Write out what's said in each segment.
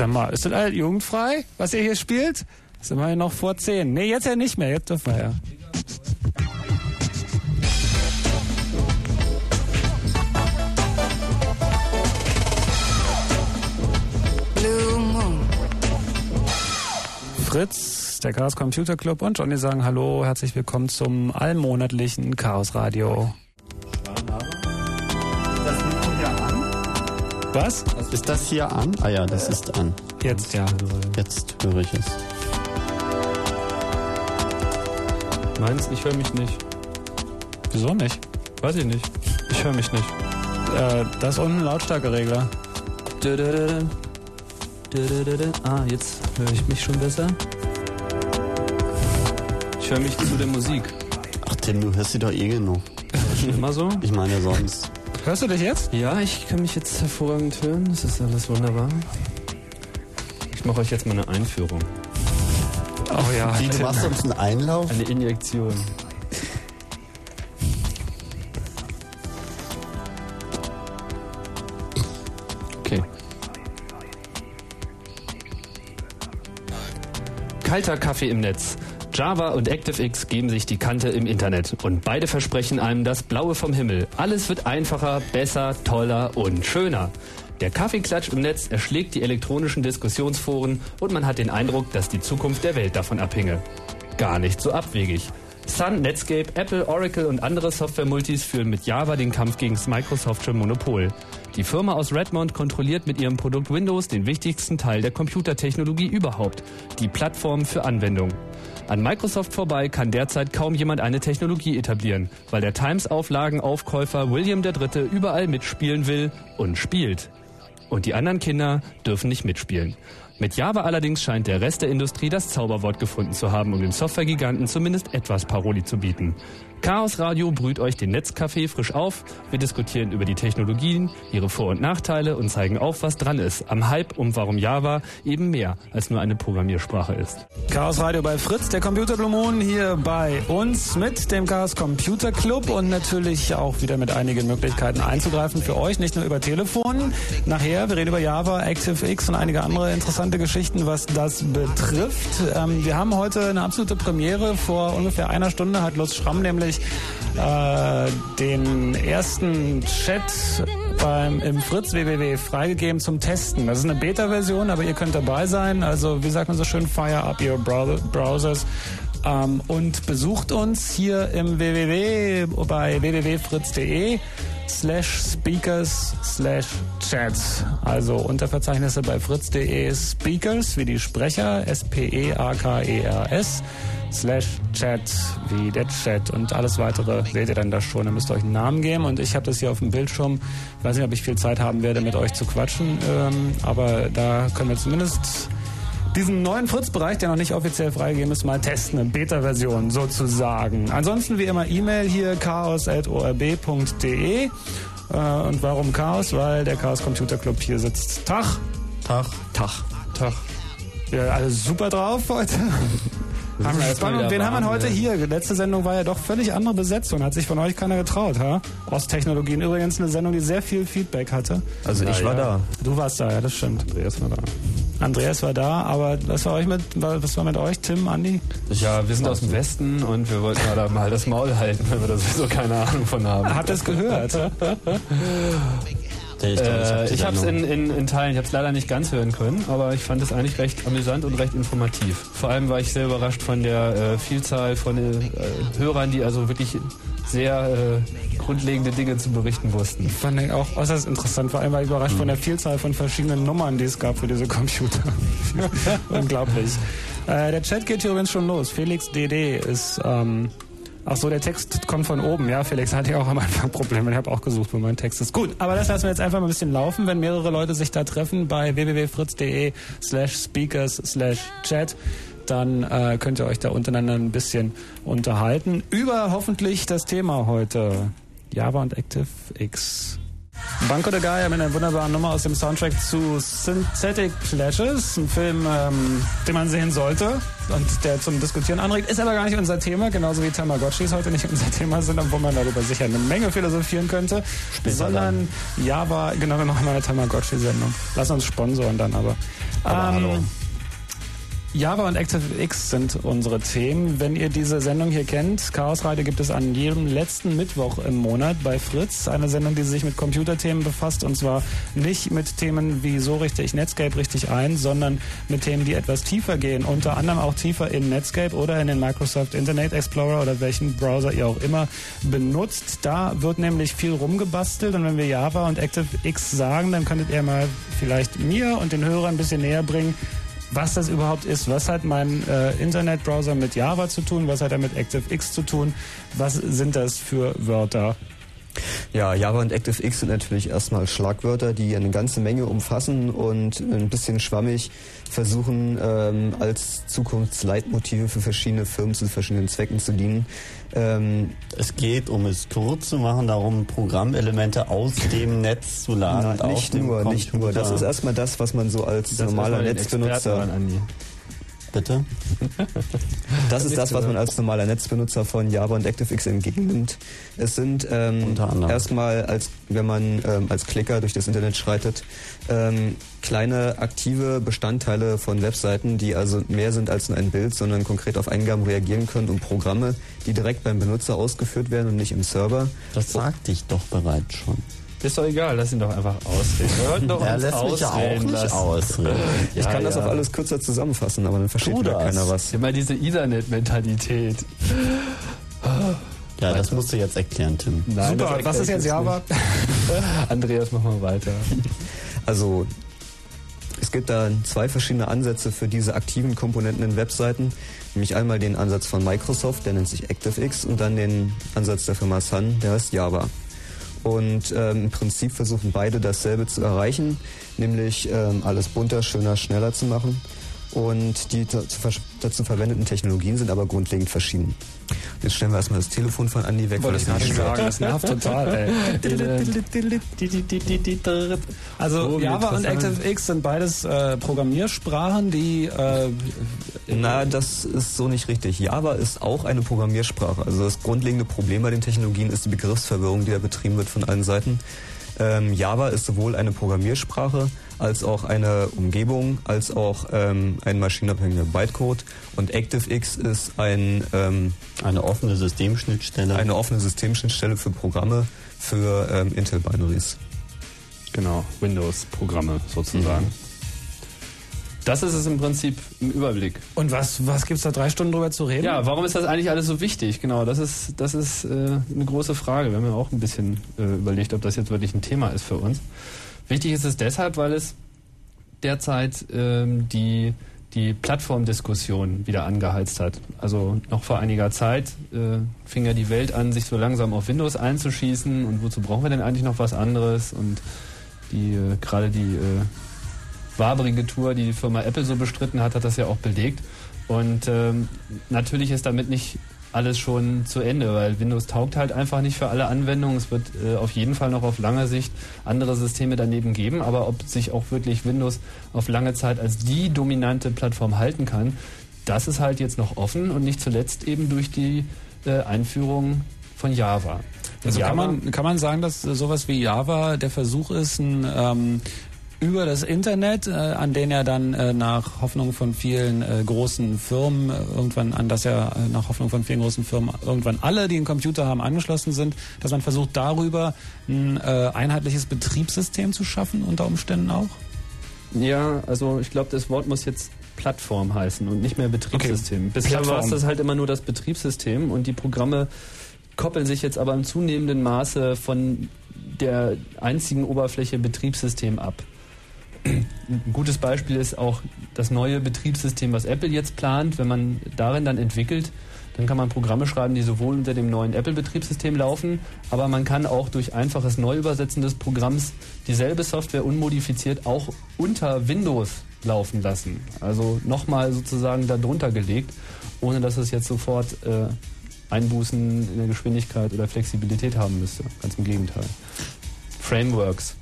Sag mal, ist das alles jugendfrei, was ihr hier spielt? Sind wir ja noch vor zehn. Nee, jetzt ja nicht mehr, jetzt dürfen wir ja. Fritz, der Chaos Computer Club und Johnny sagen Hallo, herzlich willkommen zum allmonatlichen Chaos Radio. Was? Ist das hier an? Ah ja, das ist an. Jetzt ja. Jetzt höre ich es. Meins, ich höre mich nicht. Wieso nicht? Weiß ich nicht. Ich höre mich nicht. Äh, da ist unten ein Lautstärkeregler. Ah, jetzt höre ich mich schon besser. Ich höre mich zu der Musik. Ach Tim, du hörst sie doch eh genug. Schon immer so? Ich meine sonst. Hörst du dich jetzt? Ja, ich kann mich jetzt hervorragend hören. Das ist alles wunderbar. Ich mache euch jetzt mal eine Einführung. Oh ja. Wie, du machst uns einen Einlauf? Eine Injektion. Okay. Kalter Kaffee im Netz. Java und ActiveX geben sich die Kante im Internet und beide versprechen einem das Blaue vom Himmel. Alles wird einfacher, besser, toller und schöner. Der Kaffeeklatsch im Netz erschlägt die elektronischen Diskussionsforen und man hat den Eindruck, dass die Zukunft der Welt davon abhinge. Gar nicht so abwegig. Sun, Netscape, Apple, Oracle und andere Software-Multis führen mit Java den Kampf gegen das Microsoftsche Monopol. Die Firma aus Redmond kontrolliert mit ihrem Produkt Windows den wichtigsten Teil der Computertechnologie überhaupt, die Plattform für Anwendungen. An Microsoft vorbei kann derzeit kaum jemand eine Technologie etablieren, weil der Times-Auflagen-Aufkäufer William III. überall mitspielen will und spielt. Und die anderen Kinder dürfen nicht mitspielen. Mit Java allerdings scheint der Rest der Industrie das Zauberwort gefunden zu haben, um dem Softwaregiganten zumindest etwas Paroli zu bieten. Chaos Radio brüht euch den Netzcafé frisch auf. Wir diskutieren über die Technologien, ihre Vor- und Nachteile und zeigen auf, was dran ist. Am Hype und warum Java eben mehr als nur eine Programmiersprache ist. Chaos Radio bei Fritz, der Computer Blue Moon hier bei uns mit dem Chaos Computer Club und natürlich auch wieder mit einigen Möglichkeiten einzugreifen für euch, nicht nur über Telefon. Nachher, wir reden über Java, ActiveX und einige andere interessante Geschichten, was das betrifft. Ähm, wir haben heute eine absolute Premiere. Vor ungefähr einer Stunde hat Lutz Schramm nämlich äh, den ersten Chat beim, im Fritz www freigegeben zum Testen. Das ist eine Beta-Version, aber ihr könnt dabei sein. Also wie sagt man so schön, fire up your browsers. Ähm, und besucht uns hier im www bei www.fritz.de slash speakers slash chats. Also Unterverzeichnisse bei fritz.de speakers wie die Sprecher S-P-E-A-K-E-R-S slash chat wie der Chat und alles weitere seht ihr dann da schon. Ihr müsst euch einen Namen geben und ich habe das hier auf dem Bildschirm. Ich weiß nicht, ob ich viel Zeit haben werde, mit euch zu quatschen, ähm, aber da können wir zumindest diesen neuen Fritz-Bereich, der noch nicht offiziell freigegeben ist, mal testen. Eine Beta-Version sozusagen. Ansonsten wie immer E-Mail hier chaos.orb.de. Äh, und warum Chaos? Weil der Chaos Computer Club hier sitzt. Tag. Tag. Tag. Tag. Ja, alles super drauf heute. Haben wir Spannung. Wen haben wir heute hier? Die letzte Sendung war ja doch völlig andere Besetzung. Hat sich von euch keiner getraut, ha? Osttechnologien. Übrigens eine Sendung, die sehr viel Feedback hatte. Also ich war da. Du warst da, ja, das stimmt. Andreas war da. Andreas war da, aber was war euch mit, was war mit euch, Tim, Andi? Ja, wir sind aus dem Westen und wir wollten da mal das Maul halten, wenn wir da sowieso keine Ahnung von haben. Habt ihr es gehört? Ich, glaub, Äh, ich habe es in, in, in Teilen, ich habe es leider nicht ganz hören können, aber ich fand es eigentlich recht amüsant und recht informativ. Vor allem war ich sehr überrascht von der äh, Vielzahl von äh, Hörern, die also wirklich sehr äh, grundlegende Dinge zu berichten wussten. Fand ich auch äußerst interessant. Vor allem war ich überrascht von der Vielzahl von verschiedenen Nummern, die es gab für diese Computer. Unglaublich. Äh, der Chat geht hier übrigens schon los. Felix DD ist, ähm, ach so, der Text kommt von oben. Ja, Felix hatte ja auch am Anfang Probleme. Ich habe auch gesucht, wo mein Text ist. Gut, aber das lassen wir jetzt einfach mal ein bisschen laufen, wenn mehrere Leute sich da treffen bei www.fritz.de slash speakers slash chat dann äh, könnt ihr euch da untereinander ein bisschen unterhalten über hoffentlich das Thema heute. Java und ActiveX. Banco de Gaia mit einer wunderbaren Nummer aus dem Soundtrack zu Synthetic Pleasures, ein Film, ähm, den man sehen sollte und der zum Diskutieren anregt, ist aber gar nicht unser Thema, genauso wie Tamagotchis heute nicht unser Thema sind, obwohl man darüber sicher eine Menge philosophieren könnte, sondern Java, genau, wir machen mal eine Tamagotchi-Sendung. Lass uns sponsoren dann aber. Ähm, Java und ActiveX sind unsere Themen. Wenn ihr diese Sendung hier kennt, Chaos Radio gibt es an jedem letzten Mittwoch im Monat bei Fritz. Eine Sendung, die sich mit Computerthemen befasst und zwar nicht mit Themen wie so richte ich Netscape richtig ein, sondern mit Themen, die etwas tiefer gehen. Unter anderem auch tiefer in Netscape oder in den Microsoft Internet Explorer oder welchen Browser ihr auch immer benutzt. Da wird nämlich viel rumgebastelt und wenn wir Java und ActiveX sagen, dann könntet ihr mal vielleicht mir und den Hörern ein bisschen näher bringen, was das überhaupt ist. Was hat mein äh, Internetbrowser mit Java zu tun? Was hat er mit ActiveX zu tun? Was sind das für Wörter? Ja, Java und ActiveX sind natürlich erstmal Schlagwörter, die eine ganze Menge umfassen und ein bisschen schwammig versuchen, ähm, als Zukunftsleitmotive für verschiedene Firmen zu verschiedenen Zwecken zu dienen. Ähm, es geht, um es kurz zu machen, darum, Programmelemente aus dem Netz zu laden. Na, nicht nur, nicht nur. Das ist erstmal das, was man so als das normaler Netzbenutzer. Bitte? Das ist das, was man als normaler Netzbenutzer von Java und ActiveX entgegennimmt. Es sind ähm, erstmal, als wenn man ähm, als Klicker durch das Internet schreitet, ähm, kleine aktive Bestandteile von Webseiten, die also mehr sind als nur ein Bild, sondern konkret auf Eingaben reagieren können und Programme, die direkt beim Benutzer ausgeführt werden und nicht im Server. Das sagte ich doch bereits schon. Ist doch egal, lass ihn doch einfach ausreden. Hören doch er lässt ausreden mich ja auch nicht lassen. ausreden. Ich ja, kann ja. das auch alles kürzer zusammenfassen, aber dann versteht ja keiner was. Immer diese Ethernet-Mentalität. Ja, das musst du jetzt erklären, Tim. Nein, Super, was ist jetzt Java? Andreas, mach mal weiter. Also, es gibt da zwei verschiedene Ansätze für diese aktiven Komponenten in Webseiten. Nämlich einmal den Ansatz von Microsoft, der nennt sich ActiveX, und dann den Ansatz der Firma Sun, der heißt Java. Und ähm, im Prinzip versuchen beide dasselbe zu erreichen, nämlich ähm, alles bunter, schöner, schneller zu machen. Und die dazu verwendeten Technologien sind aber grundlegend verschieden. Jetzt stellen wir erstmal das Telefon von Andi weg. Wollte ich gerade sagen, das nervt total. Ey. also oh, Java und ActiveX sind beides äh, Programmiersprachen, die... Äh, Na, das ist so nicht richtig. Java ist auch eine Programmiersprache. Also das grundlegende Problem bei den Technologien ist die Begriffsverwirrung, die da betrieben wird von allen Seiten. Ähm, Java ist sowohl eine Programmiersprache als auch eine Umgebung, als auch ähm, ein maschinenabhängiger Bytecode. Und ActiveX ist ein, ähm, eine offene Systemschnittstelle. Eine offene Systemschnittstelle für Programme für ähm, Intel-Binaries. Genau, Windows-Programme sozusagen. Mhm. Das ist es im Prinzip im Überblick. Und was, was gibt es da drei Stunden drüber zu reden? Ja, warum ist das eigentlich alles so wichtig? Genau, das ist, das ist äh, eine große Frage. Wir haben ja auch ein bisschen äh, überlegt, ob das jetzt wirklich ein Thema ist für uns. Wichtig ist es deshalb, weil es derzeit ähm, die, die Plattformdiskussion wieder angeheizt hat. Also noch vor einiger Zeit äh, fing ja die Welt an, sich so langsam auf Windows einzuschießen und wozu brauchen wir denn eigentlich noch was anderes? Und die äh, gerade die äh, waberige Tour, die die Firma Apple so bestritten hat, hat das ja auch belegt. Und ähm, natürlich ist damit nicht alles schon zu Ende, weil Windows taugt halt einfach nicht für alle Anwendungen. Es wird äh, auf jeden Fall noch auf lange Sicht andere Systeme daneben geben, aber ob sich auch wirklich Windows auf lange Zeit als die dominante Plattform halten kann, das ist halt jetzt noch offen und nicht zuletzt eben durch die äh, Einführung von Java. Also Java, kann man, kann man sagen, dass sowas wie Java der Versuch ist, ein ähm, über das Internet, äh, an den er dann äh, nach Hoffnung von vielen äh, großen Firmen äh, irgendwann, an das er äh, nach Hoffnung von vielen großen Firmen irgendwann alle, die einen Computer haben, angeschlossen sind, dass man versucht darüber ein äh, einheitliches Betriebssystem zu schaffen unter Umständen auch? Ja, also ich glaube, das Wort muss jetzt Plattform heißen und nicht mehr Betriebssystem. Okay. Bisher war es das halt immer nur das Betriebssystem und die Programme koppeln sich jetzt aber im zunehmenden Maße von der einzigen Oberfläche Betriebssystem ab. Ein gutes Beispiel ist auch das neue Betriebssystem, was Apple jetzt plant. Wenn man darin dann entwickelt, dann kann man Programme schreiben, die sowohl unter dem neuen Apple-Betriebssystem laufen, aber man kann auch durch einfaches Neuübersetzen des Programms dieselbe Software unmodifiziert auch unter Windows laufen lassen. Also nochmal sozusagen darunter gelegt, ohne dass es jetzt sofort äh, Einbußen in der Geschwindigkeit oder Flexibilität haben müsste. Ganz im Gegenteil. Frameworks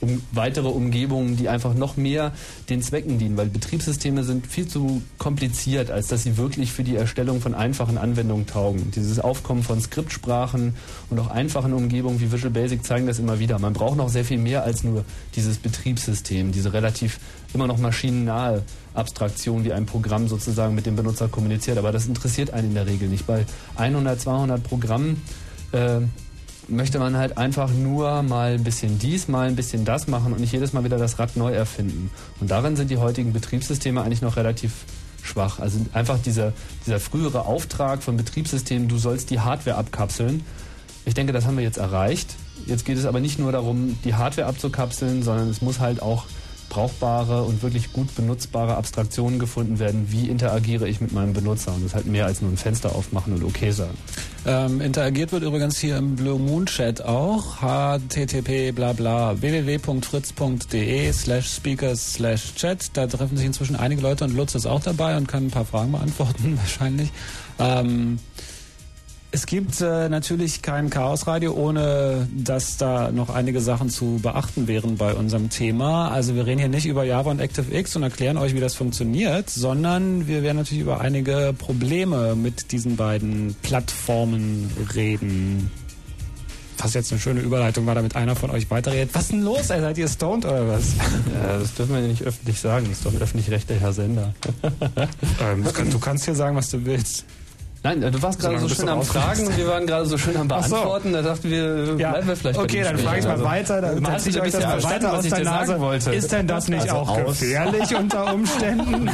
um weitere Umgebungen, die einfach noch mehr den Zwecken dienen, weil Betriebssysteme sind viel zu kompliziert, als dass sie wirklich für die Erstellung von einfachen Anwendungen taugen. Dieses Aufkommen von Skriptsprachen und auch einfachen Umgebungen wie Visual Basic zeigen das immer wieder. Man braucht noch sehr viel mehr als nur dieses Betriebssystem, diese relativ immer noch maschinennahe Abstraktion, wie ein Programm sozusagen mit dem Benutzer kommuniziert. Aber das interessiert einen in der Regel nicht. Bei 100, 200 Programmen äh, möchte man halt einfach nur mal ein bisschen dies, mal ein bisschen das machen und nicht jedes Mal wieder das Rad neu erfinden. Und darin sind die heutigen Betriebssysteme eigentlich noch relativ schwach. Also einfach dieser, dieser frühere Auftrag von Betriebssystemen, du sollst die Hardware abkapseln. Ich denke, das haben wir jetzt erreicht. Jetzt geht es aber nicht nur darum, die Hardware abzukapseln, sondern es muss halt auch brauchbare und wirklich gut benutzbare Abstraktionen gefunden werden, wie interagiere ich mit meinem Benutzer. Und das ist halt mehr als nur ein Fenster aufmachen und okay sagen. Ähm, interagiert wird übrigens hier im Blue Moon Chat auch. http bla bla www.fritz.de slash speakers slash chat. Da treffen sich inzwischen einige Leute und Lutz ist auch dabei und kann ein paar Fragen beantworten wahrscheinlich. Ähm, es gibt äh, natürlich kein Chaosradio, ohne dass da noch einige Sachen zu beachten wären bei unserem Thema. Also wir reden hier nicht über Java und ActiveX und erklären euch, wie das funktioniert, sondern wir werden natürlich über einige Probleme mit diesen beiden Plattformen reden. Was jetzt eine schöne Überleitung war, damit einer von euch weiterredet. Was ist denn los? Ey? Seid ihr stoned oder was? Ja, das dürfen wir ja nicht öffentlich sagen. Das ist doch ein öffentlich-rechtlicher Sender. ähm, du kannst hier sagen, was du willst. Nein, du warst gerade so schön am Fragen und wir waren gerade so schön am Beantworten. So. Da dachten wir, ja. bleiben wir vielleicht Okay, dann frage ich mal also, weiter. Dann erzähle ich euch das mal weiter aus der Nase. Wollte. Ist denn das nicht also auch gefährlich unter Umständen?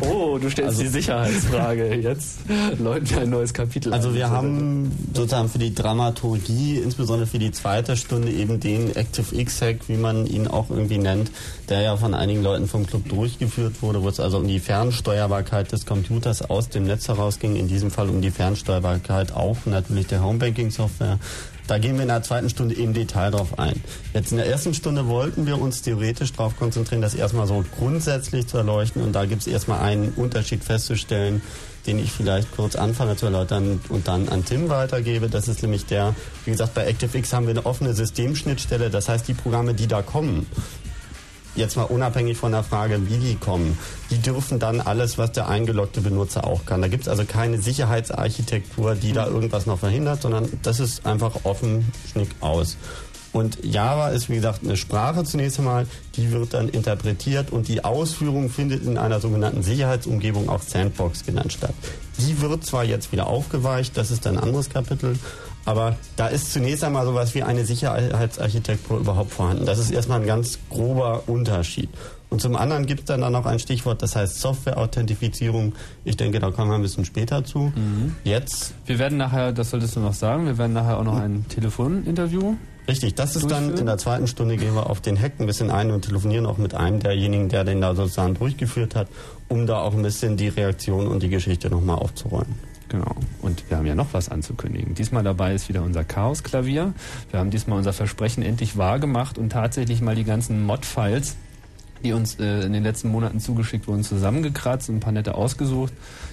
oh, du stellst also, die Sicherheitsfrage. Jetzt läuten wir ein neues Kapitel. Also wir haben sozusagen für die Dramaturgie, insbesondere für die zweite Stunde, eben den ActiveX-Hack, wie man ihn auch irgendwie nennt, der ja von einigen Leuten vom Club durchgeführt wurde, wo es also um die Fernsteuerbarkeit des Computers aus dem Netz herausging in diesem Fall um die Fernsteuerbarkeit auch natürlich der Homebanking-Software. Da gehen wir in der zweiten Stunde im Detail drauf ein. Jetzt in der ersten Stunde wollten wir uns theoretisch darauf konzentrieren, das erstmal so grundsätzlich zu erleuchten. Und da gibt es erstmal einen Unterschied festzustellen, den ich vielleicht kurz anfange zu erläutern und dann an Tim weitergebe. Das ist nämlich der, wie gesagt, bei ActiveX haben wir eine offene Systemschnittstelle. Das heißt, die Programme, die da kommen, jetzt mal unabhängig von der Frage, wie die kommen, die dürfen dann alles, was der eingeloggte Benutzer auch kann. Da gibt es also keine Sicherheitsarchitektur, die da irgendwas noch verhindert, sondern das ist einfach offen, schnick aus. Und Java ist, wie gesagt, eine Sprache zunächst einmal, die wird dann interpretiert und die Ausführung findet in einer sogenannten Sicherheitsumgebung, auch Sandbox genannt, statt. Die wird zwar jetzt wieder aufgeweicht, das ist ein anderes Kapitel, aber da ist zunächst einmal sowas wie eine Sicherheitsarchitektur überhaupt vorhanden. Das ist erstmal ein ganz grober Unterschied. Und zum anderen gibt es dann, dann noch ein Stichwort, das heißt Software-Authentifizierung. Ich denke, da kommen wir ein bisschen später zu. Mhm. Jetzt. Wir werden nachher, das solltest du noch sagen, wir werden nachher auch noch ein Telefoninterview Richtig, das ist dann in der zweiten Stunde gehen wir auf den Hack ein bisschen ein und telefonieren auch mit einem derjenigen, der den da sozusagen durchgeführt hat, um da auch ein bisschen die Reaktion und die Geschichte nochmal aufzuräumen. Genau. Und wir haben ja noch was anzukündigen. Diesmal dabei ist wieder unser Chaos-Klavier. Wir haben diesmal unser Versprechen endlich wahrgemacht und tatsächlich mal die ganzen Mod-Files die uns äh, in den letzten Monaten zugeschickt wurden, zusammengekratzt und ein paar nette ausgesucht,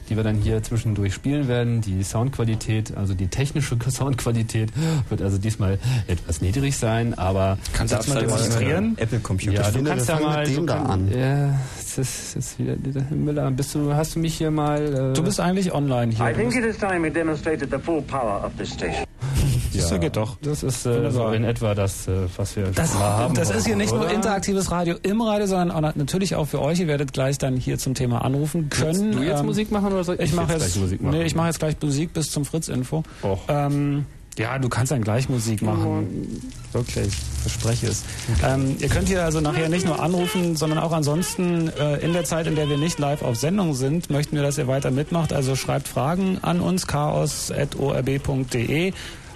die wir dann hier zwischendurch spielen werden. Die Soundqualität, also die technische Soundqualität, wird also diesmal etwas niedrig sein, aber kannst du das mal demonstrieren? Apple Computer. Ja, du kannst da mal mit dem da an. Ja, das ist, das ist wieder Müller. Bist du, hast du mich hier mal? Äh du bist eigentlich online hier. I think it is time we demonstrated the full power of this station. Ja, das geht doch. Das ist äh, so in etwa das, äh, was wir das, schon mal haben. Das ist hier nicht oder? nur interaktives Radio im Radio, sondern auch natürlich auch für euch. Ihr werdet gleich dann hier zum Thema anrufen können. Willst du jetzt ähm, Musik machen oder soll ich, ich mach jetzt, jetzt Musik machen? Nee, ich mache jetzt gleich Musik bis zum Fritz-Info. Ähm, ja, du kannst dann gleich Musik machen. Wirklich, verspreche es. Ähm, ihr könnt hier also nachher nicht nur anrufen, sondern auch ansonsten äh, in der Zeit, in der wir nicht live auf Sendung sind, möchten wir, dass ihr weiter mitmacht. Also schreibt Fragen an uns, chaos.orb.de.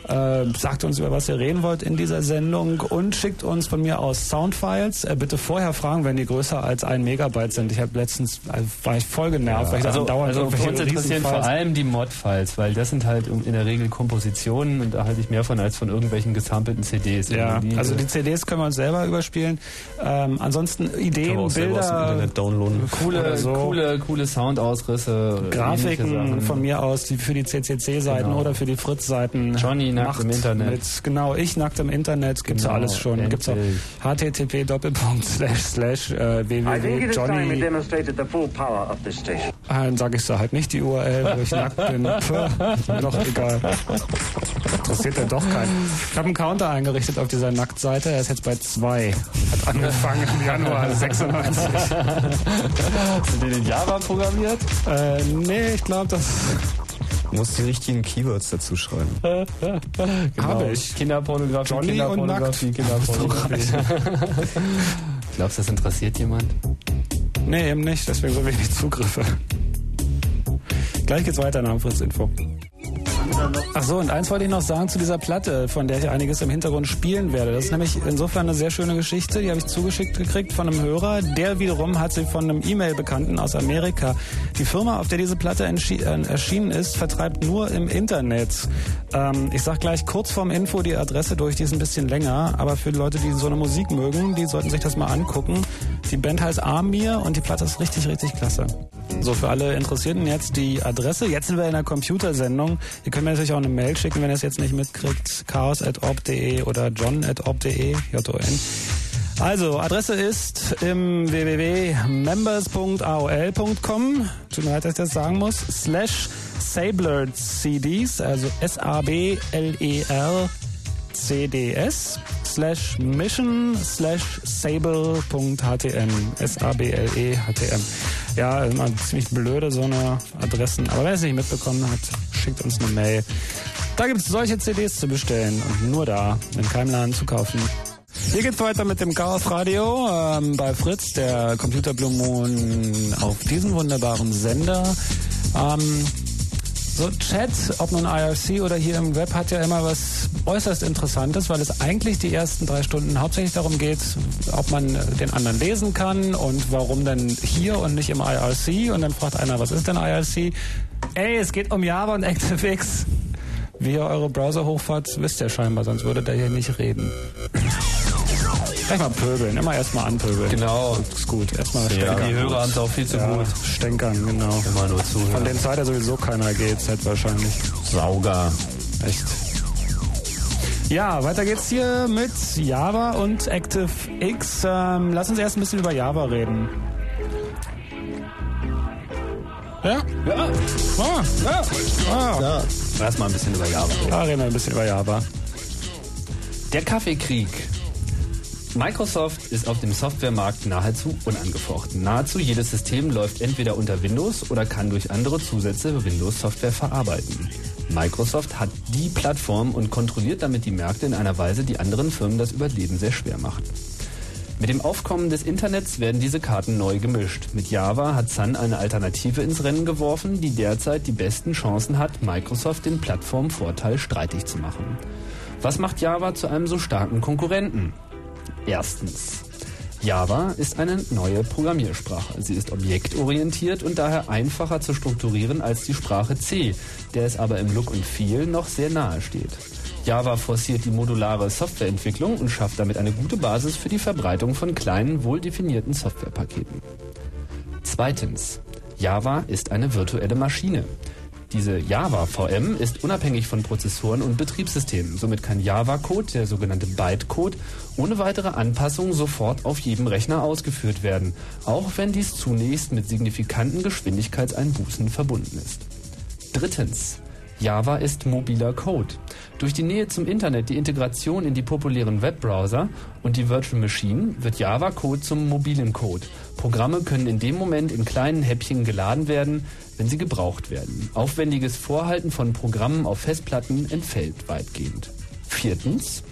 Äh, sagt uns, über was ihr reden wollt in dieser Sendung und schickt uns von mir aus Soundfiles. Äh, bitte vorher fragen, wenn die größer als ein Megabyte sind. Ich habe letztens, also war ich voll genervt, ja, weil ich also, dauernd also uns interessieren vor allem die Mod-Files, weil das sind halt in der Regel Kompositionen und da halte ich mehr von als von irgendwelchen gesampelten CDs. Ja, also die CDs können wir uns selber überspielen. Ähm, ansonsten Ideen, Bilder, coole, so. coole, coole Soundausrisse, Grafiken von mir aus, die für die CCC-Seiten genau. oder für die Fritz-Seiten. Johnny nackt im Internet. Mit, genau, ich nackt im Internet, gibt's Genau, ja alles schon. Gibt's auch http doppelpunkt slash slash äh, www.johnny. Ah, Dann sage ich so halt nicht die URL, wo ich nackt bin. Puh, doch egal. Interessiert ja doch keinen. Ich habe einen Counter eingerichtet auf dieser Nacktseite. Er ist jetzt bei zwei. Hat angefangen im Januar 96. Hast du den in Java programmiert? Äh, nee, ich glaube, das Du musst die richtigen Keywords dazu schreiben. habe ich. Kinderpornografie, Johnny und Kinderpornografie, Kinderpornografie. Glaubst du, das interessiert jemand? Nee, eben nicht. Deswegen so wenig Zugriffe. Gleich geht's weiter nach dem Fritz Info. Ach so, und eins wollte ich noch sagen zu dieser Platte, von der ich einiges im Hintergrund spielen werde. Das ist nämlich insofern eine sehr schöne Geschichte, die habe ich zugeschickt gekriegt von einem Hörer. Der wiederum hat sie von einem E-Mail-Bekannten aus Amerika. Die Firma, auf der diese Platte äh, erschienen ist, vertreibt nur im Internet. Ähm, ich sag gleich kurz vorm Info die Adresse durch, die ist ein bisschen länger, aber für die Leute, die so eine Musik mögen, die sollten sich das mal angucken. Die Band heißt Amir und die Platte ist richtig, richtig klasse. So, für alle Interessierten jetzt die Adresse. Jetzt sind wir in der Computersendung. Ihr könnt mir natürlich auch eine Mail schicken, wenn ihr es jetzt nicht mitkriegt. chaos.orb.de oder john.orb.de, J-O-N. Also, Adresse ist im www.members.aol.com, tut mir leid, dass ich das sagen muss, slash Sabler CDs, also S-A-B-L-E-R CDS slash mission slash sable.htm S-A-B-L-E-H-T-M Ja, immer ziemlich blöde so eine Adressen. Aber wer es nicht mitbekommen hat, schickt uns eine Mail. Da gibt es solche CDs zu bestellen und nur da, in keinem Laden zu kaufen. Hier geht's weiter mit dem Chaos Radio ähm, bei Fritz, der Computer Blue Moon auf diesem wunderbaren Sender. Ähm, so Chat, ob nun IRC oder hier im Web, hat ja immer was äußerst Interessantes, weil es eigentlich die ersten drei Stunden hauptsächlich darum geht, ob man den anderen lesen kann und warum denn hier und nicht im IRC. Und dann fragt einer, was ist denn IRC? Ey, es geht um Java und ActiveX. Wie ihr eure Browser hochfahrt, wisst ihr scheinbar, sonst würdet ihr hier nicht reden. Gleich mal pöbeln, immer erstmal anpöbeln. Genau. Ist gut, erstmal Ja, stänkern. die Hörer haben es auch viel zu ja, gut. Stänkern, genau. Immer nur Von zuhören. den Zeit ja sowieso keiner GZ wahrscheinlich. Sauger. Echt. Ja, weiter geht's hier mit Java und ActiveX. Ähm, lass uns erst ein bisschen über Java reden. Ja? Ja. Ah, ja. Ah. Ja. Erstmal ein bisschen über Java. Wir ein bisschen über Java. Der Kaffeekrieg. Microsoft ist auf dem Softwaremarkt nahezu unangefochten. Nahezu jedes System läuft entweder unter Windows oder kann durch andere Zusätze Windows-Software verarbeiten. Microsoft hat die Plattform und kontrolliert damit die Märkte in einer Weise, die anderen Firmen das Überleben sehr schwer macht. Mit dem Aufkommen des Internets werden diese Karten neu gemischt. Mit Java hat Sun eine Alternative ins Rennen geworfen, die derzeit die besten Chancen hat, Microsoft den Plattformvorteil streitig zu machen. Was macht Java zu einem so starken Konkurrenten? Erstens. Java ist eine neue Programmiersprache. Sie ist objektorientiert und daher einfacher zu strukturieren als die Sprache C, der es aber im Look und Feel noch sehr nahe steht. Java forciert die modulare Softwareentwicklung und schafft damit eine gute Basis für die Verbreitung von kleinen, wohldefinierten Softwarepaketen. Zweitens. Java ist eine virtuelle Maschine. Diese Java VM ist unabhängig von Prozessoren und Betriebssystemen. Somit kann Java-Code, der sogenannte Bytecode, ohne weitere Anpassung sofort auf jedem Rechner ausgeführt werden, auch wenn dies zunächst mit signifikanten Geschwindigkeitseinbußen verbunden ist. Drittens. Java ist mobiler Code. Durch die Nähe zum Internet, die Integration in die populären Webbrowser und die Virtual Machine wird Java-Code zum mobilen Code. Programme können in dem Moment in kleinen Häppchen geladen werden, wenn sie gebraucht werden. Aufwendiges Vorhalten von Programmen auf Festplatten entfällt weitgehend. Viertens.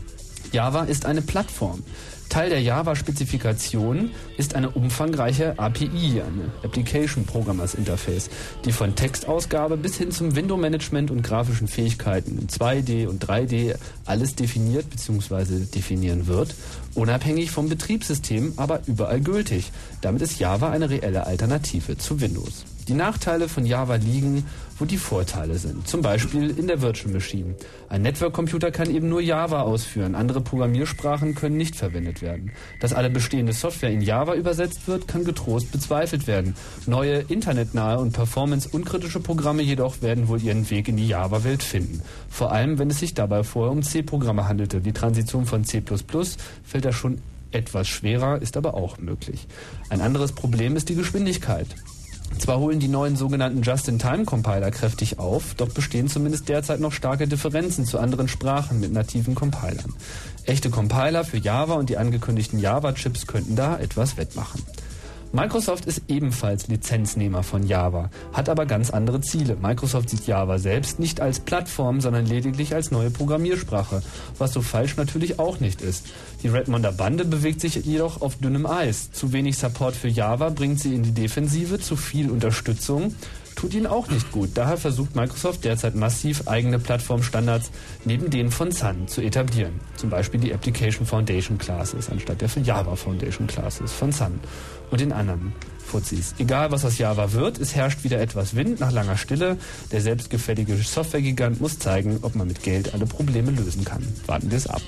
Java ist eine Plattform. Teil der Java-Spezifikation ist eine umfangreiche API, eine Application Programmers Interface, die von Textausgabe bis hin zum Window-Management und grafischen Fähigkeiten in 2D und 3D alles definiert bzw. definieren wird, unabhängig vom Betriebssystem, aber überall gültig. Damit ist Java eine reelle Alternative zu Windows. Die Nachteile von Java liegen, wo die Vorteile sind. Zum Beispiel in der Virtual Machine. Ein Network-Computer kann eben nur Java ausführen. Andere Programmiersprachen können nicht verwendet werden. Dass alle bestehende Software in Java übersetzt wird, kann getrost bezweifelt werden. Neue internetnahe und performance-unkritische Programme jedoch werden wohl ihren Weg in die Java-Welt finden. Vor allem, wenn es sich dabei vorher um C-Programme handelte. Die Transition von C++ fällt da schon etwas schwerer, ist aber auch möglich. Ein anderes Problem ist die Geschwindigkeit. Zwar holen die neuen sogenannten Just-in-Time-Compiler kräftig auf, doch bestehen zumindest derzeit noch starke Differenzen zu anderen Sprachen mit nativen Compilern. Echte Compiler für Java und die angekündigten Java-Chips könnten da etwas wettmachen. Microsoft ist ebenfalls Lizenznehmer von Java, hat aber ganz andere Ziele. Microsoft sieht Java selbst nicht als Plattform, sondern lediglich als neue Programmiersprache, was so falsch natürlich auch nicht ist. Die Redmonder Bande bewegt sich jedoch auf dünnem Eis. Zu wenig Support für Java bringt sie in die Defensive, zu viel Unterstützung tut ihnen auch nicht gut. Daher versucht Microsoft derzeit massiv eigene Plattformstandards neben denen von Sun zu etablieren. Zum Beispiel die Application Foundation Classes anstatt der Java Foundation Classes von Sun und den anderen Fuzis. Egal was aus Java wird, es herrscht wieder etwas Wind nach langer Stille. Der selbstgefällige Softwaregigant muss zeigen, ob man mit Geld alle Probleme lösen kann. Warten wir es ab.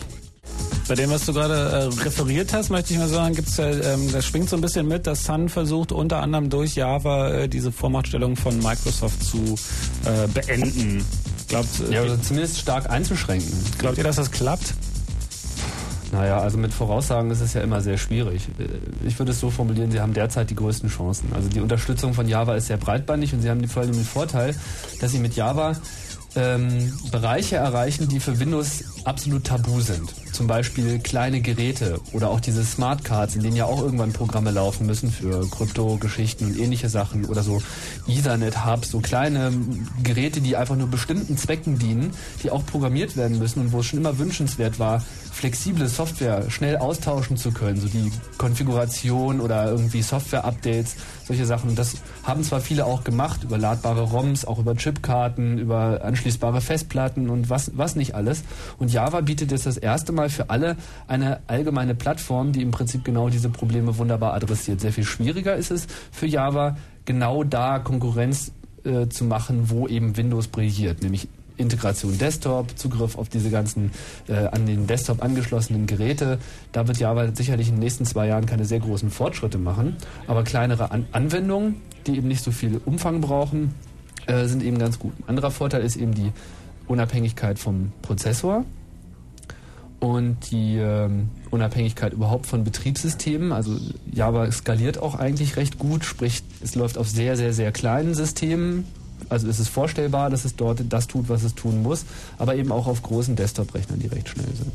Bei dem, was du gerade äh, referiert hast, möchte ich mal sagen, gibt's ja, ähm, das schwingt so ein bisschen mit, dass Sun versucht unter anderem durch Java äh, diese Vormachtstellung von Microsoft zu äh, beenden. Glaubt, ja, oder zumindest stark einzuschränken. Glaubt ihr, dass das klappt? Naja, also mit Voraussagen ist es ja immer sehr schwierig. Ich würde es so formulieren, sie haben derzeit die größten Chancen. Also die Unterstützung von Java ist sehr breitbandig und sie haben vor allem den Vorteil, dass sie mit Java ähm, Bereiche erreichen, die für Windows absolut tabu sind. Zum Beispiel kleine Geräte oder auch diese Smart Cards, in denen ja auch irgendwann Programme laufen müssen für Krypto-Geschichten und ähnliche Sachen oder so Ethernet-Hubs, so kleine Geräte, die einfach nur bestimmten Zwecken dienen, die auch programmiert werden müssen und wo es schon immer wünschenswert war, flexible Software schnell austauschen zu können, so die Konfiguration oder irgendwie Software-Updates, solche Sachen. Und das haben zwar viele auch gemacht, über ladbare ROMs, auch über Chipkarten, über anschließbare Festplatten und was, was nicht alles. Und Java bietet jetzt das erste Mal für alle eine allgemeine Plattform, die im Prinzip genau diese Probleme wunderbar adressiert. Sehr viel schwieriger ist es für Java, genau da Konkurrenz äh, zu machen, wo eben Windows brilliert, nämlich Integration Desktop, Zugriff auf diese ganzen äh, an den Desktop angeschlossenen Geräte. Da wird Java sicherlich in den nächsten zwei Jahren keine sehr großen Fortschritte machen, aber kleinere an Anwendungen, die eben nicht so viel Umfang brauchen, äh, sind eben ganz gut. Ein anderer Vorteil ist eben die Unabhängigkeit vom Prozessor und die ähm, Unabhängigkeit überhaupt von Betriebssystemen. Also Java skaliert auch eigentlich recht gut, sprich es läuft auf sehr, sehr, sehr kleinen Systemen. Also es ist vorstellbar, dass es dort das tut, was es tun muss, aber eben auch auf großen Desktop-Rechnern, die recht schnell sind.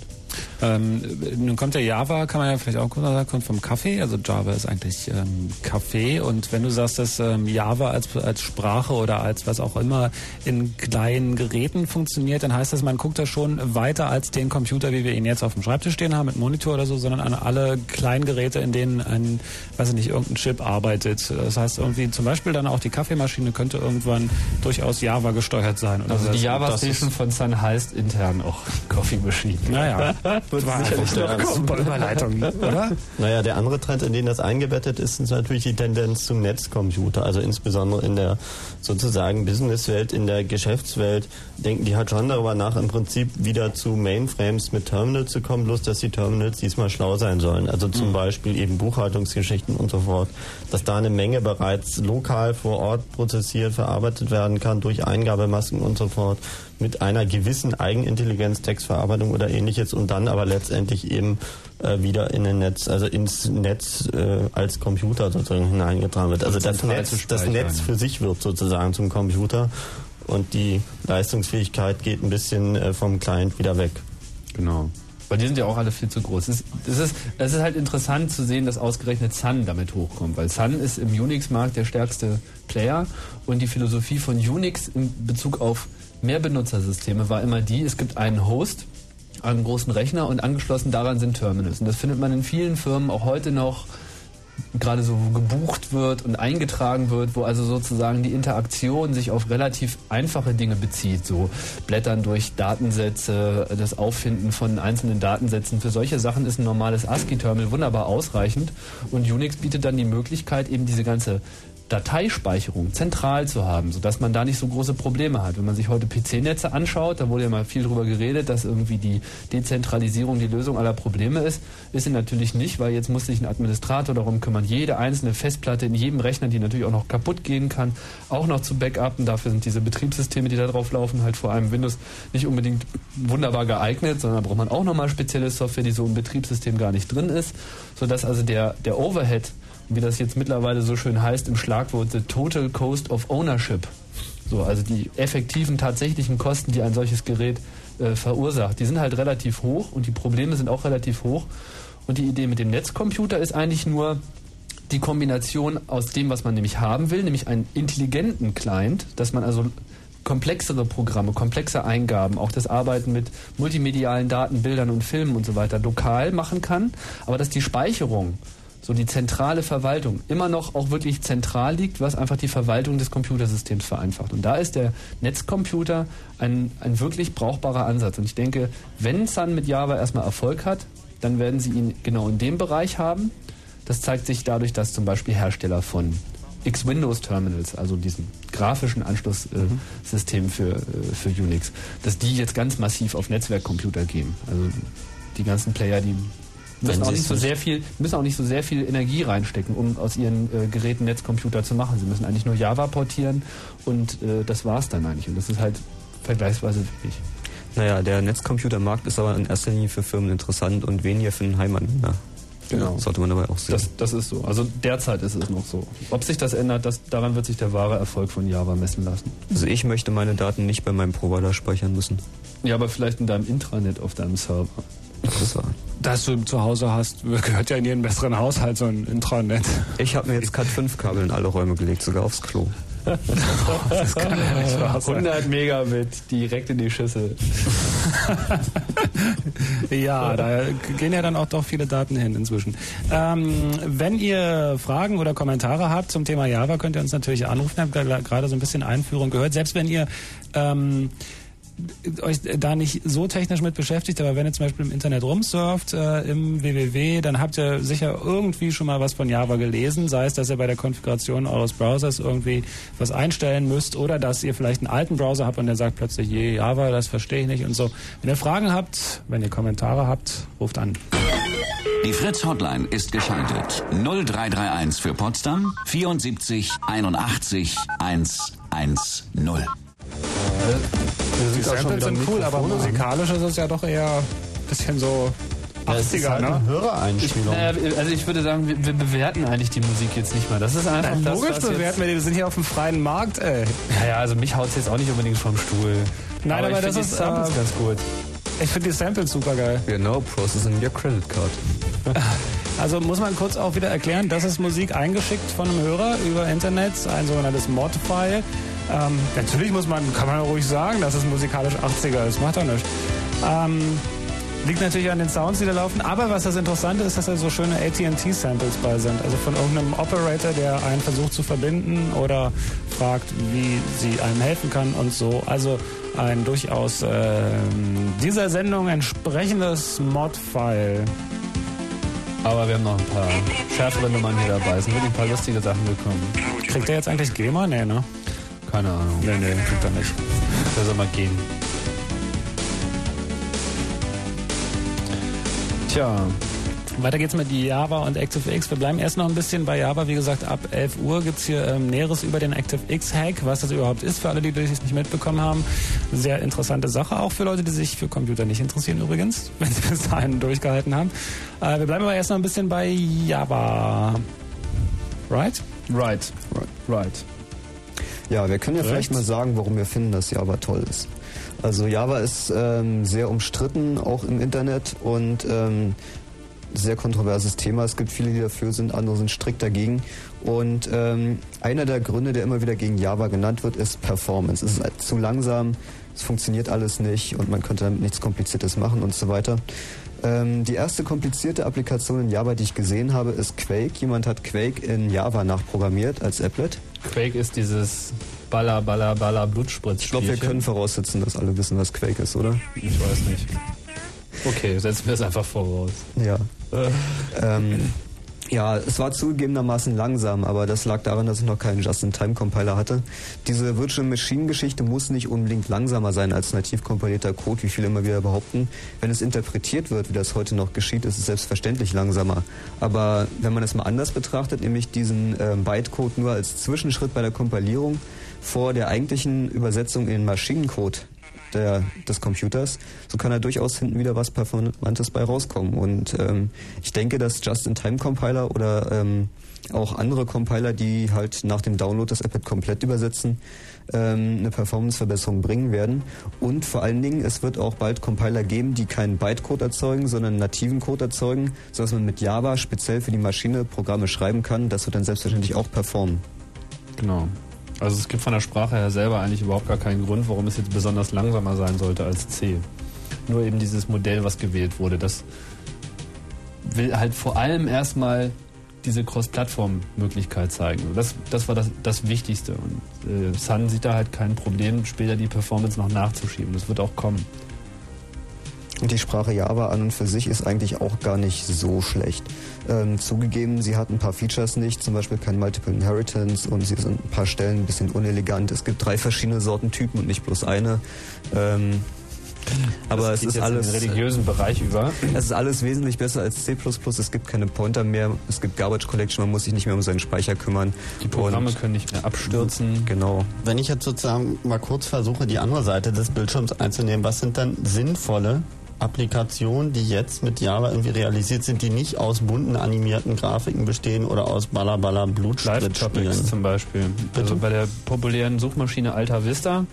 Ähm, nun kommt der Java, kann man ja vielleicht auch sagen, kommt vom Kaffee. Also Java ist eigentlich ähm, Kaffee. Und wenn du sagst, dass ähm, Java als, als Sprache oder als was auch immer in kleinen Geräten funktioniert, dann heißt das, man guckt da schon weiter als den Computer, wie wir ihn jetzt auf dem Schreibtisch stehen haben, mit Monitor oder so, sondern an alle kleinen Geräte, in denen ein, weiß ich nicht, irgendein Chip arbeitet. Das heißt irgendwie zum Beispiel dann auch die Kaffeemaschine könnte irgendwann durchaus Java gesteuert sein. also die Java Station von Sun heißt intern auch Coffee Machine. Naja. Wird war sicherlich noch kommen. Super Überleitung, oder? Naja, der andere Trend, in den das eingebettet ist, ist natürlich die Tendenz zum Netzcomputer. Also insbesondere in der sozusagen Businesswelt, in der Geschäftswelt denken die halt schon darüber nach, im Prinzip wieder zu Mainframes mit Terminals zu kommen, bloß dass die Terminals diesmal schlau sein sollen. Also zum mhm. Beispiel eben Buchhaltungsgeschichten und so fort. Dass da eine Menge bereits lokal vor Ort prozessiert, verarbeitet werden kann durch Eingabemasken und so fort mit einer gewissen Eigenintelligenz, Textverarbeitung oder ähnliches und dann aber letztendlich eben äh, wieder in ein Netz, also ins Netz äh, als Computer sozusagen hineingetragen wird. Also das Netz, das Netz für sich wird sozusagen zum Computer und die Leistungsfähigkeit geht ein bisschen äh, vom Client wieder weg. Genau. Weil die sind ja auch alle viel zu groß. Es ist, es, ist, es ist halt interessant zu sehen, dass ausgerechnet Sun damit hochkommt, weil Sun ist im Unix-Markt der stärkste Player und die Philosophie von Unix in Bezug auf Mehrbenutzersysteme war immer die, es gibt einen Host, einen großen Rechner und angeschlossen daran sind Terminals. Und das findet man in vielen Firmen auch heute noch gerade so gebucht wird und eingetragen wird, wo also sozusagen die Interaktion sich auf relativ einfache Dinge bezieht, so Blättern durch Datensätze, das Auffinden von einzelnen Datensätzen. Für solche Sachen ist ein normales ASCII-Terminal wunderbar ausreichend und Unix bietet dann die Möglichkeit, eben diese ganze Dateispeicherung zentral zu haben, sodass man da nicht so große Probleme hat. Wenn man sich heute PC-Netze anschaut, da wurde ja mal viel drüber geredet, dass irgendwie die Dezentralisierung die Lösung aller Probleme ist. Ist sie natürlich nicht, weil jetzt muss sich ein Administrator darum kümmern, jede einzelne Festplatte in jedem Rechner, die natürlich auch noch kaputt gehen kann, auch noch zu backuppen. Dafür sind diese Betriebssysteme, die da drauf laufen, halt vor allem Windows nicht unbedingt wunderbar geeignet, sondern da braucht man auch nochmal spezielle Software, die so im Betriebssystem gar nicht drin ist, sodass also der, der Overhead wie das jetzt mittlerweile so schön heißt im Schlagwort The Total Cost of Ownership. So, also die effektiven, tatsächlichen Kosten, die ein solches Gerät äh, verursacht, die sind halt relativ hoch und die Probleme sind auch relativ hoch. Und die Idee mit dem Netzcomputer ist eigentlich nur die Kombination aus dem, was man nämlich haben will, nämlich einen intelligenten Client, dass man also komplexere Programme, komplexe Eingaben, auch das Arbeiten mit multimedialen Daten, Bildern und Filmen und so weiter lokal machen kann, aber dass die Speicherung so die zentrale Verwaltung immer noch auch wirklich zentral liegt, was einfach die Verwaltung des Computersystems vereinfacht. Und da ist der Netzcomputer ein, ein wirklich brauchbarer Ansatz. Und ich denke, wenn Sun mit Java erstmal Erfolg hat, dann werden sie ihn genau in dem Bereich haben. Das zeigt sich dadurch, dass zum Beispiel Hersteller von X-Windows-Terminals, also diesen grafischen Anschlusssystem äh, für, äh, für Unix, dass die jetzt ganz massiv auf Netzwerkcomputer gehen. Also die ganzen Player, die müssen auch, nicht so sehr viel, müssen auch nicht so sehr viel Energie reinstecken, um aus ihren äh, Geräten Netzcomputer zu machen. Sie müssen eigentlich nur Java portieren und äh, das war's dann eigentlich. Und das ist halt vergleichsweise wenig. Naja, der Netzcomputermarkt ist aber in erster Linie für Firmen interessant und weniger für den Heimanwender. Genau. Das sollte man dabei auch sehen. Das, das ist so. Also derzeit ist es noch so. Ob sich das ändert, das, daran wird sich der wahre Erfolg von Java messen lassen. Also ich möchte meine Daten nicht bei meinem Provider speichern müssen. Ja, aber vielleicht in deinem Intranet auf deinem Server. Das war. Dass du zu Hause hast, gehört ja in jeden besseren Haushalt so ein Intranet. Ich habe mir jetzt Cat5-Kabel in alle Räume gelegt, sogar aufs Klo. Das kann ja nicht wahr sein. 100 Megabit direkt in die Schüssel. Ja, da gehen ja dann auch doch viele Daten hin inzwischen. Ähm, wenn ihr Fragen oder Kommentare habt zum Thema Java, könnt ihr uns natürlich anrufen. Ich habe da gerade so ein bisschen Einführung gehört. Selbst wenn ihr ähm, euch da nicht so technisch mit beschäftigt, aber wenn ihr zum Beispiel im Internet rumsurft, äh, im www, dann habt ihr sicher irgendwie schon mal was von Java gelesen, sei es, dass ihr bei der Konfiguration eures Browsers irgendwie was einstellen müsst oder dass ihr vielleicht einen alten Browser habt und der sagt plötzlich, je, Java, das verstehe ich nicht und so. Wenn ihr Fragen habt, wenn ihr Kommentare habt, ruft an. Die Fritz Hotline ist geschaltet. 0331 für Potsdam 74 81 110. Die Samples sind cool, aber musikalisch ist es ja doch eher ein bisschen so Ja, es ist 80er, halt ne? Hörereinspielung. Naja, also ich würde sagen, wir, wir bewerten eigentlich die Musik jetzt nicht mehr. Das ist einfach Na, das, logisch was bewerten jetzt, wir die, wir sind hier auf dem freien Markt, ey. Ja, ja, also mich haut jetzt auch nicht unbedingt vom Stuhl. Nein, aber ich das ist, die Samples äh, ganz gut. Ich finde die Samples super geil. Genau, processing your credit card. Also muss man kurz auch wieder erklären, das ist Musik eingeschickt von einem Hörer über Internet, ein sogenanntes Mod-File. Ähm, natürlich muss man, kann man ruhig sagen, dass es musikalisch 80er ist, macht doch nichts. Ähm, liegt natürlich an den Sounds, die da laufen, aber was das Interessante ist, dass da so schöne AT&T-Samples bei sind. Also von irgendeinem Operator, der einen versucht zu verbinden oder fragt, wie sie einem helfen kann und so. Also ein durchaus ähm, dieser Sendung entsprechendes Mod-File. Aber wir haben noch ein paar schärfere Nummern hier dabei. Es sind wirklich ein paar lustige Sachen gekommen. Kriegt er jetzt eigentlich GEMA? Nee, ne? Keine Ahnung. Nee, nee, kriegt er nicht. Der soll mal gehen. Tja, Weiter geht's mit Java und ActiveX. Wir bleiben erst noch ein bisschen bei Java. Wie gesagt, ab 11 Uhr gibt's hier ähm, Näheres über den ActiveX-Hack, was das überhaupt ist, für alle, die das nicht mitbekommen haben. Sehr interessante Sache, auch für Leute, die sich für Computer nicht interessieren übrigens, wenn sie bis dahin durchgehalten haben. Äh, wir bleiben aber erst noch ein bisschen bei Java. Right? right. Right. Ja, wir können ja vielleicht Rechts. mal sagen, warum wir finden, dass Java toll ist. Also Java ist ähm, sehr umstritten, auch im Internet und ähm, sehr kontroverses Thema. Es gibt viele, die dafür sind, andere sind strikt dagegen. Und ähm, einer der Gründe, der immer wieder gegen Java genannt wird, ist Performance. Es ist zu langsam, es funktioniert alles nicht und man könnte damit nichts Kompliziertes machen und so weiter. Ähm, die erste komplizierte Applikation in Java, die ich gesehen habe, ist Quake. Jemand hat Quake in Java nachprogrammiert als Applet. Quake ist dieses Baller, Baller, Baller Blutspritz. Ich glaube, wir können voraussetzen, dass alle wissen, was Quake ist, oder? Ich weiß nicht. Okay, setzen wir es einfach voraus. Ja. ähm, Ja, es war zugegebenermaßen langsam, aber das lag daran, dass ich noch keinen Just-in-Time-Compiler hatte. Diese Virtual Machine-Geschichte muss nicht unbedingt langsamer sein als nativ kompilierter Code, wie viele immer wieder behaupten. Wenn es interpretiert wird, wie das heute noch geschieht, ist es selbstverständlich langsamer. Aber wenn man es mal anders betrachtet, nämlich diesen ähm, Bytecode nur als Zwischenschritt bei der Kompilierung vor der eigentlichen Übersetzung in den Maschinencode, der, des Computers, so kann da durchaus hinten wieder was Performantes bei rauskommen. Und ähm, ich denke, dass Just-in-Time-Compiler oder ähm, auch andere Compiler, die halt nach dem Download das iPad komplett übersetzen, ähm, eine Performance-Verbesserung bringen werden. Und vor allen Dingen, es wird auch bald Compiler geben, die keinen Bytecode erzeugen, sondern nativen Code erzeugen, sodass man mit Java speziell für die Maschine Programme schreiben kann. Das wird dann selbstverständlich auch performen. Genau. Also es gibt von der Sprache her selber eigentlich überhaupt gar keinen Grund, warum es jetzt besonders langsamer sein sollte als C. Nur eben dieses Modell, was gewählt wurde, das will halt vor allem erstmal diese Cross-Plattform-Möglichkeit zeigen. Das, das war das, das Wichtigste. Und äh, Sun sieht da halt kein Problem, später die Performance noch nachzuschieben. Das wird auch kommen. Und die Sprache Java an und für sich ist eigentlich auch gar nicht so schlecht. Ähm, zugegeben, sie hat ein paar Features nicht, zum Beispiel kein Multiple Inheritance und sie ist an ein paar Stellen ein bisschen unelegant. Es gibt drei verschiedene Sorten Typen und nicht bloß eine. Ähm, aber es ist alles in den religiösen Bereich über. Es ist alles wesentlich besser als C++. Es gibt keine Pointer mehr. Es gibt Garbage Collection. Man muss sich nicht mehr um seinen Speicher kümmern. Die Programme Und können nicht mehr abstürzen. Genau. Wenn ich jetzt sozusagen mal kurz versuche, die andere Seite des Bildschirms einzunehmen, was sind dann sinnvolle Applikationen, die jetzt mit Java irgendwie realisiert sind, die nicht aus bunten animierten Grafiken bestehen oder aus Ballaballa Live-Topics Blutspritspielen? zum Beispiel. Also bei der populären Suchmaschine Alta Vista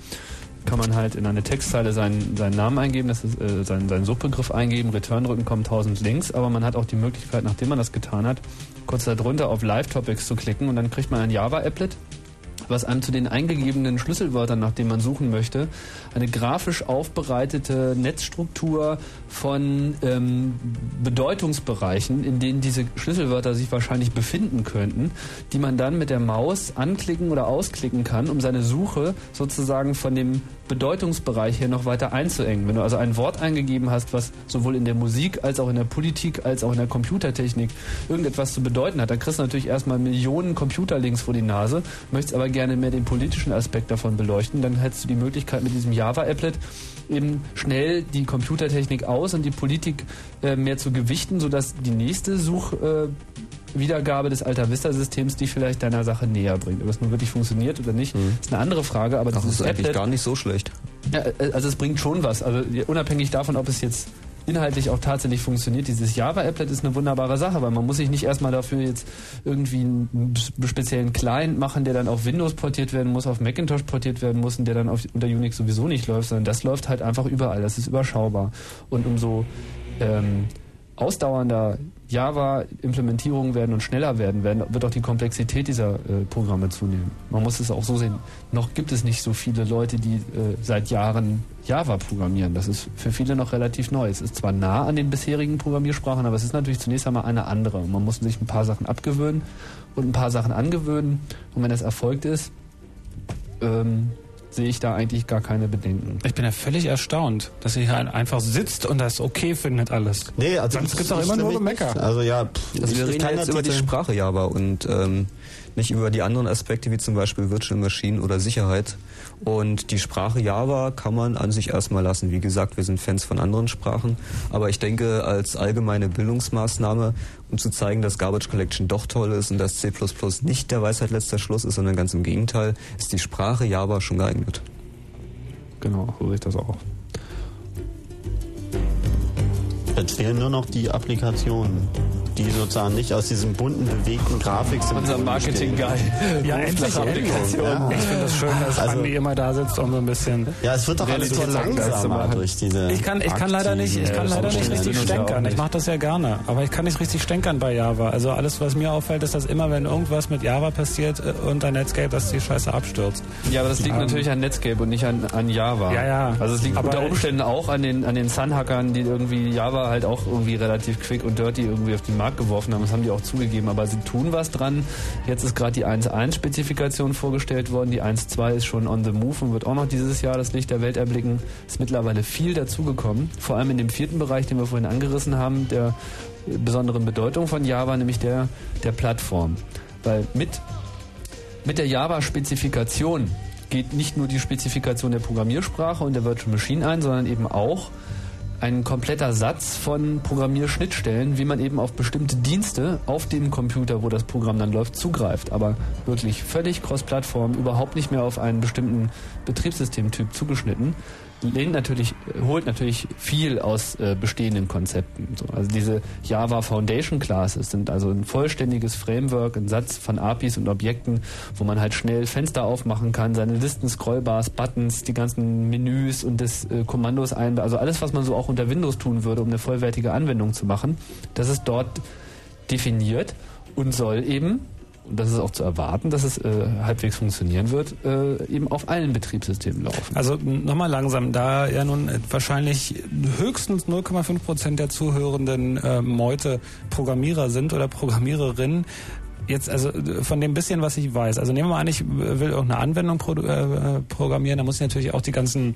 kann man halt in eine Textzeile seinen, seinen Namen eingeben, das ist, äh, seinen, seinen Suchbegriff eingeben, Return drücken, kommen 1000 Links, aber man hat auch die Möglichkeit, nachdem man das getan hat, kurz darunter auf Live-Topics zu klicken und dann kriegt man ein Java-Applet, was einem zu den eingegebenen Schlüsselwörtern, nach denen man suchen möchte, eine grafisch aufbereitete Netzstruktur von ähm, Bedeutungsbereichen, in denen diese Schlüsselwörter sich wahrscheinlich befinden könnten, die man dann mit der Maus anklicken oder ausklicken kann, um seine Suche sozusagen von dem Bedeutungsbereich her noch weiter einzuengen. Wenn du also ein Wort eingegeben hast, was sowohl in der Musik als auch in der Politik als auch in der Computertechnik irgendetwas zu bedeuten hat, dann kriegst du natürlich erstmal Millionen Computerlinks vor die Nase, möchtest aber gerne mehr den politischen Aspekt davon beleuchten, dann hättest du die Möglichkeit mit diesem Java-Applet eben schnell die Computertechnik aus und die Politik äh, mehr zu gewichten, sodass die nächste Such äh, Wiedergabe des Alta Vista Systems die vielleicht deiner Sache näher bringt. Ob das nun wirklich funktioniert oder nicht, ist eine andere Frage. Aber Das ist eigentlich Applet- gar nicht so schlecht. ja, äh, also es bringt schon was. Also unabhängig davon, ob es jetzt inhaltlich auch tatsächlich funktioniert, dieses Java-Applet ist eine wunderbare Sache, weil man muss sich nicht erstmal dafür jetzt irgendwie einen speziellen Client machen, der dann auf Windows portiert werden muss, auf Macintosh portiert werden muss und der dann auf, unter Unix sowieso nicht läuft, sondern das läuft halt einfach überall. Das ist überschaubar. Und umso ähm, ausdauernder Java-Implementierungen werden und schneller werden, werden, wird auch die Komplexität dieser äh, Programme zunehmen. Man muss es auch so sehen, noch gibt es nicht so viele Leute, die äh, seit Jahren Java programmieren. Das ist für viele noch relativ neu. Es ist zwar nah an den bisherigen Programmiersprachen, aber es ist natürlich zunächst einmal eine andere. Und man muss sich ein paar Sachen abgewöhnen und ein paar Sachen angewöhnen. Und wenn das erfolgt ist, ähm, sehe ich da eigentlich gar keine Bedenken. Ich bin ja völlig erstaunt, dass sie hier einfach sitzt und das okay findet alles. Nee, also Sonst gibt's doch ich immer nur. Gemecker. Also ja, pff, Also ich- wir ich reden ja jetzt über die Sprache Java und ähm, nicht über die anderen Aspekte wie zum Beispiel Virtual Machine oder Sicherheit. Und die Sprache Java kann man an sich erstmal lassen. Wie gesagt, wir sind Fans von anderen Sprachen. Aber ich denke, als allgemeine Bildungsmaßnahme, um zu zeigen, dass Garbage Collection doch toll ist und dass C++ nicht der Weisheit letzter Schluss ist, sondern ganz im Gegenteil, ist die Sprache Java schon geeignet. Genau, so sehe ich das auch. Jetzt fehlen nur noch die Applikationen, die sozusagen nicht aus diesem bunten, bewegten Grafik Unser Marketing-Guy. Ja, endlich, endlich. Ja. Ich finde es schön, dass Also- Andi immer da sitzt und so ein bisschen. Ja, es wird doch alles zu langsamer machen. durch diese. Ich kann, ich kann leider nicht, ich kann leider das nicht richtig stänkern. Ich mache das ja gerne, aber ich kann nicht richtig stänkern bei Java. Also alles, was mir auffällt, ist, dass immer, wenn irgendwas mit Java passiert äh, unter Netscape, dass die Scheiße abstürzt. Ja, aber das liegt Ähm, natürlich an Netscape und nicht an, an Java. Ja, ja. Also es liegt Aber unter Umständen auch an den, an den Sun-Hackern, die irgendwie Java halt auch irgendwie relativ quick und dirty irgendwie auf den Markt geworfen haben. Das haben die auch zugegeben, aber sie tun was dran. Jetzt ist gerade die 1.1-Spezifikation vorgestellt worden. Die 1.2 ist schon on the move und wird auch noch dieses Jahr das Licht der Welt erblicken. Ist mittlerweile viel dazugekommen. Vor allem in dem vierten Bereich, den wir vorhin angerissen haben, der besonderen Bedeutung von Java, nämlich der, der Plattform. Weil mit, mit der Java-Spezifikation geht nicht nur die Spezifikation der Programmiersprache und der Virtual Machine ein, sondern eben auch ein kompletter Satz von Programmierschnittstellen, wie man eben auf bestimmte Dienste auf dem Computer, wo das Programm dann läuft, zugreift. Aber wirklich völlig cross-Plattform, überhaupt nicht mehr auf einen bestimmten Betriebssystemtyp zugeschnitten lehnt natürlich, holt natürlich viel aus äh, bestehenden Konzepten. So, also diese Java Foundation Classes sind also ein vollständiges Framework, ein Satz von APIs und Objekten, wo man halt schnell Fenster aufmachen kann, seine Listen, Scrollbars, Buttons, die ganzen Menüs und des äh, Kommandos ein, also alles, was man so auch unter Windows tun würde, um eine vollwertige Anwendung zu machen, das ist dort definiert und soll eben und das ist auch zu erwarten, dass es äh, halbwegs funktionieren wird, äh, eben auf allen Betriebssystemen laufen. Also nochmal langsam, da ja nun wahrscheinlich höchstens 0,5 Prozent der Zuhörenden äh, Meute Programmierer sind oder Programmiererinnen, jetzt, also von dem bisschen, was ich weiß, also nehmen wir mal an, ich will irgendeine Anwendung pro, äh, programmieren, da muss ich natürlich auch die ganzen,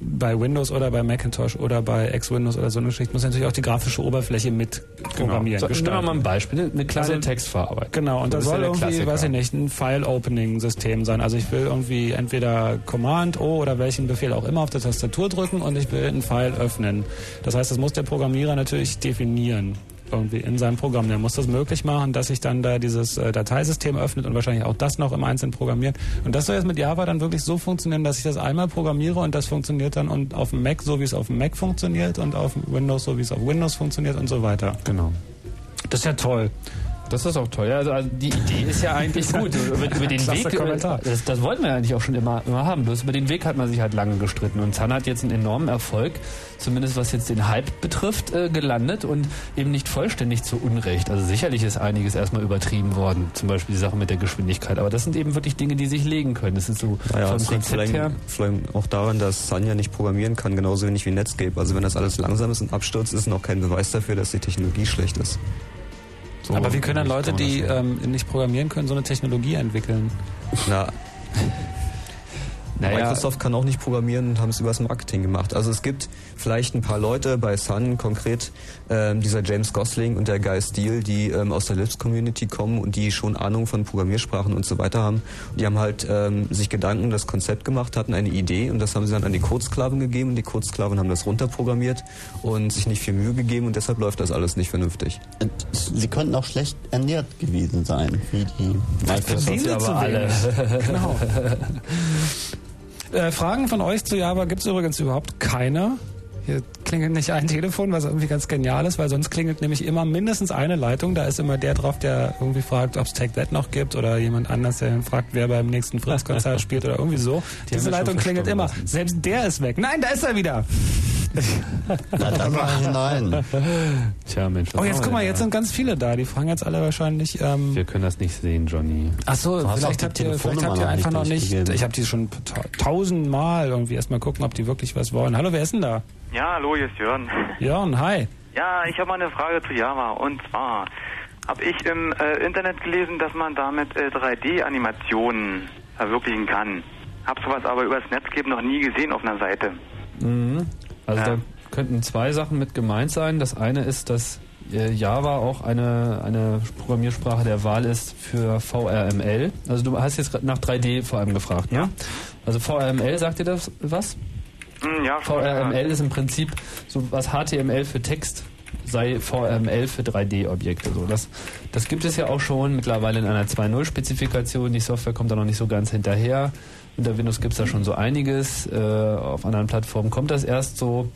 bei Windows oder bei Macintosh oder bei X-Windows oder so eine Geschichte, muss ich natürlich auch die grafische Oberfläche mit programmieren. Genau. So, nehmen wir mal ein Beispiel, eine kleine also, Textverarbeitung. Genau, und so, da soll irgendwie, Klassiker. weiß ich nicht, ein File-Opening-System sein. Also ich will irgendwie entweder Command O oder welchen Befehl auch immer auf der Tastatur drücken und ich will ein File öffnen. Das heißt, das muss der Programmierer natürlich definieren irgendwie in seinem Programm. Der muss das möglich machen, dass sich dann da dieses äh, Dateisystem öffnet und wahrscheinlich auch das noch im Einzelnen programmiert. Und das soll jetzt mit Java dann wirklich so funktionieren, dass ich das einmal programmiere und das funktioniert dann und auf dem Mac so, wie es auf dem Mac funktioniert und auf Windows so, wie es auf Windows funktioniert und so weiter. Genau. Das ist ja toll. Das ist auch toll. Also, also die Idee ist ja eigentlich gut. Über, über den Weg, das, das, wollten wir eigentlich auch schon immer, immer haben. Bloß über den Weg hat man sich halt lange gestritten. Und Zahn hat jetzt einen enormen Erfolg, zumindest was jetzt den Hype betrifft, äh, gelandet und eben nicht vollständig zu Unrecht. Also sicherlich ist einiges erstmal übertrieben worden. Zum Beispiel die Sache mit der Geschwindigkeit. Aber das sind eben wirklich Dinge, die sich legen können. Das ist so naja, vom Konzept vielleicht, her. Vielleicht auch daran, dass Sanja nicht programmieren kann, genauso wenig wie Netscape. Also wenn das alles langsam ist und abstürzt, ist noch kein Beweis dafür, dass die Technologie schlecht ist. So Aber wie können dann Leute, die ähm, nicht programmieren können, so eine Technologie entwickeln? Na, naja. Microsoft kann auch nicht programmieren und haben es übers Marketing gemacht. Also es gibt vielleicht ein paar Leute bei Sun, konkret ähm, dieser James Gosling und der Guy Steele, die ähm, aus der Lips-Community kommen und die schon Ahnung von Programmiersprachen und so weiter haben. Die haben halt ähm, sich Gedanken, das Konzept gemacht, hatten eine Idee und das haben sie dann an die Codesklaven gegeben und die Codesklaven haben das runterprogrammiert und sich nicht viel Mühe gegeben und deshalb läuft das alles nicht vernünftig. Sie könnten auch schlecht ernährt gewesen sein, wie die Microsoft aber alle. genau. Äh, Fragen von euch zu Java gibt es übrigens überhaupt keine. Hier klingelt nicht ein Telefon, was irgendwie ganz genial ist, weil sonst klingelt nämlich immer mindestens eine Leitung. Da ist immer der drauf, der irgendwie fragt, ob es Take That noch gibt oder jemand anders, der fragt, wer beim nächsten Fritz-Konzert spielt oder irgendwie so. Die Diese Leitung klingelt immer. Selbst der ist weg. Nein, da ist er wieder. Na, dann mal hinein. Tja, Mensch. Oh, jetzt guck mal, jetzt sind ganz viele da. Die fragen jetzt alle wahrscheinlich. Ähm, Wir können das nicht sehen, Johnny. Ach so, vielleicht habt, ihr, vielleicht habt ihr einfach noch nicht. Ich habe die schon tausendmal irgendwie erstmal gucken, ob die wirklich was wollen. Hallo, wer ist denn da? Ja, hallo, hier ist Jörn. Jörn, hi. Ja, ich habe mal eine Frage zu Java. Und zwar habe ich im äh, Internet gelesen, dass man damit äh, 3D-Animationen verwirklichen kann. Hab sowas aber übers Netscape noch nie gesehen auf einer Seite. Mhm. Also ja. da könnten zwei Sachen mit gemeint sein. Das eine ist, dass äh, Java auch eine, eine Programmiersprache der Wahl ist für VRML. Also du hast jetzt nach 3D vor allem gefragt, ne? Ja. Also VRML, sagt dir das was? Hm, ja, VRML ist im Prinzip so was HTML für Text sei VRML für 3D-Objekte. So, das, das gibt es ja auch schon mittlerweile in einer 2.0-Spezifikation. Die Software kommt da noch nicht so ganz hinterher. Unter Windows gibt es da schon so einiges. Äh, auf anderen Plattformen kommt das erst so.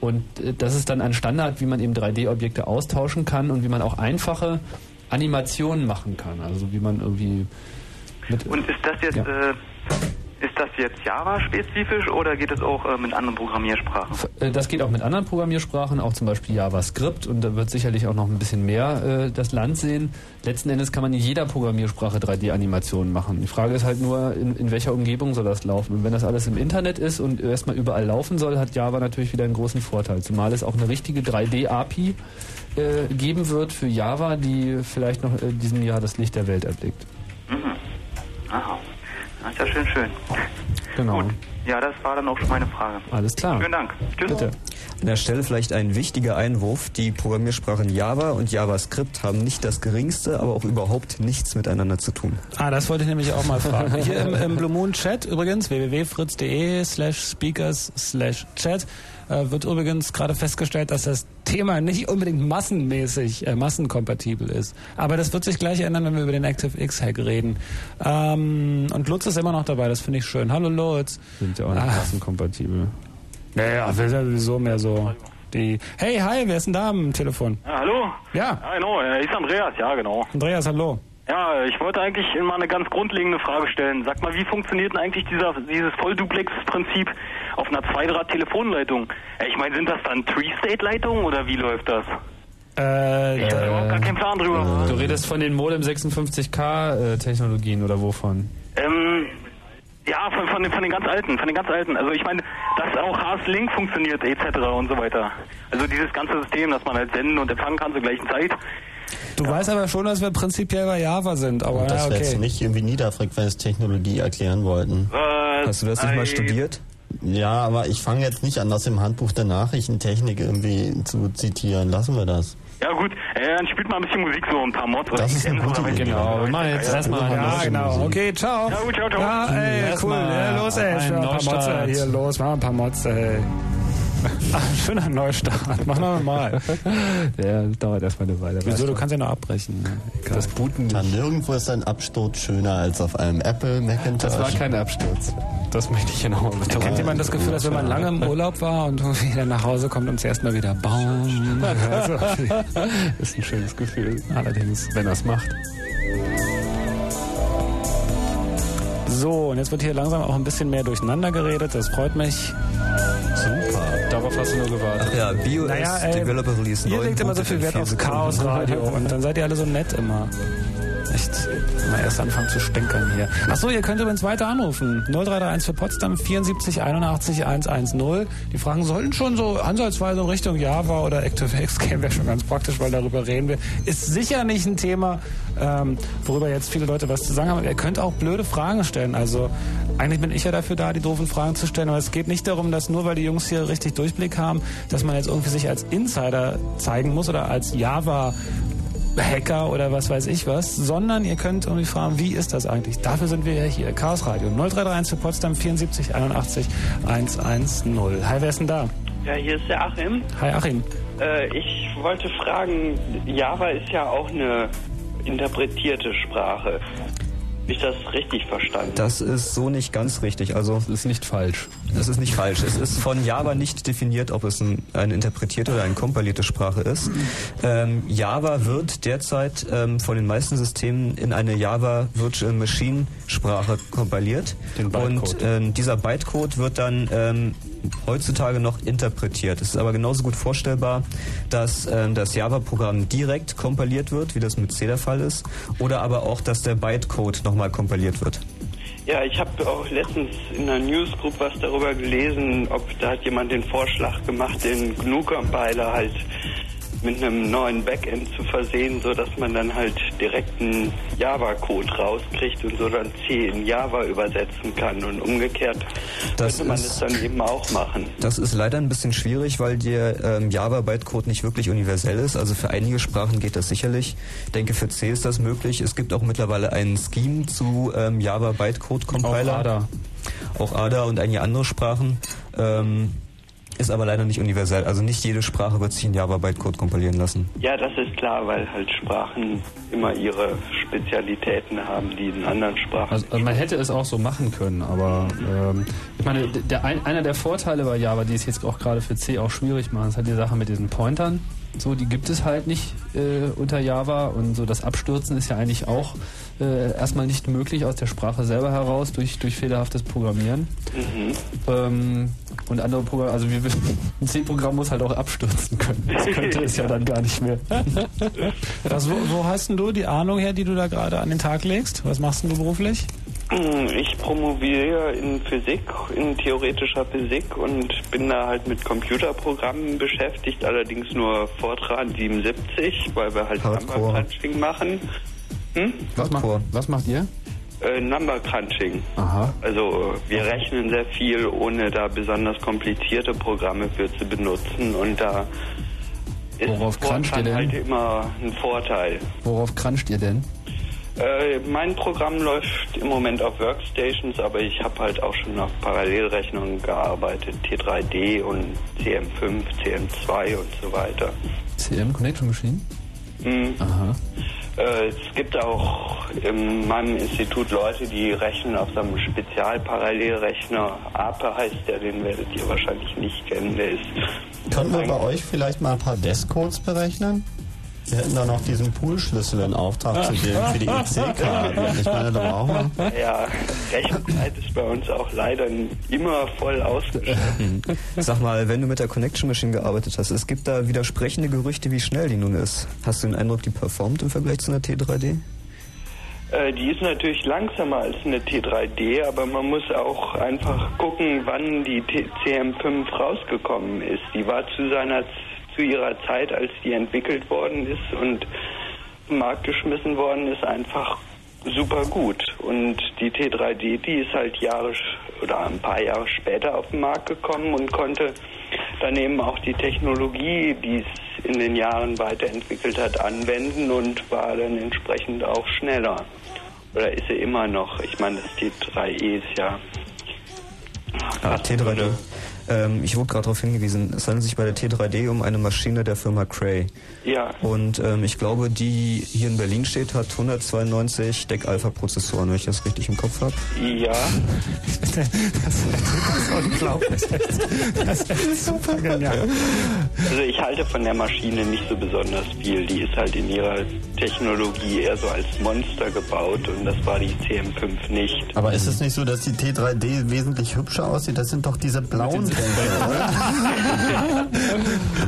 Und äh, das ist dann ein Standard, wie man eben 3D-Objekte austauschen kann und wie man auch einfache Animationen machen kann. Also wie man irgendwie mit. Und ist das jetzt. Ja. Äh ist das jetzt Java-spezifisch oder geht es auch äh, mit anderen Programmiersprachen? Äh, das geht auch mit anderen Programmiersprachen, auch zum Beispiel JavaScript und da wird sicherlich auch noch ein bisschen mehr äh, das Land sehen. Letzten Endes kann man in jeder Programmiersprache 3D-Animationen machen. Die Frage ist halt nur, in, in welcher Umgebung soll das laufen? Und wenn das alles im Internet ist und erstmal überall laufen soll, hat Java natürlich wieder einen großen Vorteil. Zumal es auch eine richtige 3D-API äh, geben wird für Java, die vielleicht noch in diesem Jahr das Licht der Welt erblickt. Mhm. Aha. Das ist ja schön, schön. Genau. Gut. Ja, das war dann auch schon meine Frage. Alles klar. Vielen Dank. Tschüss. Bitte. An der Stelle vielleicht ein wichtiger Einwurf. Die Programmiersprachen Java und JavaScript haben nicht das geringste, aber auch überhaupt nichts miteinander zu tun. Ah, das wollte ich nämlich auch mal fragen. Hier im, im Blue Moon Chat übrigens, www.fritz.de slash speakers slash chat, äh, wird übrigens gerade festgestellt, dass das Thema nicht unbedingt massenmäßig, äh, massenkompatibel ist. Aber das wird sich gleich ändern, wenn wir über den ActiveX-Hack reden. Ähm, und Lutz ist immer noch dabei, das finde ich schön. Hallo Lutz. Sind ja auch nicht Ah. klassenkompatibel. Naja, wir sind sowieso mehr so die... Hey, hi, wer ist denn da am Telefon? Ja, hallo? Ja, Ja, genau, äh, ist Andreas, ja, genau. Andreas, hallo. Ja, ich wollte eigentlich mal eine ganz grundlegende Frage stellen. Sag mal, wie funktioniert denn eigentlich dieser, dieses Vollduplex-Prinzip auf einer Zweidraht-Telefonleitung? Ich meine, sind das dann Three-State-Leitungen oder wie läuft das? Äh, Ich habe überhaupt gar keinen Plan drüber. Du redest von den Modem 56K äh, oder wovon? Ähm, ja, von, von, den, von den ganz alten, von den ganz alten. Also ich meine, dass auch HS-Link funktioniert etc. und so weiter. Also dieses ganze System, dass man halt senden und empfangen kann zur gleichen Zeit. Du weißt aber schon, dass wir prinzipiell bei Java sind, aber Und dass ja, wir jetzt okay. nicht irgendwie Niederfrequenztechnologie erklären wollten. Äh, Hast du das nicht mal studiert? Ja, aber ich fange jetzt nicht an, aus dem Handbuch der Nachrichtentechnik irgendwie zu zitieren. Lassen wir das. Ja gut, äh, dann spielt mal ein bisschen Musik, so ein paar Mods. oder Das ist eine gute Idee. was. Genau, wir machen jetzt erstmal Ja, ein genau. Okay, ciao. Ja, gut, ciao, ciao. Ja, ey, cool. Ja, los, ey. ein ein paar Mods. Hier, los, mach ein paar Mods, ey. Ach, schöner Neustart. Mach noch mal. Der dauert erstmal eine Weile. Wieso? Du kannst ja noch abbrechen. Egal. das Booten Ja, nirgendwo ist ein Absturz schöner als auf einem Apple Macintosh. Das war kein Absturz. Das möchte ich genau betonen. Kennt jemand das Gefühl, dass wenn man lange im Urlaub war und dann nach Hause kommt und zuerst mal wieder Baum? Also, ist ein schönes Gefühl. allerdings. Wenn er es macht. So, und jetzt wird hier langsam auch ein bisschen mehr durcheinander geredet. Das freut mich. Darauf hast du nur gewartet. Ja, BIOS Naja, ey, Developer Release Ihr 9 legt immer so viel Wert vier aufs Sekunden. Chaosradio und dann seid ihr alle so nett immer. Echt, mal erst anfangen zu stänkern hier. Achso, ihr könnt übrigens weiter anrufen. 0331 für Potsdam 74 81 110. Die Fragen sollten schon so ansatzweise in Richtung Java oder ActiveX gehen, wäre schon ganz praktisch, weil darüber reden wir. Ist sicher nicht ein Thema, ähm, worüber jetzt viele Leute was zu sagen haben. Ihr könnt auch blöde Fragen stellen. Also eigentlich bin ich ja dafür da, die doofen Fragen zu stellen, aber es geht nicht darum, dass nur weil die Jungs hier richtig Durchblick haben, dass man jetzt irgendwie sich als Insider zeigen muss oder als Java Hacker oder was weiß ich was, sondern ihr könnt irgendwie fragen, wie ist das eigentlich? Dafür sind wir ja hier. Chaos Radio 0331 für Potsdam 74 81 110. Hi, wer ist denn da? Ja, hier ist der Achim. Hi, Achim. Äh, ich wollte fragen, Java ist ja auch eine interpretierte Sprache. Habe ich das richtig verstanden? Das ist so nicht ganz richtig. Also Das ist nicht falsch. Das ist nicht falsch. Es ist von Java nicht definiert, ob es ein, eine interpretierte oder eine kompilierte Sprache ist. Ähm, Java wird derzeit ähm, von den meisten Systemen in eine Java Virtual Machine Sprache kompiliert. Und ähm, dieser Bytecode wird dann ähm, heutzutage noch interpretiert. Es ist aber genauso gut vorstellbar, dass ähm, das Java-Programm direkt kompiliert wird, wie das mit C der Fall ist, oder aber auch, dass der Bytecode nochmal kompiliert wird. Ja, ich habe auch letztens in einer Newsgroup was darüber gelesen, ob da hat jemand den Vorschlag gemacht, den GNU-Compiler halt mit einem neuen Backend zu versehen, so dass man dann halt direkt einen Java-Code rauskriegt und so dann C in Java übersetzen kann und umgekehrt Das könnte man ist- das dann eben auch machen. Das ist leider ein bisschen schwierig, weil der ähm, Java-Bytecode nicht wirklich universell ist. Also für einige Sprachen geht das sicherlich. Ich denke, für C ist das möglich. Es gibt auch mittlerweile ein Scheme zu ähm, Java-Bytecode-Compiler. Auch ADA. Auch ADA und einige andere Sprachen. Ähm, ist aber leider nicht universell. Also nicht jede Sprache wird sich in Java-Bytecode kompilieren lassen. Ja, das ist klar, weil halt Sprachen immer ihre Spezialitäten haben, die in anderen Sprachen. Also, also man hätte es auch so machen können, aber ähm, ich meine, der, ein, einer der Vorteile bei Java, die es jetzt auch gerade für C auch schwierig machen, ist halt die Sache mit diesen Pointern. So, die gibt es halt nicht äh, unter Java und so das Abstürzen ist ja eigentlich auch äh, erstmal nicht möglich aus der Sprache selber heraus durch, durch fehlerhaftes Programmieren. Ähm, und andere Programme, also wir, ein C-Programm muss halt auch abstürzen können. Das könnte es ja dann gar nicht mehr. Was, wo, wo hast denn du die Ahnung her, die du da gerade an den Tag legst? Was machst denn du beruflich? Ich promoviere in Physik, in theoretischer Physik und bin da halt mit Computerprogrammen beschäftigt, allerdings nur Fortran 77, weil wir halt Hardcore. Number Crunching machen. Hm? Was, macht, was macht ihr? Äh, Number Crunching. Aha. Also wir rechnen sehr viel, ohne da besonders komplizierte Programme für zu benutzen und da ist Worauf Fortran denn? halt immer ein Vorteil. Worauf cruncht ihr denn? Äh, mein Programm läuft im Moment auf Workstations, aber ich habe halt auch schon auf Parallelrechnungen gearbeitet, T3D und CM5, CM2 und so weiter. CM Connection Machine? Mhm. Aha. Äh, es gibt auch in meinem Institut Leute, die rechnen auf so einem Spezialparallelrechner. APE heißt der, den werdet ihr wahrscheinlich nicht kennen. Der ist Können wir bei euch vielleicht mal ein paar Deskcodes berechnen? Wir hätten da noch diesen Poolschlüssel in Auftrag zu geben für die IC-Karten. Ich meine, da brauchen wir. Ja, Rechenzeit ist bei uns auch leider immer voll ausgestattet. Sag mal, wenn du mit der Connection Machine gearbeitet hast, es gibt da widersprechende Gerüchte, wie schnell die nun ist. Hast du den Eindruck, die performt im Vergleich zu einer T3D? Äh, die ist natürlich langsamer als eine T3D, aber man muss auch einfach gucken, wann die T CM5 rausgekommen ist. Die war zu seiner zu ihrer Zeit, als die entwickelt worden ist und Markt geschmissen worden ist, einfach super gut. Und die T3D, die ist halt Jahre oder ein paar Jahre später auf den Markt gekommen und konnte dann eben auch die Technologie, die es in den Jahren weiterentwickelt hat, anwenden und war dann entsprechend auch schneller. Oder ist sie immer noch? Ich meine, das T3E ist ja Ah, T3D. Ähm, ich wurde gerade darauf hingewiesen, es handelt sich bei der T3D um eine Maschine der Firma Cray. Ja. Und ähm, ich glaube, die hier in Berlin steht, hat 192 Deck-Alpha-Prozessoren, wenn ich das richtig im Kopf habe. Ja. Das ist unglaublich. Das ist echt super genial. Also ich halte von der Maschine nicht so besonders viel. Die ist halt in ihrer Technologie eher so als Monster gebaut und das war die CM5 nicht. Aber ist es nicht so, dass die T3D wesentlich hübscher aussieht? Das sind doch diese blauen Bänke, oder?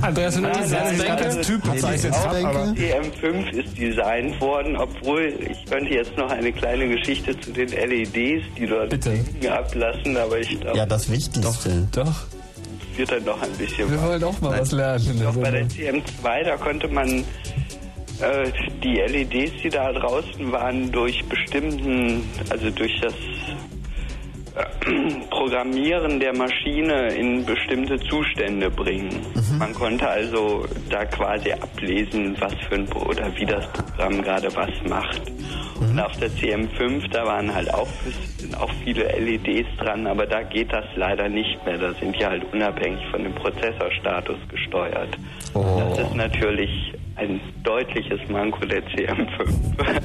Andreas, Nein, nein, gerade als nein, Typ das bezeichnet ist auch aber CM5 ist designt worden, obwohl ich könnte jetzt noch eine kleine Geschichte zu den LEDs, die dort liegen, ablassen, aber ich glaube, Ja, das Wichtigste. Doch. das wird dann noch ein bisschen Wir wollen auch mal was lernen. Auch bei der Sendung. CM2, da konnte man äh, die LEDs, die da draußen waren, durch bestimmten, also durch das Programmieren der Maschine in bestimmte Zustände bringen. Man konnte also da quasi ablesen, was für ein Pro oder wie das Programm gerade was macht. Und auf der CM5, da waren halt auch, sind auch viele LEDs dran, aber da geht das leider nicht mehr. Da sind die halt unabhängig von dem Prozessorstatus gesteuert. Das ist natürlich ein deutliches Manko der CM5.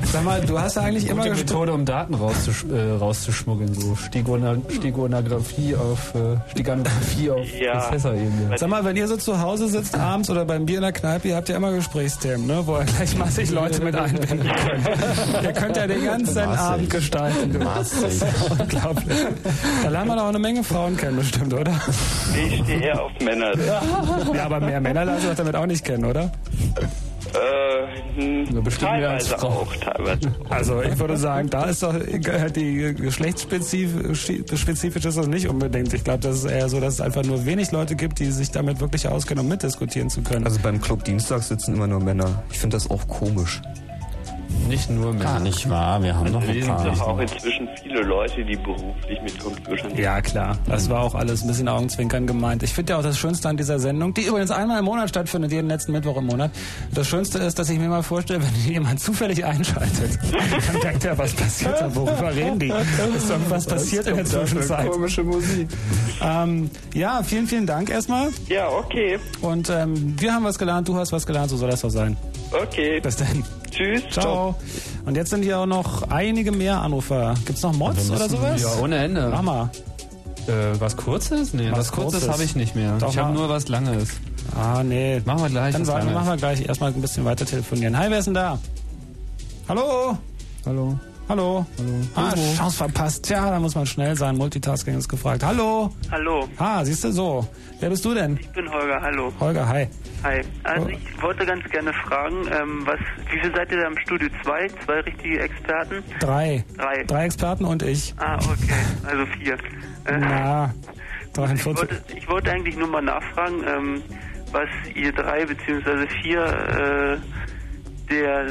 Sag mal, du hast ja eigentlich immer Gute gestimmt. Methode, um Daten rauszusch äh, rauszuschmuggeln, so Stigona Stigonagraphie auf äh, Stiganographie auf Ja. Prozessorebene. Sag mal, wenn ihr so zu Hause sitzt abends oder beim Bier in der Kneipe, ihr habt ja immer Gesprächsthemen, ne, wo ihr gleich massig Leute mit einbinden könnt. ihr könnt ja den ganzen Massig. Abend gestalten. Du. Massig. Unglaublich. Da lernt man auch eine Menge Frauen kennen, bestimmt, oder? Ich stehe eher auf Männer. Ja, aber mehr Männer lernt ihr doch damit auch nicht kennen, oder? Äh, hm, als teilweise Frau. auch, teilweise. Also ich würde sagen, da ist doch die geschlechtsspezifisch ist das nicht unbedingt. Ich glaube, das ist eher so, dass es einfach nur wenig Leute gibt, die sich damit wirklich auskennen, um mitdiskutieren zu können. Also beim Club Dienstag sitzen immer nur Männer. Ich finde das auch komisch. Nicht nur Gar Männer. nicht wahr, wir haben doch ein Es paar. gibt doch auch inzwischen viele Leute, die beruflich mit Computern Ja, klar. Das war auch alles ein bisschen Augenzwinkern gemeint. Ich finde ja auch das Schönste an dieser Sendung, die übrigens einmal im Monat stattfindet, jeden letzten Mittwoch im Monat. Das Schönste ist, dass ich mir mal vorstelle, wenn jemand zufällig einschaltet, dann denkt er, was passiert da? Worüber reden die? Ist irgendwas passiert in der Zwischenzeit? Komische Musik. Ähm, ja, vielen, vielen Dank erstmal. Ja, okay. Und ähm, wir haben was gelernt, du hast was gelernt, so soll das doch sein. Okay. Bis dann. Tschüss. Ciao. Und jetzt sind hier auch noch einige mehr Anrufer. Gibt's noch Mods oder sowas? Ja, ohne Ende. Mach mal. Äh, was Kurzes? Nee, Was was, Kurzes Kurzes. habe ich nicht mehr. Doch, ich habe nur was Langes. Ah, nee. Machen wir gleich. Dann was warten, machen wir gleich erstmal ein bisschen weiter telefonieren. Hi, wer ist denn da? Hallo? Hallo. Hallo? Ah, Chance verpasst. Ja, da muss man schnell sein. Multitasking ist gefragt. Hallo? Hallo, Ah, siehst du so. Wer bist du denn? ich bin Holger, hallo. Holger, hi. Hi. Also Oh. ich wollte ganz gerne fragen, ähm, was, wie viel seid ihr da im Studio? Zwei? Zwei richtige Experten? Drei. Drei. Drei Experten und ich. Ah, okay, also vier. Äh, Na, ich, 43. wollte, ich wollte eigentlich nur mal nachfragen, ähm, was ihr drei beziehungsweise vier äh, der